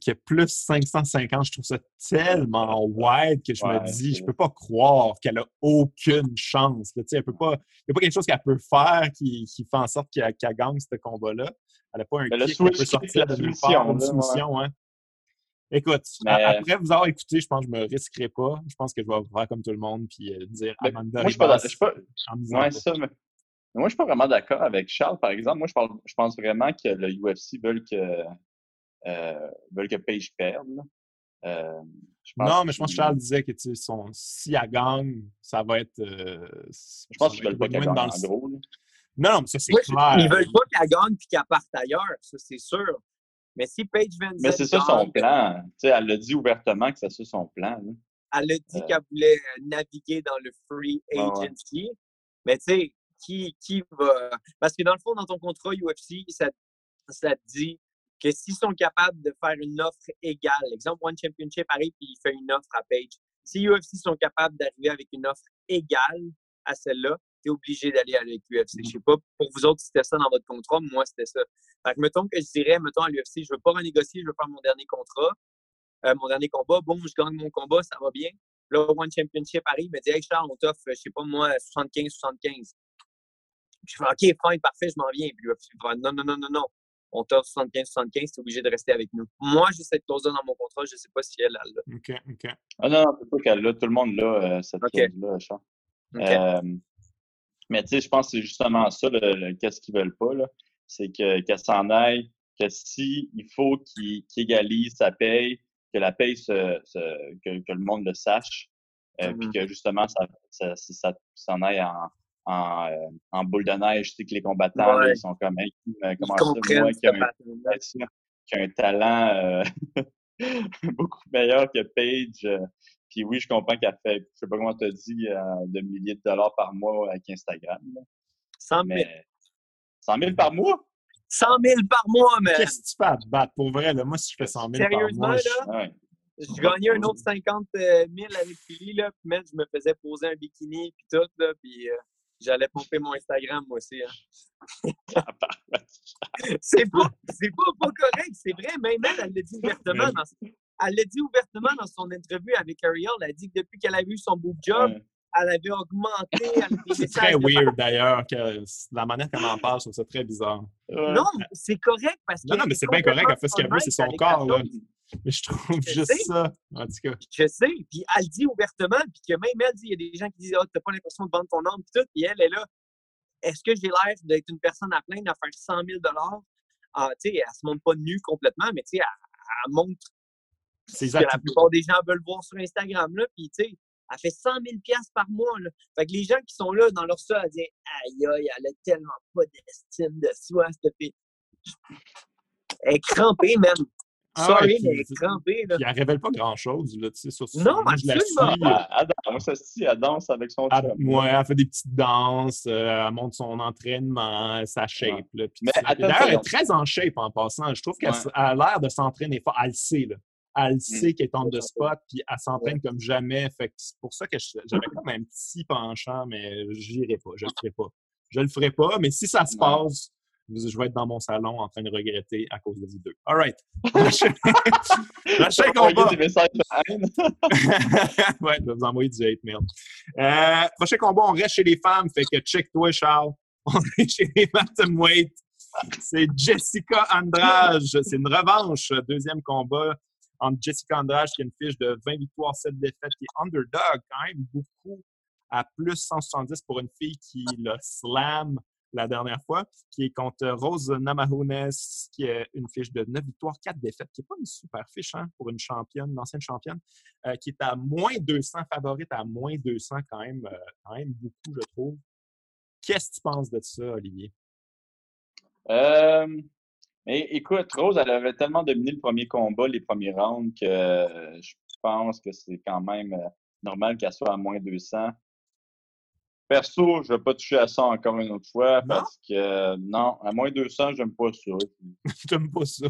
qui a plus 550, je trouve ça tellement wide que je me dis, je peux pas croire qu'elle a aucune chance. il n'y a pas quelque chose qu'elle peut faire qui, fait en sorte qu'elle gagne ce combat-là. Elle n'a pas un kick qui peut sortir de nulle part, une soumission. Hein. Écoute, après vous avoir écouté, je pense que je me risquerai pas. Je pense que je vais faire comme tout le monde puis euh, dire Amanda moi, je pas, je pas, ouais, ça, mais... moi, je suis pas vraiment d'accord avec Charles, par exemple. Moi, je, parle, je pense vraiment que le UFC veut que veulent que Page perde. Euh, non, mais je pense que Charles disait que son, si elle gagne, ça va être. Euh, je pense qu'ils veulent pas qu'elle gagne, en gros. Non, non, mais ça, c'est clair. Ils veulent pas qu'elle gagne puis qu'elle parte ailleurs, ça, c'est sûr. Mais si Paige Van Mais c'est ça son plan. sais, elle a dit ouvertement que c'est ça son plan. Elle a dit qu'elle voulait naviguer dans le free agency. Mais tu sais, qui, qui va. Parce que dans le fond, dans ton contrat UFC, ça, ça te dit que s'ils sont capables de faire une offre égale, exemple, One Championship arrive et il fait une offre à Page. Si UFC sont capables d'arriver avec une offre égale à celle-là, tu es obligé d'aller avec l'UFC. Je sais pas pour vous autres si c'était ça dans votre contrat, moi c'était ça. Fait que mettons que je dirais, mettons à l'UFC, je veux pas renégocier, je veux faire mon dernier contrat, euh, mon dernier combat, bon, je gagne mon combat, ça va bien. Là, One Championship arrive, me dit, hey Charles, on t'offre, je sais pas moi, 75-75. Je fais, OK, fine, parfait, je m'en viens. Puis l'UFC non, non, non, non, non on t'offre 75-75, tu es obligé de rester avec nous. Moi, j'ai cette clause-là dans mon contrat, je ne sais pas si elle a là. OK, OK. Ah non, non, c'est pas qu'elle l'a, tout le monde l'a, euh, cette clause-là, Charles. Euh, mais tu sais, je pense que c'est justement ça, qu'est-ce qu'ils veulent pas, là. C'est qu'elle s'en aille, que si il faut qu'il égalise sa paye, que la paye, se, que, le monde le sache, euh, puis mm-hmm. que justement, ça, ça, ça s'en aille en, en, euh, en, boule de neige. Tu sais que les combattants, ils sont comme, comment ça, moi qui a, un, talent euh, (laughs) beaucoup meilleur que Paige. Euh, puis oui, je comprends qu'elle fait, je sais pas comment tu as dit, de milliers de dollars par mois avec Instagram. 100 000. 100 000 par mois? 100 000 par mois, mais. Qu'est-ce que tu fais à te battre? Pour vrai, là, moi, si je fais 100 000 par mois. Là, je gagnais un (laughs) autre 50 000 avec Philly, là, puis même, je me faisais poser un bikini, puis tout, là, puis j'allais pomper mon Instagram, moi aussi. Hein. (laughs) c'est pas, pas, pas, correct, c'est vrai. Même elle, elle l'a dit ouvertement. Dans, elle l'a dit ouvertement dans son interview avec Ariel. Elle a dit que depuis qu'elle a vu son boob job, elle avait augmenté. (laughs) c'est très weird d'ailleurs, la manière qu'elle en parle, je trouve ça très bizarre. Non, c'est correct parce que. Non, non, mais c'est bien correct, elle fait ce qu'elle veut, c'est son corps. Là. Mais je trouve juste ça, en tout cas. Je sais, puis elle dit ouvertement, puis que même elle dit, il y a des gens qui disent, oh, t'as pas l'impression de vendre ton âme, puis tout, puis elle est là. Est-ce que j'ai l'air d'être une personne à plaindre à faire 100 000 ah, tu sais, elle se montre pas nue complètement, mais tu sais, elle, montre ce que la plupart des gens veulent voir sur Instagram, là, puis tu sais, elle fait 100 000 par mois, là. Fait que les gens qui sont là dans leur sol, à dire, aïe, aïe, elle a tellement pas d'estime de soi, cette fille. Elle est crampée, même. Ah mais. Là. Puis elle révèle pas grand-chose. Là, sur non, moi, je la Elle, danse, elle danse avec son elle, Ouais, elle fait des petites danses, euh, elle montre son entraînement, sa shape. Là, puis D'ailleurs, elle est très en shape en passant. Je trouve qu'elle a l'air de s'entraîner fort. Elle le sait. Là. Elle mm. sait qu'elle est en de spot, puis elle s'entraîne comme jamais. Fait que c'est pour ça que j'avais comme un petit penchant, mais je n'irai pas. Je le ferai pas. Je le ferai pas, mais si ça se passe, je vais être dans mon salon en train de regretter à cause de vous deux. All right. (laughs) Prochain (laughs) combat. messages (laughs) ouais, je vais vous envoyer du hate mail. Euh, prochain combat, on reste chez les femmes. Fait que check-toi, Charles. On est chez les Weight. C'est Jessica Andrade. C'est une revanche. Deuxième combat entre Jessica Andrade qui a une fiche de 20 victoires, 7 défaites, qui est underdog quand même beaucoup à plus 170 pour une fille qui le slam la dernière fois, qui est contre Rose Namajunas, qui a une fiche de 9 victoires, 4 défaites, qui n'est pas une super fiche hein, pour une championne, une ancienne championne, euh, qui est à moins 200, favorite à moins 200 quand même, euh, quand même beaucoup, je trouve. Qu'est-ce que tu penses de ça, Olivier? Euh, écoute, Rose, elle avait tellement dominé le premier combat, les premiers rounds, que je pense que c'est quand même normal qu'elle soit à moins 200. Perso, je ne vais pas toucher à ça encore une autre fois parce que non, à moins 200, j'aime pas ça. (laughs) J'aime pas ça.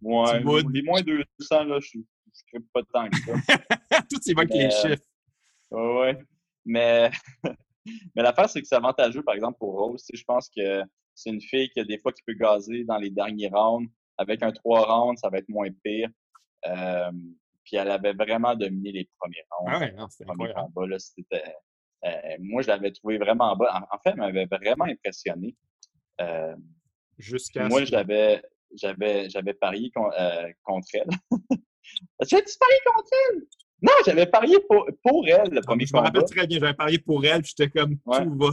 Ouais, les moins 200, là, je ne pas tant que ça. (laughs) Tout avec les chiffres. Oui, mais, (laughs) mais l'affaire, c'est que c'est avantageux, par exemple, pour Rose. Je pense que c'est une fille qui, des fois, qui peut gazer dans les derniers rounds. Avec un 3 rounds, ça va être moins pire. Euh, puis elle avait vraiment dominé les premiers rounds. Ah ouais, non, c'était incroyable. là, c'était, moi, je l'avais trouvé vraiment bas. En, fait, elle m'avait vraiment impressionné. Euh, Jusqu'à. Moi, j'avais, j'avais, j'avais parié euh, contre elle. (laughs) J'ai dit parié contre elle! Non, j'avais parié pour, pour elle le premier Je me rappelle très bien, j'avais parié pour elle, puis j'étais comme tout va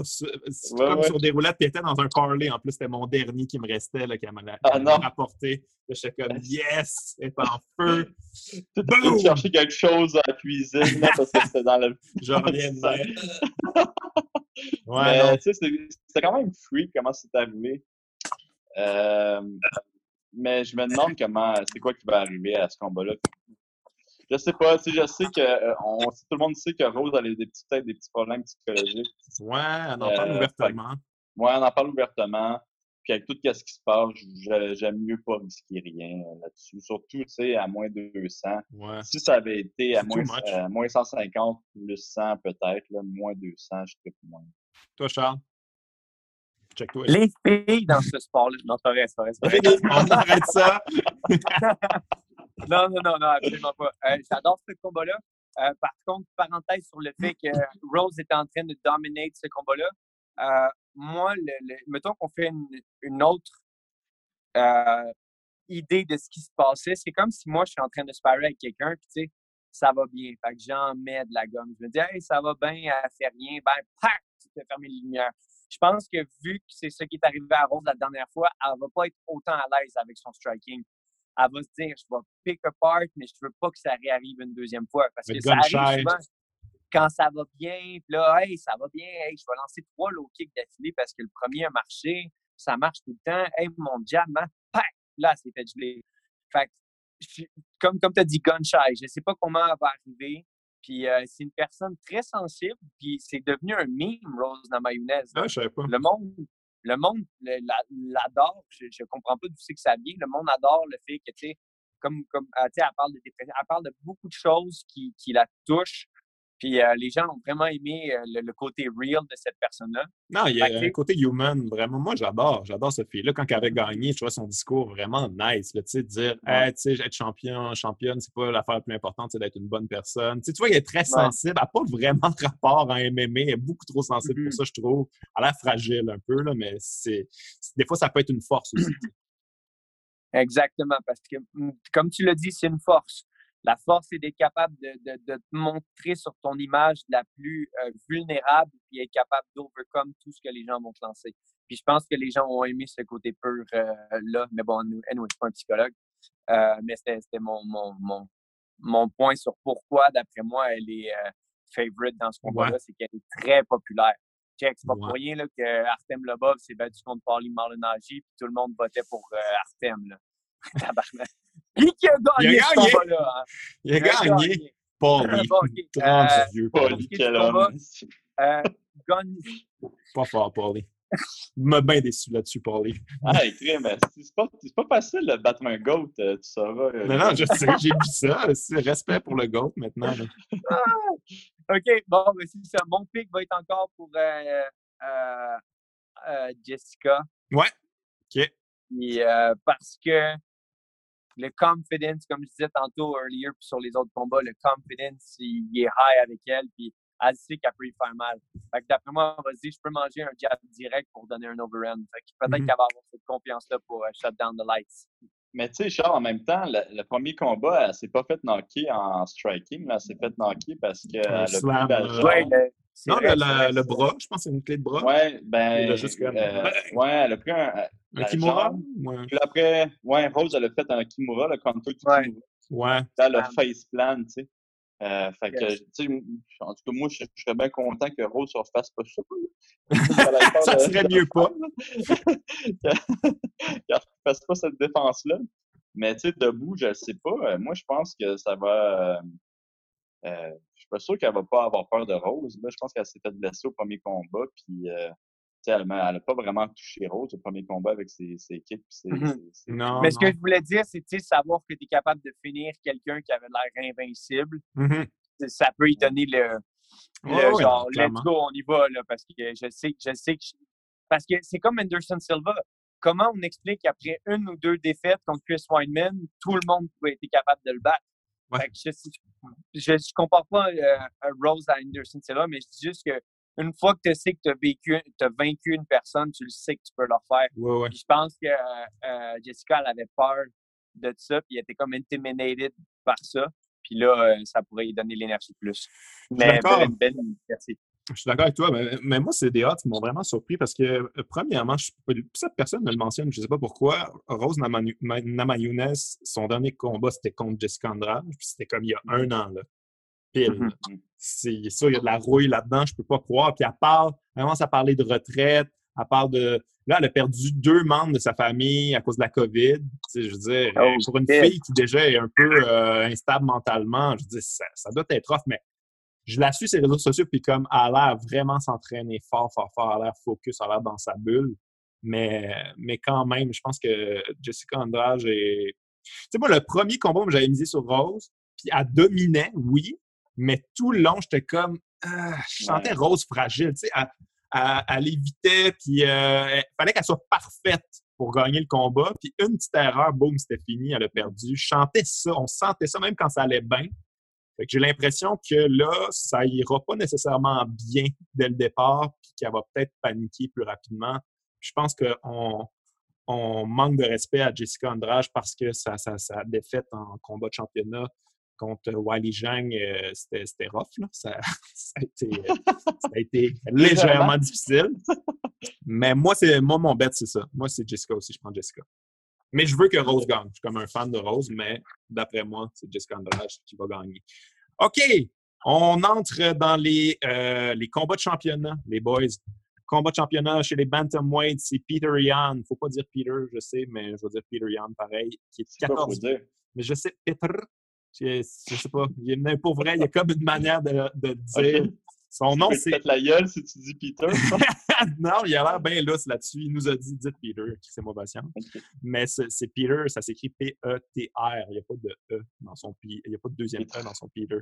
comme sur des roulettes, puis elle était dans un parlay. En plus, c'était mon dernier qui me restait, là, qui m'a ah, rapporté. J'étais comme (laughs) yes, elle est en feu. (laughs) Tu chercher quelque chose à la cuisine, là, parce que c'était dans le. (laughs) Je reviens ouais, Mais tu sais, c'était quand même free comment c'est arrivé. Euh, mais je me demande comment, c'est quoi qui va arriver à ce combat-là? Je sais pas, tu sais, je sais que euh, on, tout le monde sait que Rose a des petits, peut-être des petits problèmes psychologiques. Ouais, on en parle euh, ouvertement. ouais, on en parle ouvertement. Puis avec tout ce qui se passe, j'aime mieux pas risquer rien euh, là-dessus. Surtout, tu sais, à moins 200. Ouais. Si ça avait été à moins, moins 150, plus 100 peut-être, moins 200, je serais moins. Toi, Charles? Les filles dans ce sport-là. Non, c'est vrai, c'est vrai. (laughs) On arrête ça. (laughs) non, non, non, non, absolument pas. Euh, j'adore ce combat-là. Euh, par contre, parenthèse sur le fait que Rose était en train de dominer ce combat-là. Euh, moi, le, mettons qu'on fait une, autre idée de ce qui se passait. C'est comme si moi, je suis en train de se parler avec quelqu'un, puis tu sais, ça va bien. Fait que j'en mets de la gomme. Je me dis, hey, ça va bien, elle fait rien. Ben, pac, tu te fermes les lumières. Je pense que vu que c'est ce qui est arrivé à Rose la dernière fois, elle va pas être autant à l'aise avec son striking elle va se dire, je vais pick apart, mais je veux pas que ça réarrive une deuxième fois. Parce que ça arrive souvent quand ça va bien, puis là, hey, ça va bien, hey, je vais lancer trois low kicks d'affilée parce que le premier a marché, ça marche tout le temps, hey, mon jab, hein, là, c'est fait geler. Fait que, comme, comme tu as dit, gun shy, je sais pas comment elle va arriver. Puis euh, c'est une personne très sensible, puis c'est devenu un meme, Rose dans mayonnaise. Ah, je savais pas. Le monde, le monde l'adore. Je comprends pas d'où c'est que ça vient. Le monde adore le fait que, tu sais, comme, comme euh, elle parle de dépression, elle parle de beaucoup de choses qui, qui la touchent. Puis euh, les gens ont vraiment aimé euh, le, côté real de cette personne-là. Non, il y a un côté human, vraiment. Moi, j'adore, j'adore cette fille-là. Quand elle avait gagné, je trouvais son discours vraiment nice. De dire, tu sais, être champion, championne, c'est pas l'affaire la plus importante, c'est d'être une bonne personne. Tu, vois, elle est très sensible. Elle n'a pas vraiment de rapport en MMA. Elle est beaucoup trop sensible pour mm-hmm. ça, je trouve. Elle a l'air fragile un peu, là, mais c'est des fois, ça peut être une force aussi. (clears throat) Exactement, parce que, mm, comme tu l'as dit, c'est une force. La force, c'est d'être capable de, de, te montrer sur ton image la plus euh, vulnérable et être capable d'overcome tout ce que les gens vont te lancer. Puis je pense que les gens ont aimé ce côté pur euh, là. Mais bon, anyway, je ne suis pas un psychologue. Euh, mais c'était mon, mon, mon, mon, point sur pourquoi, d'après moi, elle est favorite dans ce combat-là, c'est qu'elle est très populaire. Check, c'est pas pour rien là, que Artem Lobov s'est battu contre Paulie Malignaggi, puis tout le monde votait pour Artem. Là. (laughs) Qui qui a gagné il a gagné. ce là hein? Il a gagné. Paulie. Bon, okay. euh, vieux. Paulie, quel homme. Euh, (laughs) Pas fort, Paulie. Il m'a bien déçu là-dessus, Paulie. Ah, écrit, mais c'est pas, pas facile de battre un GOAT, euh, tu sauras. Euh. Non, non, je sais, j'ai vu ça. Respect pour le GOAT maintenant. Ah! OK, bon, mais c'est ça. Mon pic va être encore pour euh, euh, Jessica. Ouais, OK. Et, parce que le confidence, comme je disais tantôt earlier, puis sur les autres combats, le confidence, il, est high avec elle, puis elle sait qu'elle peut y faire mal. Fait que d'après moi, on va se dire, je peux manger un jab direct pour donner un overhand. Fait que peut-être mm-hmm. qu'elle va avoir cette confiance-là pour uh, shut down the lights. Mais tu sais, Charles, en même temps, le, premier combat, elle s'est pas fait knocker en striking, elle s'est fait knocker parce qu'elle a ouais, non, le, le, bras, je pense que c'est une clé de bras. Ouais, ben. Juste euh, (laughs) ouais, elle a pris un. Un Kimura? Ouais. Puis après, ouais, Rose, elle a fait un Kimura, le counter Kimura. Ouais. Dans le face plan, tu sais. Euh, fait que, tu sais, en tout cas, moi, je, serais bien content que Rose ne fasse pas ça. (laughs) ça serait mieux pas. (laughs) fasse pas cette défense-là. Mais tu sais, debout, je ne sais pas. Moi, je pense que ça va. Euh, pas sûr qu'elle va pas avoir peur de Rose. Là, je pense qu'elle s'est fait blesser au premier combat. Puis, euh, elle n'a pas vraiment touché Rose au premier combat avec ses, équipes. Mm-hmm. non, Mais ce que je voulais dire, c'est savoir que tu es capable de finir quelqu'un qui avait l'air invincible. Mm-hmm. Ça peut y donner le, genre, let's go, on y va, là, parce que je sais, je sais que. parce que c'est comme Anderson Silva. Comment on explique qu'après une ou deux défaites contre Chris Weinman, tout le monde pouvait être capable de le battre? Je ne compare pas euh, Rose à Anderson Silva, mais je dis juste que une fois que tu sais que tu as vécu, as vaincu une personne, tu le sais que tu peux le faire. Je pense que euh, euh, Jessica, elle avait peur de ça, puis elle était comme intimidated par ça. Puis là, ça pourrait lui donner l'énergie plus. Mais merci. Je suis d'accord avec toi, mais, moi, c'est des hôtes qui m'ont vraiment surpris parce que, euh, premièrement, je, cette personne me le mentionne, je ne sais pas pourquoi. Rose Namajunas, son dernier combat, c'était contre Jessica Andrade, puis c'était comme il y a un an, là. Pile. Mm-hmm. C'est ça, il y a de la rouille là-dedans, je ne peux pas croire. Puis elle parle, elle commence à parler de retraite, elle parle de. Là, elle a perdu deux membres de sa famille à cause de la COVID. je veux dire, oh, pour une fille qui déjà est un peu euh, instable mentalement, je veux dire, ça, ça doit être off, mais je la suis sur les réseaux sociaux, puis comme elle a l'air vraiment s'entraîner fort, fort, fort, elle a l'air focus, elle a l'air dans sa bulle. Mais, mais quand même, je pense que Jessica Andrade est. Tu sais, moi, le premier combat, j'avais misé sur Rose, puis elle dominait, oui, mais tout le long, j'étais comme. Ah, je sentais Rose fragile, tu sais. Elle, évitait, puis euh, il fallait qu'elle soit parfaite pour gagner le combat. Puis une petite erreur, boum, c'était fini, elle a perdu. Je chantais ça, on sentait ça, même quand ça allait bien j'ai l'impression que là, ça ira pas nécessairement bien dès le départ, puis qu'elle va peut-être paniquer plus rapidement. Je pense qu'on on manque de respect à Jessica Andrade parce que sa, défaite en combat de championnat contre Wiley Zhang, euh, c'était rough. Là. (laughs) Ça, a été, ça, a été, (laughs) légèrement difficile. Mais moi, c'est moi mon bet, c'est ça. Moi, c'est Jessica aussi. Je prends Jessica. Mais je veux que Rose gagne. Je suis comme un fan de Rose, mais d'après moi, c'est Jessica Andrade qui va gagner. OK, on entre dans les, euh, les combats de championnat, les boys. Combat de championnat chez les Bantamweights, c'est Peter Yan. Il ne faut pas dire Peter, je sais, mais je vais dire Peter Yan pareil, qui est 14. Mais je sais, Peter, je, ne sais pas. Mais pour vrai, il y a comme une manière de, de dire. Son nom, c'est. peut la gueule si tu dis Peter. (laughs) non, il a l'air bien lousse là-dessus. Il nous a dit, dites Peter, c'est moi patient. Mais c'est Peter, ça s'écrit P-E-T-R. Il n'y a pas de E dans son Il n'y a pas de deuxième E dans son Peter.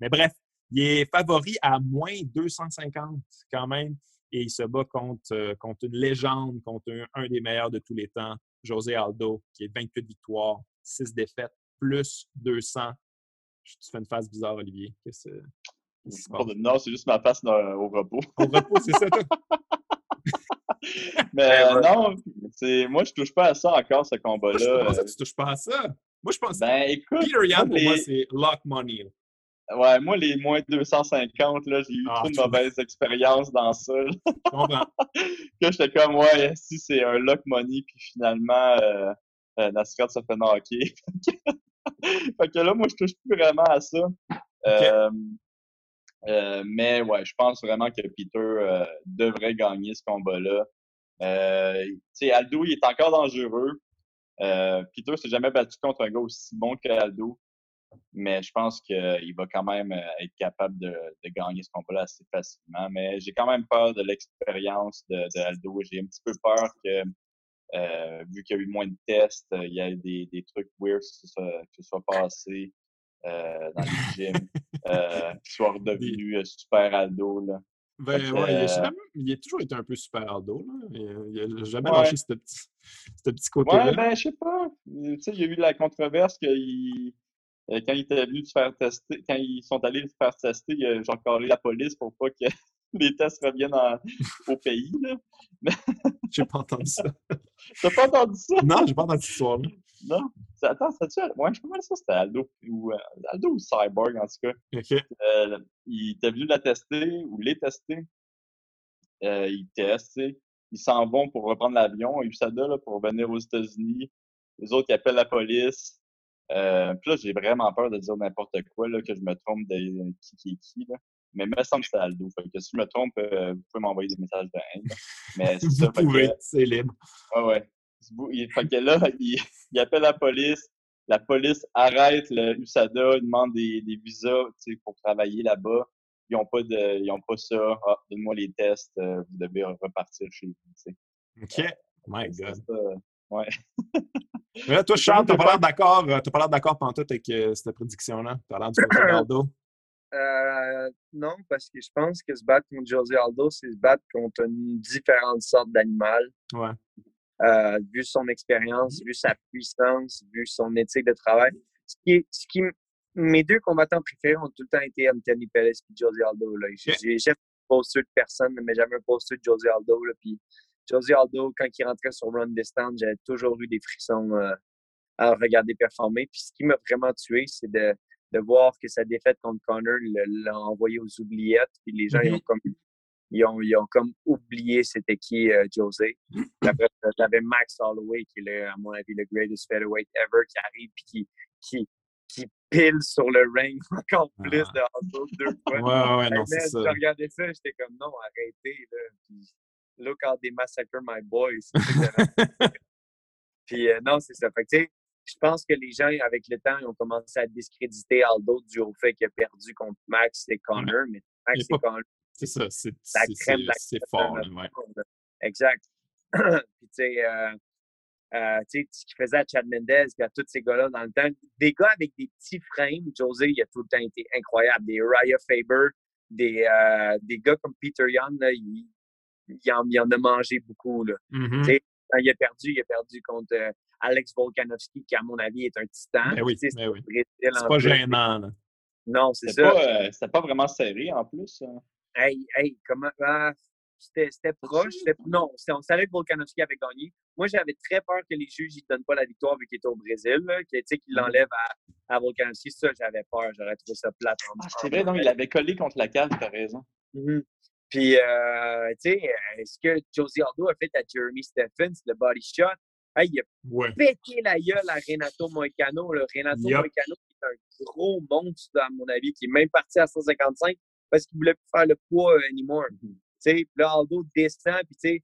Mais bref, il est favori à moins 250 quand même. Et il se bat contre, euh, contre une légende, contre un, des meilleurs de tous les temps, José Aldo, qui est 28 victoires, 6 défaites, plus 200. Tu fais une phase bizarre, Olivier. Non, c'est juste ma face au repos. Au repos, c'est ça. (laughs) Mais non, moi, je touche pas à ça encore, ce combat-là. Je pense que tu touches pas à ça. Moi, je pense ben, écoute, Peter Yan, pour moi, c'est lock money. Ouais, moi, les moins 250, là, j'ai eu ah, trop de mauvaises expériences dans ça. Je comprends. (laughs) que j'étais comme, ouais, si c'est un lock money, puis finalement, euh, euh, Nascar se fait knocker. (laughs) fait que là, moi, je touche plus vraiment à ça. Euh, euh, mais ouais, je pense vraiment que Peter euh, devrait gagner ce combat-là. Euh, Aldo, il est encore dangereux. Euh, Peter s'est jamais battu contre un gars aussi bon qu'Aldo. Mais je pense qu'il va quand même être capable de, de gagner ce combat-là assez facilement. Mais j'ai quand même peur de l'expérience de, de, Aldo. J'ai un petit peu peur que, vu qu'il y a eu moins de tests, il y a des, des trucs weird qui se, qui se soient passés. Euh, dans le gym, (laughs) euh, qui soit redevenu euh, super Aldo. Là. Ben ouais, il, a toujours été un peu super Aldo. Là. Il n'a jamais lâché ce petit, ce petit côté-là. Ouais, ben je sais pas. Tu sais, il y a eu de la controverse qu'il quand il était venu se faire tester, quand ils sont allés se faire tester, il a genre carré la police pour pas que (laughs) les tests reviennent au pays. Là. (laughs) j'ai pas entendu ça. T'as pas entendu ça? Non, j'ai pas entendu cette histoire-là. Non. Attends, ça-tu. Ouais, je pense que ça, c'était Aldo. Ou, euh, Aldo ou Cyborg, en tout cas. OK. Euh, il était venu la tester ou les tester. Euh, ils testent, Ils s'en vont pour reprendre l'avion à USADA là, pour venir aux États-Unis. Les autres, ils appellent la police. Euh, puis là, j'ai vraiment peur de dire n'importe quoi, là, que je me trompe de qui qui est qui. Là. Mais il me semble que c'était Aldo. Fait que si je me trompe, vous pouvez m'envoyer des messages de haine. Mais (laughs) c'est ça. Vous pouvez, c'est libre. Ouais, ouais il, fait que là, il, il, appelle la police. La police arrête le USADA, demande des, des visas pour travailler là-bas. Ils n'ont pas de, ils ont pas ça. Ah, donne-moi les tests, euh, vous devez repartir chez vous. OK. My God. Ça, ouais. (laughs) Mais là, toi, Charles, t'as pas l'air d'accord, t'as pas l'air d'accord pantoute avec euh, cette prédiction-là. T'as l'air du (clears throat) côté Euh, non, parce que je pense que se battre contre José Aldo, c'est se battre contre une différente sorte d'animal. Ouais. Euh, vu son expérience, vu sa puissance, vu son éthique de travail. Ce qui, ce qui, mes deux combattants préférés ont tout le temps été Anthony Perez et José Aldo. J'ai jamais un poster de personne, mais j'avais un de José Aldo. Là, puis José Aldo, quand il rentrait sur Run Distance, j'avais toujours eu des frissons euh, à regarder performer. Puis ce qui m'a vraiment tué, c'est de, de, voir que sa défaite contre Connor l'a envoyé aux oubliettes. Puis les gens, ils, ont mm-hmm. comme, ils, ont, ils ont comme oublié c'était qui euh, José. Après, j'avais Max Holloway, qui est, à mon avis, le greatest featherweight ever, qui arrive puis qui, qui, qui pile sur le ring (laughs) encore plus de Aldo deux (laughs) fois. Ouais, ouais, non, c'est ça. Je regardais ça, j'étais comme non, arrêtez. Là. Puis, Look how they massacre my boys. (laughs) Puis euh, non, c'est ça. Fait que, je pense que les gens, avec le temps, ils ont commencé à discréditer Aldo dû au fait qu'il a perdu contre Max et Connor. Mais Max et Connor, c'est ça, c'est fort. Ouais. Exact. (clears throat) Puis, tu sais, euh, euh, ce qu'il faisait à Chad Mendez et à tous ces gars-là dans le temps. Des gars avec des petits frames, José, il a tout le temps été incroyable. Des Raya Faber, des, euh, des gars comme Peter Young, là, il, il en, il en a mangé beaucoup. Là. Mm-hmm. Quand il a perdu, il a perdu contre euh, Alex Volkanovski, qui, à mon avis, est un titan. Ben oui, ben oui. C'est pas gênant. Là. Non, c'est ça. Pas, euh, pas vraiment serré, en plus. Hein. Hey, hey, comment... Ah, c'était proche. Non, on savait que Volkanovski avait gagné. Moi, j'avais très peur que les juges ne donnent pas la victoire vu qu'il était au Brésil, qu'il mm-hmm. l'enlève à, à Volkanovski. Ça, j'avais peur. J'aurais trouvé ça plate. Ah, c'est vrai, non, il avait collé contre la carte, tu as raison. Mm-hmm. Puis, euh, tu sais, est-ce que Josie Aldo a fait à Jeremy Stephens le body shot? Hey, il a pété la gueule à Renato Moicano. Le Renato Moicano, qui est un gros monstre, à mon avis, qui est même parti à 155 parce qu'il voulait plus faire le poids euh, anymore. Mm -hmm. Tu sais, là, Aldo descend, puis tu sais,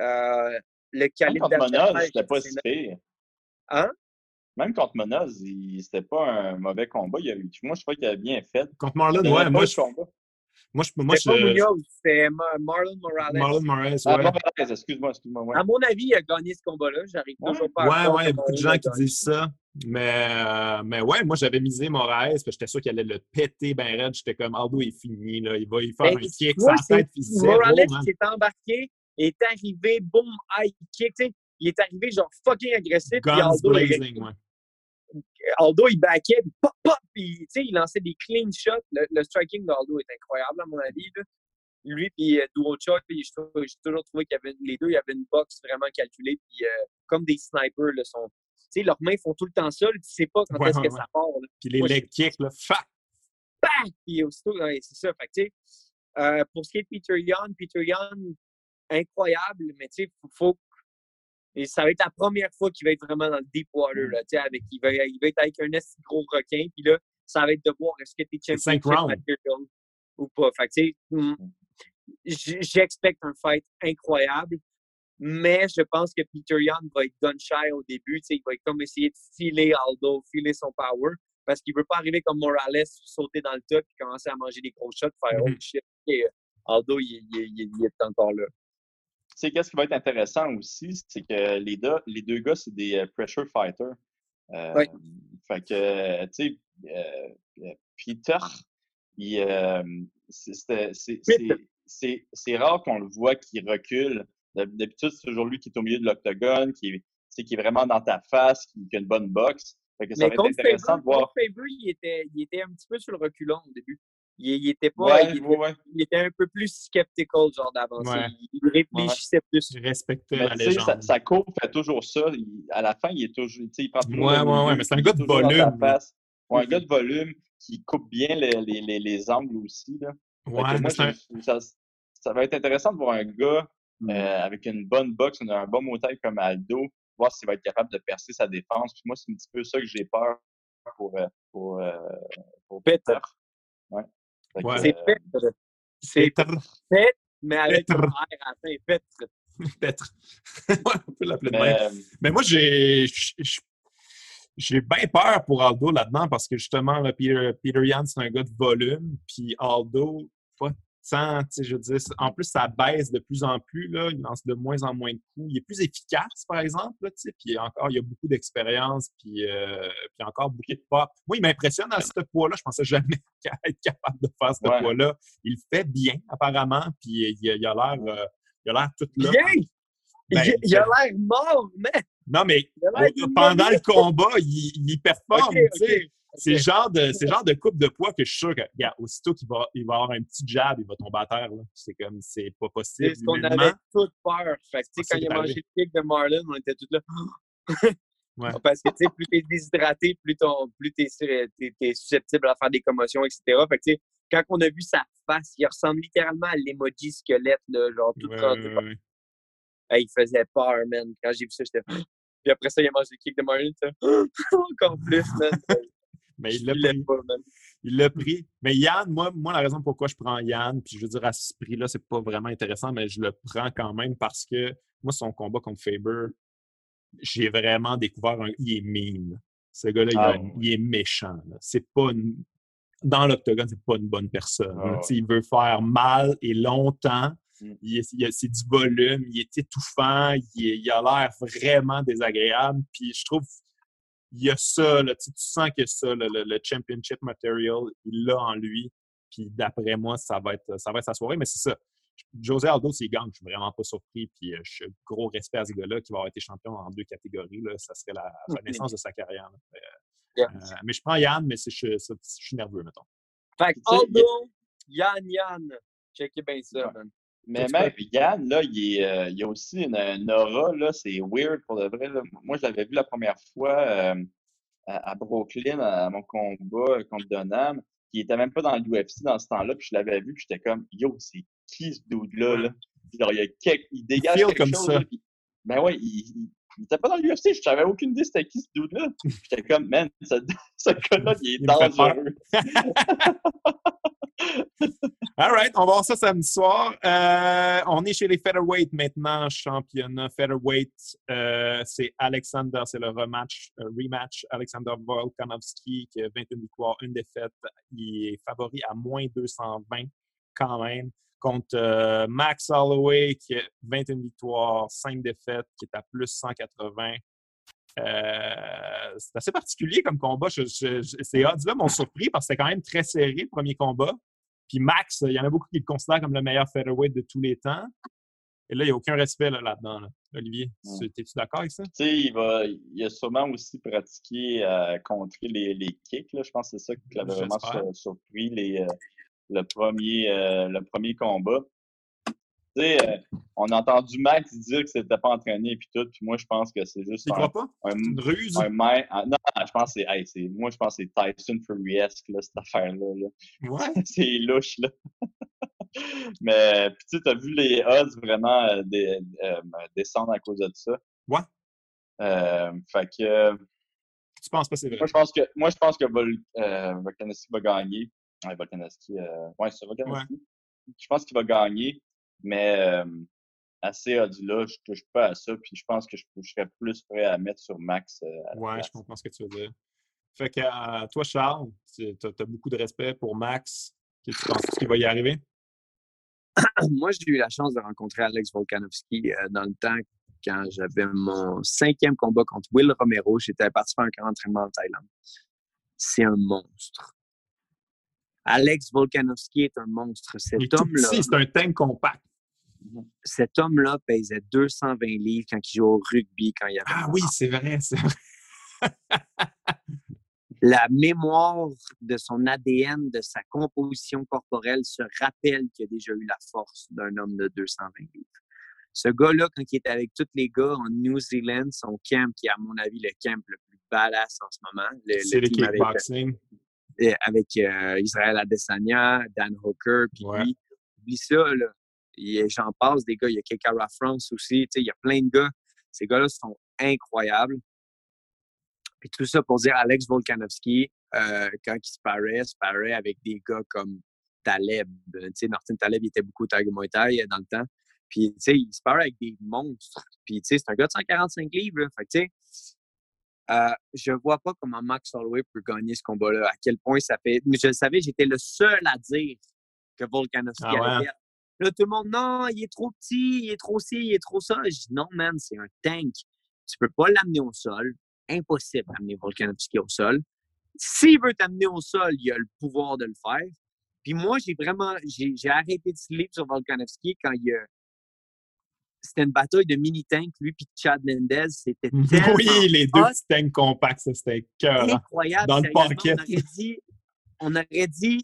euh, le calibre Monoz, c'était pas si pire. Hein? Même contre Monoz, c'était pas un mauvais combat. Il a, moi, je crois qu'il a bien fait. Contre Marlon, ouais, moi, je, moi, je, moi, je... pas Munoz, c'est Marlon Morales. Marlon Morales, ah, ouais. Ah, Morales, excuse-moi, excuse-moi. Ouais. À mon avis, il a gagné ce combat-là. J'arrive ouais. toujours pas ouais, à Ouais, ouais, il y a beaucoup de gens qui disent ça. Mais, euh, mais ouais, moi, j'avais misé Morales, parce que j'étais sûr qu'il allait le péter ben raide. J'étais comme, Aldo est fini, là. Il va y faire ben, un kick, sa tête, puis Morales qui est embarqué, est arrivé, boum, high kick. Il est arrivé, genre, fucking agressif. Guns Aldo, blazing, ouais. Aldo, il backait, pop, pop, puis il lançait des clean shots. Le, le striking d'Aldo est incroyable, à mon avis. Là. Lui puis euh, Duocha, j'ai toujours trouvé qu'il y avait les deux, il y avait une boxe vraiment calculée, puis euh, comme des snipers, là, sont, leurs mains font tout le temps ça, tu sais pas quand ouais, est-ce ouais, que ça part. Puis les Moi, leg kicks, là, fa! Bang! Puis aussitôt, c'est ça. Fait que, tu sais, euh, pour ce qui est de Peter Young, Peter Young, incroyable, mais tu sais, faut, faut et ça va être la première fois qu'il va être vraiment dans le deep water. Là, avec, il, va, il va être avec un assez gros requin. Puis là, ça va être de voir est-ce que tu es champion material ou pas. Fait que, hmm, j'expecte un fight incroyable. Mais je pense que Peter Young va être gun shy au début. Il va comme essayer de filer Aldo, filer son power. Parce qu'il ne veut pas arriver comme Morales, sauter dans le top et commencer à manger des gros shots, faire mm -hmm. oh shit. Et Aldo, il, il, il est encore là sais, qu'est-ce qui va être intéressant aussi, c'est que les deux, les deux gars, c'est des euh, pressure fighters. Euh, oui. Fait que, tu sais, euh, Peter, c'est rare qu'on le voit qui recule. D'habitude, c'est toujours lui qui est au milieu de l'octogone, qui, qui est vraiment dans ta face, qui, qui a une bonne boxe. Fait que ça Mais va être intéressant Faber, de voir. Faber, il était, il était un petit peu sur le reculon au début. Il, il, était pas. Ouais, il, était, ouais. il, était, un peu plus skeptical, genre d'avancer. Ouais. Il réfléchissait plus. Je respectais Mais la légende. sa, sa courbe fait toujours ça. Il- à la fin, il est toujours. tu sais, Il prend toujours Ouais, ouais, ouais, mais c'est un il gars de volume, un gars de volume qui coupe bien les, les, les, les angles aussi. Là. Ouais, mais moi, c'est un- je- ça, ça va être intéressant de voir un gars Mm. euh, avec une bonne boxe, un bon mot taille comme Aldo, voir s'il va être capable de percer sa défense. Puis moi, c'est un petit peu ça que j'ai peur pour, euh, pour, euh, pour Peter. Ouais. C'est euh, Petre. C'est. Petre, mais avec un R à la fin. (laughs) On peut l'appeler de même. Euh, Mais moi, j'ai j'ai bien peur pour Aldo là-dedans parce que justement, Peter, Peter Yan, c'est un gars de volume. Puis Aldo, pas je veux dire, en plus, ça baisse de plus en plus. Là, il lance de moins en moins de coups. Il est plus efficace, par exemple. Là, puis encore, il a beaucoup d'expérience. Puis, euh, puis encore beaucoup de pop. Moi, il m'impressionne à ce poids-là. Je pensais jamais (laughs) être capable de faire ce poids-là. Il fait bien, apparemment. Puis il, a l'air. Euh, il a l'air tout là. Bien! Ben, il, a l'air mort, mais. Non, mais pendant le combat, il, il performe. C'est le genre de, (laughs) genre de coupe de poids que je suis sûr que, regarde, aussitôt qu'il va, il va avoir un petit jab, il va tomber à terre. C'est comme, c'est pas possible. C'est ce qu'on avait toute peur. Fait que, quand il a mangé le kick de Marlon, on était tous là. (gasps) ouais. Parce que, tu sais, plus t'es déshydraté, plus, ton, plus t'es, es, susceptible à faire des commotions, etc. Fait que, tu sais, quand on a vu sa face, il ressemble littéralement à l'emoji squelette, là, genre tout ouais, ouais, il faisait peur, man. Quand j'ai vu ça, j'étais. (gasps) Puis après ça, il a mangé le kick de Marlon, (gasps) encore plus, man. (laughs) Mais il l'a pris. il l'a pris. Mais Yann, moi, moi, la raison pourquoi je prends Yann, puis je veux dire, à ce prix-là, c'est pas vraiment intéressant, mais je le prends quand même parce que moi, son combat contre Faber, j'ai vraiment découvert un. Il est mean. Ce gars-là, il, ah, est méchant. C'est pas Dans l'octogone, c'est pas une bonne personne. Ah, il veut faire mal et longtemps. Mm. c'est du volume, il est étouffant, il, il a l'air vraiment désagréable. Puis je trouve il y a ça, là, tu, sens que ça, le, championship material, il l'a en lui. Puis d'après moi, ça va être ça va être sa soirée, mais c'est ça. José Aldo, s'il gagne, je suis vraiment pas surpris. Puis euh, je suis gros respect à ce gars-là qui va avoir été champion en deux catégories. Là. Ça serait la renaissance de sa carrière. Euh, euh, mais je prends Yann, mais je, je, suis nerveux, mettons. Fait que Aldo, Yann, Yann. Checkez bien ça, man. Mais même Yann, là, il, est, euh, il a aussi une, aura, là, c'est weird pour de vrai. Moi, je l'avais vu la première fois euh, à, Brooklyn, à, mon combat contre Donham, qui était même pas dans l'UFC dans ce temps-là, puis je l'avais vu, puis j'étais comme, yo, c'est qui ce dude-là? Là? Genre, il, y a quelque, il dégage quelque comme chose. Ça. ben ouais, il, il, était pas dans l'UFC, je n'avais aucune idée c'était qui ce dude-là. (laughs) J'étais comme, man, ce, (laughs) ce gars-là, il est dangereux. (laughs) All right, on va voir ça samedi soir. Euh, on est chez les featherweight maintenant, championnat featherweight. Euh, c'est Alexander, c'est le rematch, euh, rematch. Alexander Volkanovski qui a 21 victoires, une défaite. Il est favori à moins 220 quand même contre Max Holloway qui a 21 victoires, 5 défaites, qui est à plus 180. C'est assez particulier comme combat. ces odds-là m'ont surpris parce que c'était quand même très serré le premier combat. Puis Max, il y en a beaucoup qui le considèrent comme le meilleur featherweight de tous les temps. Et là, il n'y a aucun respect là-dedans. Olivier, es-tu d'accord avec ça? Tu sais, il, va, il a sûrement aussi pratiqué à contrer les, les kicks. Là. Je pense que c'est ça qui l'avait vraiment surpris les, euh, le, premier, euh, le premier combat. Tu sais, euh, on a entendu Max dire que c'était pas entraîné et tout, puis moi je pense que c'est juste un, pas? une ruse? Un ah, non, je pense que c'est, moi je pense que c'est Tyson Furyesque là, cette affaire-là. Là. Ouais. (laughs) c'est louche là. (laughs) Mais puis tu as vu les odds vraiment euh, euh, descendre à cause de ça? Ouais. fait que. Tu penses pas c'est vrai? Moi je pense que moi je pense que Vol, va gagner. Ouais, Volkanovski. ouais, c'est Volkanovski. Je pense qu'il va gagner. Mais euh, à ces odds-là, je touche pas à ça. Puis je pense que je, serais plus prêt à mettre sur Max. Euh, ouais, je comprends ce que tu veux dire. Fait que euh, toi, Charles, tu as, beaucoup de respect pour Max. Tu penses? Qu'il va y arriver? (clears throat) Moi, j'ai eu la chance de rencontrer Alex Volkanovski dans le temps quand j'avais mon cinquième combat contre Will Romero. J'étais parti faire un camp d'entraînement en Thaïlande. C'est un monstre. Alex Volkanovski est un monstre. Cet homme-là. C'est un tank compact. Cet homme-là pesait 220 livres quand il jouait au rugby, quand il avait. Ah oui, c'est vrai, c'est vrai. (laughs) La mémoire de son ADN, de sa composition corporelle se rappelle qu'il a déjà eu la force d'un homme de 220 livres. Ce gars-là, quand il était avec tous les gars en New Zealand, son camp, qui est à mon avis le camp le plus badass en ce moment. C'est le, kickboxing. Avec, euh, Israël Adesanya, Dan Hooker, puis lui. Oublie ça, là j'en passe des gars. Il y a Kekara France aussi. Il y a plein de gars. Ces gars-là sont incroyables. Puis tout ça pour dire Alex Volkanovski, euh, quand il se paraît, se paraît avec des gars comme Taleb. Tu sais, Martin Taleb, il était beaucoup au Tiger Muay Thai euh, dans le temps. Puis, tu sais, il se parle avec des monstres. Puis, tu sais, c'est un gars de 145 livres. Là. Fait que, tu sais, euh, je vois pas comment Max Holloway peut gagner ce combat-là. À quel point ça fait. Mais je le savais, j'étais le seul à dire que Volkanovski ah allait Là, tout le monde, non, il est trop petit, il est trop ci, il est trop ça. Je dis, non, man, c'est un tank. Tu peux pas l'amener au sol. Impossible d'amener Volkanovski au sol. S'il veut t'amener au sol, il a le pouvoir de le faire. Puis moi, j'ai vraiment, j'ai arrêté de se sur Volkanovski quand il a, c'était une bataille de mini-tanks, lui puis Chad Mendez. C'était (laughs) Oui, les deux petits tanks compacts, c'était cœur. Incroyable. Dans le parquet. On aurait dit, on aurait dit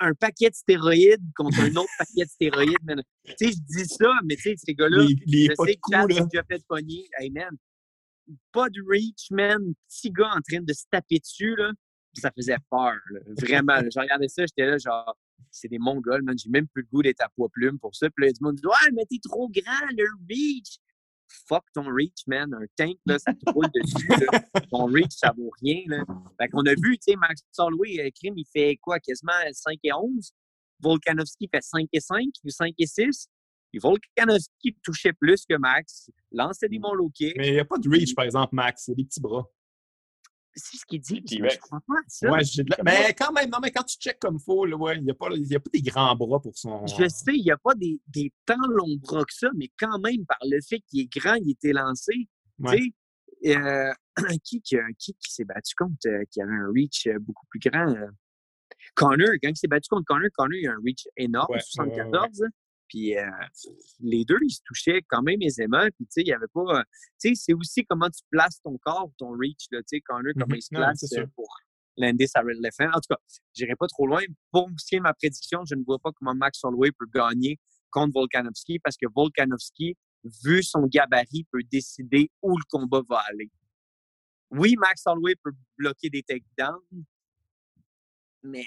un paquet de stéroïdes contre un autre paquet de stéroïdes. Tu sais, je dis ça, mais tu sais, ces gars-là, je sais que Chad a déjà fait pogner. Hey, man, pas de reach, man. Petit gars en train de se taper dessus, là. Ça faisait peur, vraiment. J'ai regardé ça, j'étais là, genre, c'est des mongols, man. J'ai même plus le goût d'être à poids plume pour ça. Puis là, du monde dit Ouais, mais t'es trop grand, le reach. Fuck ton reach, man. Un tank, là, ça te roule dessus. Là. (laughs) Ton reach, ça vaut rien. Là. Fait qu'on a vu, tu sais, Max Solway, euh, Krim, il fait quoi, quasiment 5 et 11. Volkanovski fait 5 et 5, 5 et 6. Puis Volkanovski touchait plus que Max, lançait des bons low kicks. Mais il n'y a pas de reach, par exemple, Max. C'est des petits bras c'est ce qu'il dit. Je pas ça. Ouais, Mais quand même, non, mais quand tu checkes comme il faut, ouais, il n'y a, pas, a pas des grands bras pour son. Je sais, il n'y a pas des, des tant longs bras que ça, mais quand même, par le fait qu'il est grand, il était lancé. Tu sais, euh, (clears throat) qui, qui, qui, s'est battu contre, euh, qui avait un reach euh, beaucoup plus grand? Connor, quand il s'est battu contre Connor, Connor, il a un reach énorme, 74. Puis euh, les deux, ils se touchaient quand même aisément. Puis tu sais, il y avait pas. Tu sais, c'est aussi comment tu places ton corps, ton reach, là, tu sais, Connor, comment mmh il se place euh, pour lander sa red left En tout cas, j'irai pas trop loin. Pour ce qui est de ma prédiction, je ne vois pas comment Max Holloway peut gagner contre Volkanovski parce que Volkanovski, vu son gabarit, peut décider où le combat va aller. Oui, Max Holloway peut bloquer des takedowns, mais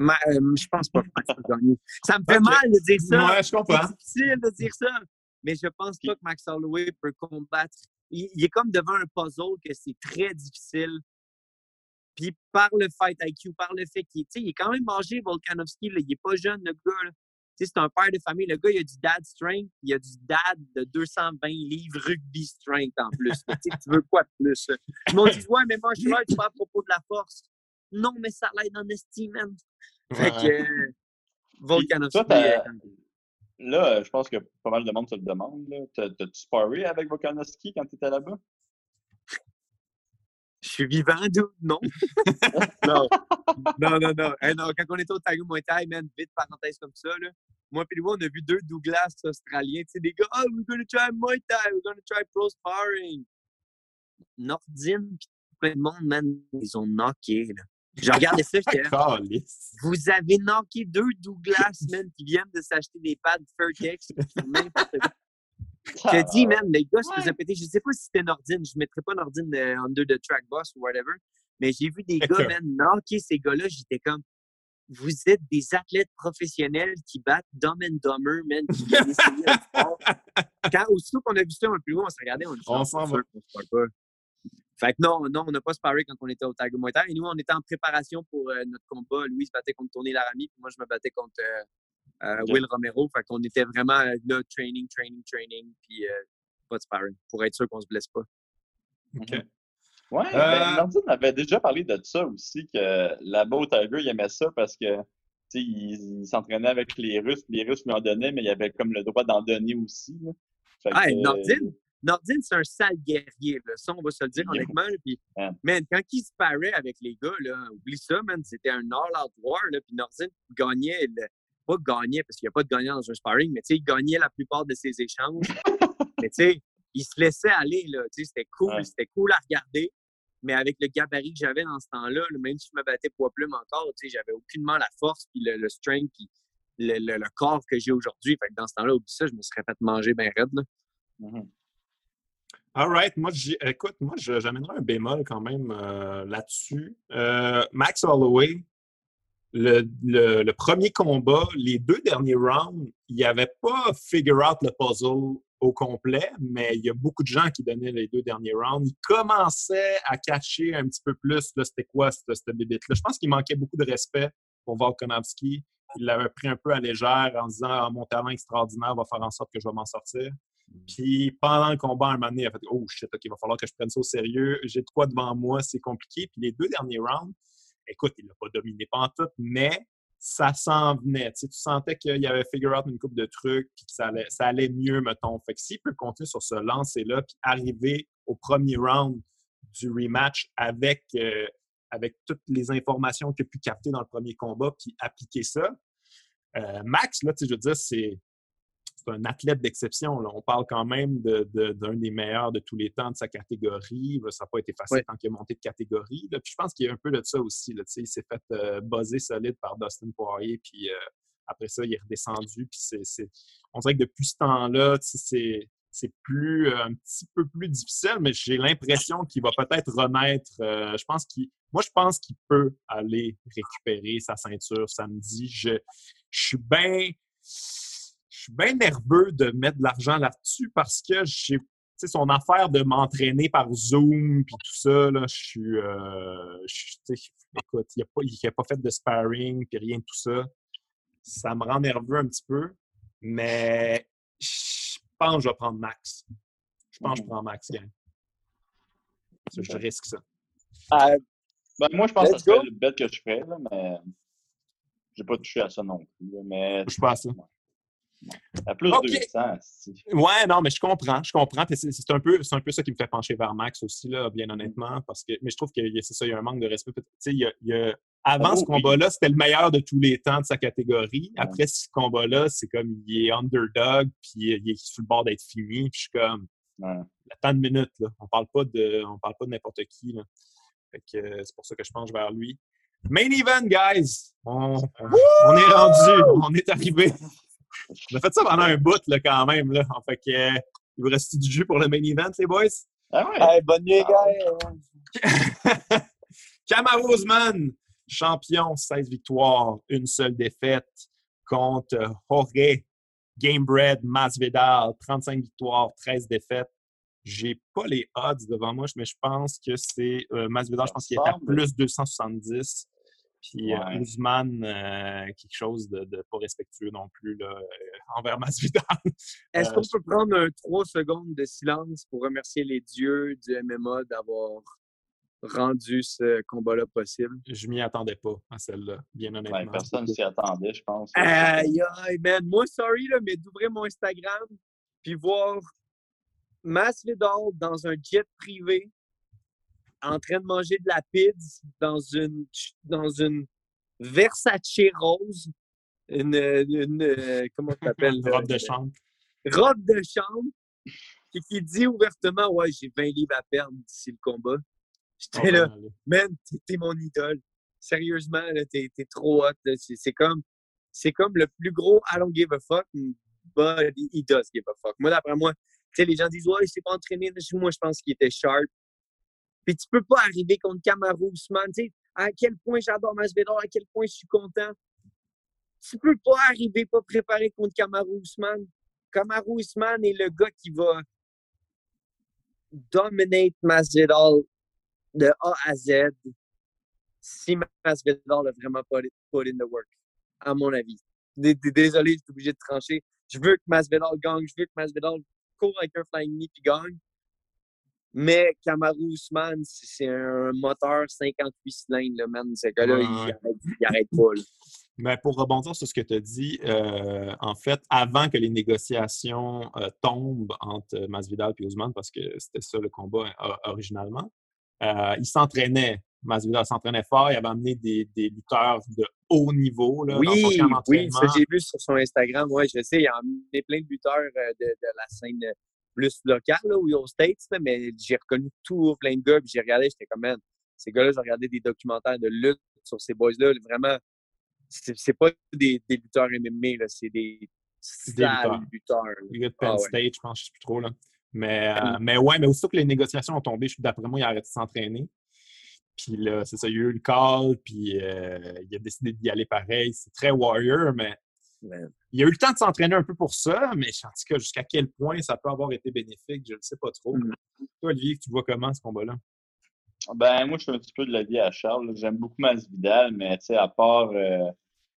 euh, je pense pas que Max va (laughs) gagner. Ça me fait mal de dire ça. Ouais, je comprends. C'est difficile de dire ça. Mais je pense pas que Max Holloway peut combattre. Il, est comme devant un puzzle que c'est très difficile. Puis par le fight IQ, par le fait qu'il il est quand même âgé, Volkanovski. Là, il est pas jeune, le gars. C'est un père de famille. Le gars, il a du dad strength. Il a du dad de 220 livres rugby strength en plus. tu veux quoi de plus? Ils m'ont dit, ouais, mais moi, je suis pas à propos de la force. Non, mais ça l'aide en estime, man. (laughs) Fait que Volkanovski. Euh, là, je pense que pas mal de monde se le demande. T'as-tu sparé avec Volkanovski quand tu étais là-bas? Je suis vivant, dude? Non. (laughs) non. Non, non, non. non. Quand on était au Tiger Muay Thai, man, vite parenthèse comme ça, là. Moi et lui, on a vu deux Douglas australiens. Tu sais, des gars, oh, we're gonna try Muay Thai, we're gonna try pro sparring. Nordine, plein de monde, man, ils ont knocké, là. Je regardais ça, j'étais Vous avez knocké deux Douglas, man, qui viennent de s'acheter des pads Fairtex. Je dis, man, les gars se faisaient péter. Je sais pas si c'était Nordine. Je ne mettrais pas Nordine euh, under the track boss ou whatever. Mais j'ai vu des gars, man, knocker ces gars-là. J'étais comme, vous êtes des athlètes professionnels qui battent Dumb and Dumber, man. Qui (laughs) Quand, aussitôt qu'on a vu ça un peu plus haut, on s'est regardé, on dit, on s'en va. pas. Fait que non, non, on n'a pas sparé quand on était au Tiger Muay Thai. Et nous, on était en préparation pour euh, notre combat. Louis se battait contre Tony Laramie, puis moi, je me battais contre euh, euh, Will Romero. Fait qu'on était vraiment là, training, training, training, puis pas de sparring, pour être sûr qu'on se blesse pas. OK. Mhm. Ouais, ben, Nordine avait déjà parlé de ça aussi, que là-bas au Tiger, il aimait ça parce que il, il s'entraînait avec les Russes, les Russes lui en donnaient, mais il avait comme le droit d'en donner aussi. ah, Nordine? Nordine, c'est un sale guerrier, là. ça, on va se le dire honnêtement. Puis, man, quand il se parait avec les gars, là, oublie ça, man, c'était un all-out war. Là, puis Nordine gagnait, pas gagnait, parce qu'il n'y a pas de gagnant dans un sparring, mais il gagnait la plupart de ses échanges. (laughs) mais tu sais, il se laissait aller, là. C'était cool, c'était cool à regarder. Mais avec le gabarit que j'avais dans ce temps-là, même si je me battais poids plume encore, j'avais aucunement la force, puis le, strength, puis le, corps que j'ai aujourd'hui. Fait que dans ce temps-là, oublie ça, je me serais fait manger bien raide. Là. Mm-hmm. All right. Moi, écoute, moi, j'amènerai un bémol quand même euh, là-dessus. Euh, Max Holloway, le, premier combat, les deux derniers rounds, il n'y avait pas figure out le puzzle au complet, mais il y a beaucoup de gens qui donnaient les deux derniers rounds. Il commençait à cacher un petit peu plus c'était quoi cette, cette là Je pense qu'il manquait beaucoup de respect pour Volkanovski. il l'avait pris un peu à légère en disant ah, Mon talent extraordinaire va faire en sorte que je vais m'en sortir. Puis pendant le combat, un moment donné, il a fait Oh shit, OK, il va falloir que je prenne ça au sérieux. J'ai de quoi devant moi, c'est compliqué. Puis les deux derniers rounds, écoute, il l'a pas dominé pas en tout, mais ça s'en venait. Tu, sentais qu'il avait figure out une coupe de trucs, puis que ça allait, mieux, mettons. Fait que s'il peut continuer sur ce lancer-là, puis arriver au premier round du rematch avec, euh, avec toutes les informations qu'il a pu capter dans le premier combat, puis appliquer ça, euh, Max, là, je veux dire, c'est un athlète d'exception. On parle quand même d'un des meilleurs de tous les temps de sa catégorie. Ça n'a pas été facile tant qu'il est monté de catégorie. Puis je pense qu'il y a un peu de ça aussi. Là, il s'est fait euh, buzzer solide par Dustin Poirier. Puis euh, après ça, il est redescendu. Puis c'est, on dirait que depuis ce temps-là, c'est, plus euh, un petit peu plus difficile, mais j'ai l'impression qu'il va peut-être renaître. je pense qu'il, moi, je pense qu'il peut aller récupérer sa ceinture samedi. Je, je suis bien suis bien nerveux de mettre de l'argent là-dessus parce que j'ai son affaire de m'entraîner par Zoom puis tout ça, là, je suis. Euh, écoute, il n'a pas, pas, fait de sparring puis rien de tout ça. Ça me rend nerveux un petit peu, mais je pense que je vais prendre Max. Je pense que je prends Max, gang. Je risque ça. Euh, ben, moi, je pense que c'est le bet que je ferais, là, mais j'ai pas touché à ça non plus. Mais... Je pense ça. À plus de Ouais, non, mais je comprends, je comprends. C'est un, peu, un peu ça qui me fait pencher vers Max aussi, là, bien mm. honnêtement. Parce que, mais je trouve que c'est ça, il y a un manque de respect. Il y a, avant oh, ce combat-là, c'était le meilleur de tous les temps de sa catégorie. Après ce combat-là, c'est comme il est underdog, puis il est sur le bord d'être fini. Puis je suis comme, la temps de minutes, là. On parle pas de, on parle pas de n'importe qui. Là. c'est pour ça que je penche vers lui. Main event, guys! On, on est rendu, on est arrivé. (laughs) On a fait ça pendant un bout, là, quand même. Là. En fait que, euh, il vous reste du jus pour le main event, les boys? Ah ouais. bonne nuit, gars. (laughs) Kamaru champion, 16 victoires, une seule défaite contre Jorge Gamebred Masvidal, 35 victoires, 13 défaites. J'ai pas les odds devant moi, mais je pense que c'est euh, Masvidal, je pense qu'il est à plus 270. Puis euh, Ousmane, euh, quelque chose de, pas respectueux non plus là, euh, (laughs) envers Masvidal. Est-ce qu'on peut prendre un trois secondes de silence pour remercier les dieux du MMA d'avoir rendu ce combat-là possible? Je m'y attendais pas à celle-là, bien honnêtement. personne s'y attendait, je pense. Aïe, (laughs) aïe, man. Moi, sorry, là, mais d'ouvrir mon Instagram puis voir Masvidal dans un jet privé en train de manger de la pizza dans une, dans une Versace rose, une, une euh, comment tu appelles? (laughs) robe de chambre. Robe de chambre, qui, qui dit ouvertement, ouais, j'ai 20 livres à perdre d'ici le combat. J'étais oh, là, man, t'es mon idole. Sérieusement, t'es trop hot. C'est comme, c'est comme le plus gros I don't give a fuck, but he does give a fuck. Moi, d'après moi, les gens disent, ouais, il s'est pas entraîné. Moi, je pense qu'il était sharp. Puis tu peux pas arriver contre Kamaru Usman. Tu sais, à quel point j'adore Masvidal, à quel point je suis content. Tu peux pas arriver pas préparé contre Kamaru Usman. Kamaru Usman est le gars qui va dominate Masvidal de A à Z si Masvidal a vraiment pas put in the work, à mon avis. Désolé, je suis obligé de trancher. Je veux que Masvidal gagne, je veux que Masvidal court avec un flying knee puis gagne. Mais Kamaru Usman, c'est un moteur 58 cylindres, là, man. Ce gars-là, il, n'arrête pas. Mais pour rebondir sur ce que tu as dit, euh, en fait, avant que les négociations euh, tombent entre Masvidal et Usman, parce que c'était ça le combat euh, originalement, il s'entraînait. Masvidal s'entraînait fort. Il avait amené des, des lutteurs de haut niveau là, oui, dans son camp Oui, ça j'ai vu sur son Instagram. Oui, je sais, il a amené plein de lutteurs de, de la scène plus local, là, ou aux States, mais j'ai reconnu tout plein de gars, puis j'ai regardé, j'étais comme, man, ces gars-là, j'ai regardé des documentaires de lutte sur ces boys-là, vraiment, c'est pas des, des, lutteurs MMA, c'est des, des lutteurs. Les gars de Penn ah State, je pense, je sais plus trop, là. Mais, euh, mais ouais, mais aussitôt que les négociations ont tombé, d'après moi, il a arrêté de s'entraîner. Puis là, c'est ça, il y a eu le call, puis euh, il a décidé d'y aller pareil. C'est très warrior, mais il a eu le temps de s'entraîner un peu pour ça, mais en tout cas, jusqu'à quel point ça peut avoir été bénéfique, je ne sais pas trop. Mm. Toi, Olivier, tu vois comment ce combat-là? Ben, moi, je suis un petit peu de la vie à Charles. J'aime beaucoup Masvidal, mais tu sais, à part euh,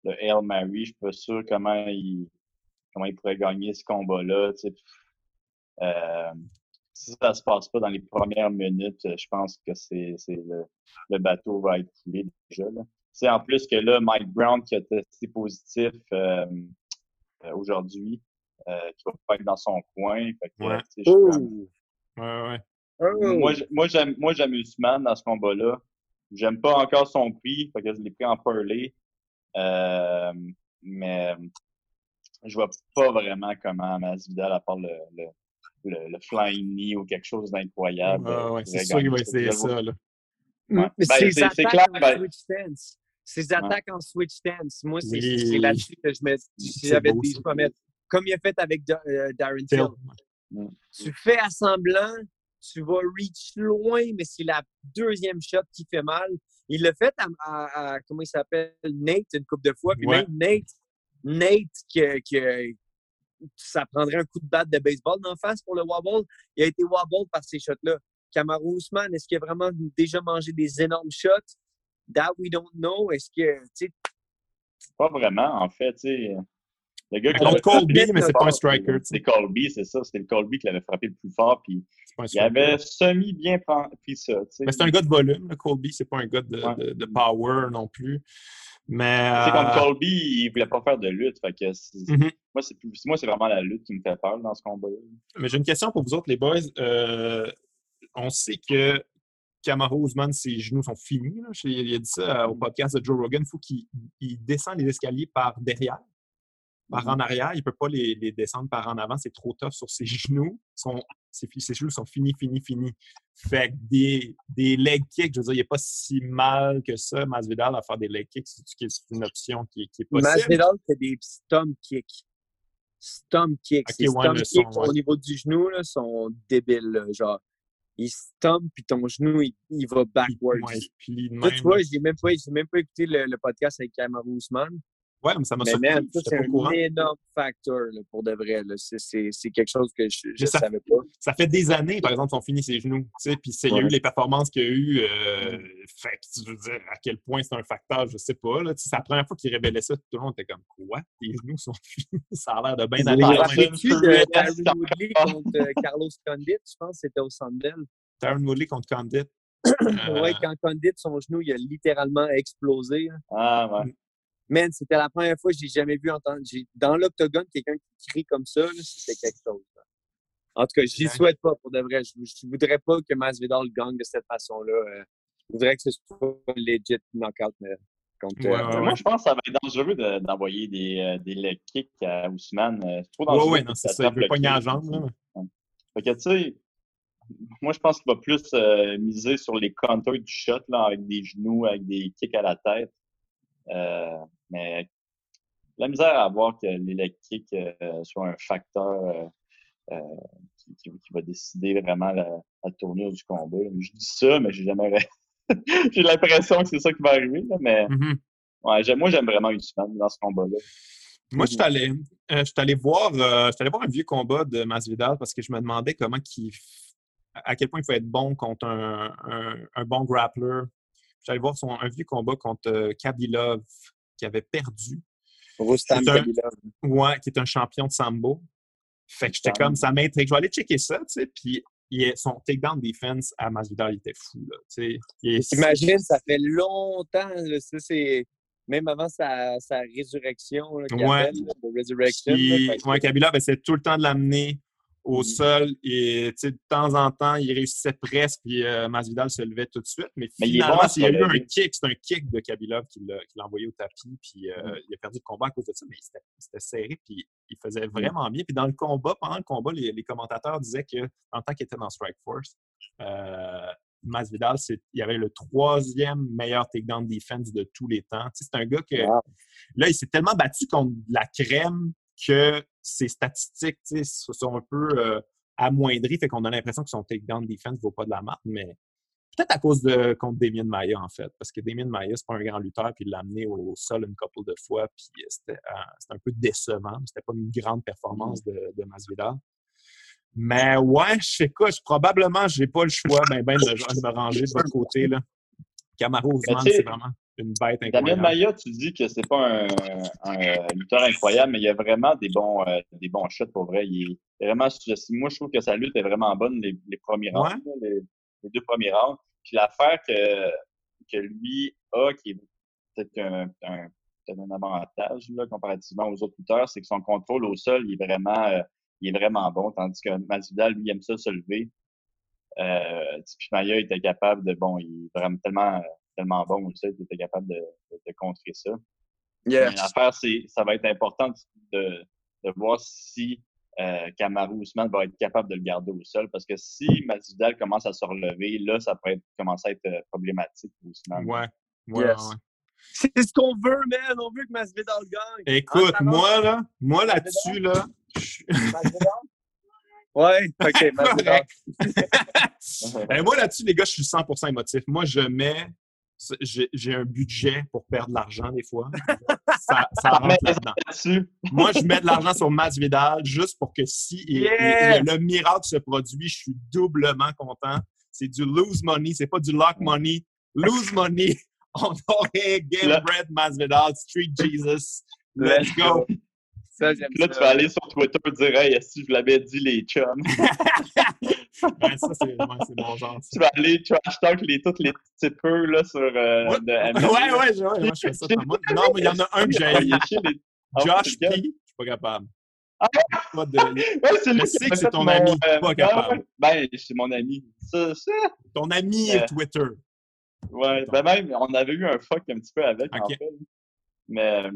le Hail Mary. Je suis pas sûr comment il, comment il pourrait gagner ce combat-là. Euh, si ça se passe pas dans les premières minutes, je pense que c'est le, le, bateau va être coulé déjà. C'est en plus que là, Mike Brown qui a testé positif euh, euh, aujourd'hui, euh, qui va pas être dans son coin. Fait que, ouais. Oh! ouais, ouais. Oh! Moi, moi, j'aime, moi, j'aime Usman dans ce combat-là. J'aime pas encore son prix, fait que je l'ai pris en parlay. Euh, mais je vois pas vraiment comment Masvidal, à part le, le, le, flying knee ou quelque chose d'incroyable. Ouais, c'est sûr qu'il va essayer ça, là. Ouais. Ben, c'est clair. Ben... Ses attaques en switch stance. Moi, c'est oui. là-dessus que je mets. Si j'avais des. Comme il a fait avec euh, Darren Till. Tu fais assemblant, tu vas reach loin, mais c'est la deuxième shot qui fait mal. Il l'a fait à, à, comment il s'appelle, Nate, une couple de fois. Puis même Nate, Nate, que, que, ça prendrait un coup de batte de baseball d'en face pour le wobble. Il a été wobble par ces shots-là. Kamaru Usman, est-ce qu'il a vraiment déjà mangé des énormes shots? That we don't know. Est-ce que, tu sais... Pas vraiment, en fait, tu sais. Le gars qui Colby, mais c'est pas un striker. C'est Colby, c'est ça. C'était le Colby qui l'avait frappé le plus fort. Puis il avait semi bien pris ça. Mais c'est un gars de volume, le Colby. C'est pas un gars de, de, power non plus. Mais. C'est comme euh, Colby, il voulait pas faire de lutte. Fait que mm-hmm. Moi, c'est vraiment la lutte qui me fait peur dans ce combat-là. Mais j'ai une question pour vous autres, les boys. Euh, on sait que Kamaru Usman, ses genoux sont finis. Là. Il a dit ça au podcast de Joe Rogan. Il faut qu'il descende les escaliers par derrière par en arrière. Il ne peut pas les, descendre par en avant. C'est trop tough sur ses (laughs) genoux. Son, ses, genoux sont finis, finis, finis. Fait que des, des leg kicks, je veux dire, il n'est pas si mal que ça, Masvidal, à faire des leg kicks. C'est une option qui, qui est possible? Masvidal fait des stomp kicks. Stomp kicks. Okay, stomp kicks au niveau du genou là, sont débiles. Genre, il stomp, puis ton genou, il, va backwards. tu vois, j'ai même, pas, même pas écouté le, le podcast avec Kamaru Usman. Ouais, mais ça m'a surpris. c'est un énorme facteur pour de vrai. C'est quelque chose que je ne savais pas. Ça fait des années, par exemple, qu'ils ont fini ses genoux. Puis il y a eu les performances qu'il y a eu. Euh, fait je veux dire, à quel point c'est un facteur, je ne sais pas. C'est la première fois qu'il révélait ça. Tout le monde était comme Quoi? Tes genoux sont (laughs) finis? ça a l'air de bien aller. de Darren Woodley contre euh, Carlos Condit, je pense que c'était au Sandel. Darren Woodley contre Condit. (clears throat) oui, quand Condit, son genou, il a littéralement explosé. Ah, ouais. Man, c'était la première fois que j'ai jamais vu entendre. Dans l'octogone, quelqu'un qui crie comme ça, c'était quelque chose. En tout cas, je n'y souhaite pas pour de vrai. Je ne voudrais pas que Masvidal gagne de cette façon-là. Euh, je voudrais que ce soit legit knockout. Mais contre, euh, Moi, je pense que ça va être dangereux d'envoyer des, euh, des leg kicks à Ousmane. C'est trop dangereux. Oui, oui, non, c'est ça. Il veut pogner la jambe. Fait que, tu sais, moi, je pense qu'il va plus miser sur les counters du shot, là, avec des genoux, avec des kicks à la tête. Euh, mais la misère à voir que l'électrique euh, soit un facteur euh, qui, va décider vraiment la, tournure du combat. Je dis ça, mais j'ai jamais (laughs) j'ai l'impression que c'est ça qui va arriver. mais mm-hmm. ouais, moi, j'aime vraiment Usman dans ce combat-là. Moi, je suis allé, allé, voir, allé voir un vieux combat de Masvidal parce que je me demandais comment qui, à quel point il faut être bon contre un, un bon grappler J'allais voir son, un vieux combat contre euh, Kabilov qui avait perdu. Rustam Kabilov. Ouais, qui est un champion de sambo. Fait que j'étais comme, ça m'intrigue. Je vais aller checker ça, tu sais. Puis son takedown defense à Masvidal, il était fou, là. Tu sais. Imagine, ça fait longtemps, ça, c'est même avant sa, sa résurrection. Là, ouais. Puis, ouais, Kabila, ben, c'est tout le temps de l'amener au mmh. sol. Et de temps en temps, il réussissait presque, puis euh, Masvidal se levait tout de suite. Mais, finalement, il, y a eu un kick. C'est un kick de Kabilov qui l'a envoyé au tapis, puis euh, mmh. il a perdu le combat à cause de ça. Mais c'était serré, puis il faisait mmh. vraiment bien. Puis dans le combat, pendant le combat, les, commentateurs disaient que en tant qu'il était dans Strike Force, euh, Masvidal, il avait le troisième meilleur takedown defense de tous les temps. C'est un gars que là, il s'est tellement battu contre la crème que ses statistiques sont un peu euh, amoindries, fait qu'on a l'impression que son takedown defense ne vaut pas de la marque, mais peut-être à cause de contre Damien Maya, en fait, parce que Damien Maya, c'est pas un grand lutteur, puis il l'a amené au sol une couple de fois, puis euh, c'était un peu décevant. C'était pas une grande performance de, de Masvidal. Mais ouais, je sais quoi, probablement, j'ai pas le choix ben, ben de, me ranger de votre côté. Là. Camaro Ousmane, c'est vraiment. Une bête incroyable. Damien Maya, tu dis que c'est pas un, un, lutteur incroyable, mais il y a vraiment des bons, euh, des bons shots pour vrai. Il est vraiment Moi, je trouve que sa lutte est vraiment bonne les, les premiers rounds, les, deux premiers rounds. Puis l'affaire que, que lui a, qui est peut-être un, un, un, avantage là, comparativement aux autres lutteurs, c'est que son contrôle au sol, il est vraiment, euh, il est vraiment bon, tandis que Masvidal, lui, aime ça se lever. Euh, Maya était capable de, bon, il est vraiment tellement tellement bon aussi qu'il était capable de, de, contrer ça. L'affaire, c'est ça va être important de, de voir si euh, Kamaru Ousmane va être capable de le garder au sol. Parce que si Masvidal commence à se relever, là, ça pourrait commencer à être euh, problématique pour Ousmane. Ouais. Ouais, ouais. C'est ce qu'on veut, man. On veut que Masvidal gagne. Écoute, ah, moi, là, moi là-dessus, là. (laughs) Ouais, ok, Masvidal. (laughs) Ben, moi là-dessus, les gars, je suis 100% émotif. Moi, je mets j'ai un budget pour perdre de l'argent des fois. (laughs) ça, ça rentre là-dedans. Moi, je mets de l'argent sur Masvidal juste pour que si le miracle se produit, je suis doublement content. C'est du lose money, c'est pas du lock money. Lose money. (laughs) On aurait Game Bread Masvidal, Street Jesus. Let's go. Ça, là, tu vas aller sur Twitter et dire Hey, si je l'avais dit, les chums? (laughs) ben, ça, c'est bon genre. Tu vas aller trash talk les, tous les petits peu là, sur. Euh, ouais, ouais, ouais, ouais, moi, je fais ça. Moi. Non, mais il y en a un que j'ai. Ah, Josh P, je suis pas capable. Ah, de... (laughs) ouais, c'est je sais que c'est ton ami, euh, pas capable. Ben, c'est mon ami. Ça, ça. Ton ami euh, Twitter. Ouais, ben même, on avait eu un fuck un petit peu avec, en fait. Mais, euh,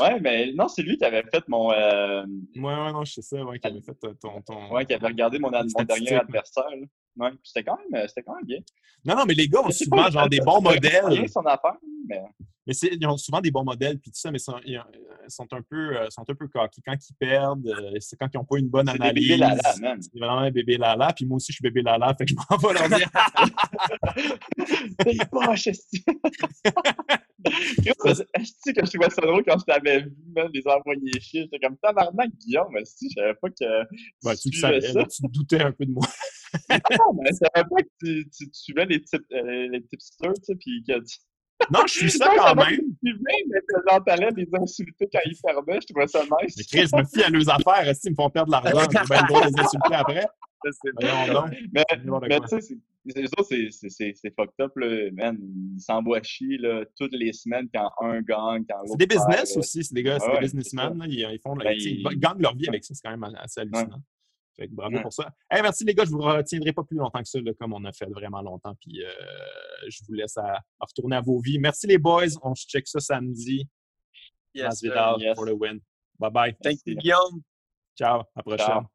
ouais, mais non, c'est lui qui avait fait mon. Euh... Ouais, ouais, non, je sais ça, ouais, qui avait fait euh, ton. ton... Ouais, qui avait regardé mon, mon dernier adversaire. Là. Ouais, c'était quand, même, c'était quand même bien. Non, non, mais les gars ont souvent genre des bons modèles. Rien son affaire, mais. Mais ils ont souvent des bons modèles puis tout ça, mais sont, ils sont un peu, euh, sont un peu coqués. Quand ils perdent, euh, c'est quand ils n'ont pas une bonne analyse. C'est bébé lala, même. C'est vraiment un bébé lala. Puis moi aussi, je suis bébé lala, fait que je m'en vais leur dire. (laughs) T'es poche, esti. (laughs) Esti que je trouvais ça drôle quand je t'avais vu, même, les envoyer chier? J'étais comme tabarnak, Guillaume, esti, je savais pas que. Ben, tu, savais, ça. tu doutais un peu de moi. Non, mais je savais pas que tu, tu, tu suivais les, types, euh, les tipsters, tu sais, puis que tu non, je suis (laughs) ça quand même. Je mais j'entendais les insulter quand ils fermaient, je trouvais ça nice. Mais Chris, je me fie à leurs affaires, ils me font perdre de l'argent, je vais bien le droit de les insulter après. (laughs) Mais, mais tu sais, c'est ça, c'est fucked up, là, man. Ils s'envoient chier, là, toutes les semaines quand un gagne, quand l'autre C'est des business aussi, c'est des gars, c'est des businessmen, ils, font, ben, ils, gagnent leur vie avec ça, c'est quand même assez hallucinant bravo pour ça. merci les gars, je vous retiendrai pas plus longtemps que ça, comme on a fait vraiment longtemps. Puis euh, je vous laisse à, retourner à vos vies. Merci les boys. On se check ça samedi. Yes, pour le win. Bye bye. Thank you, Guillaume. Ciao. À la prochaine.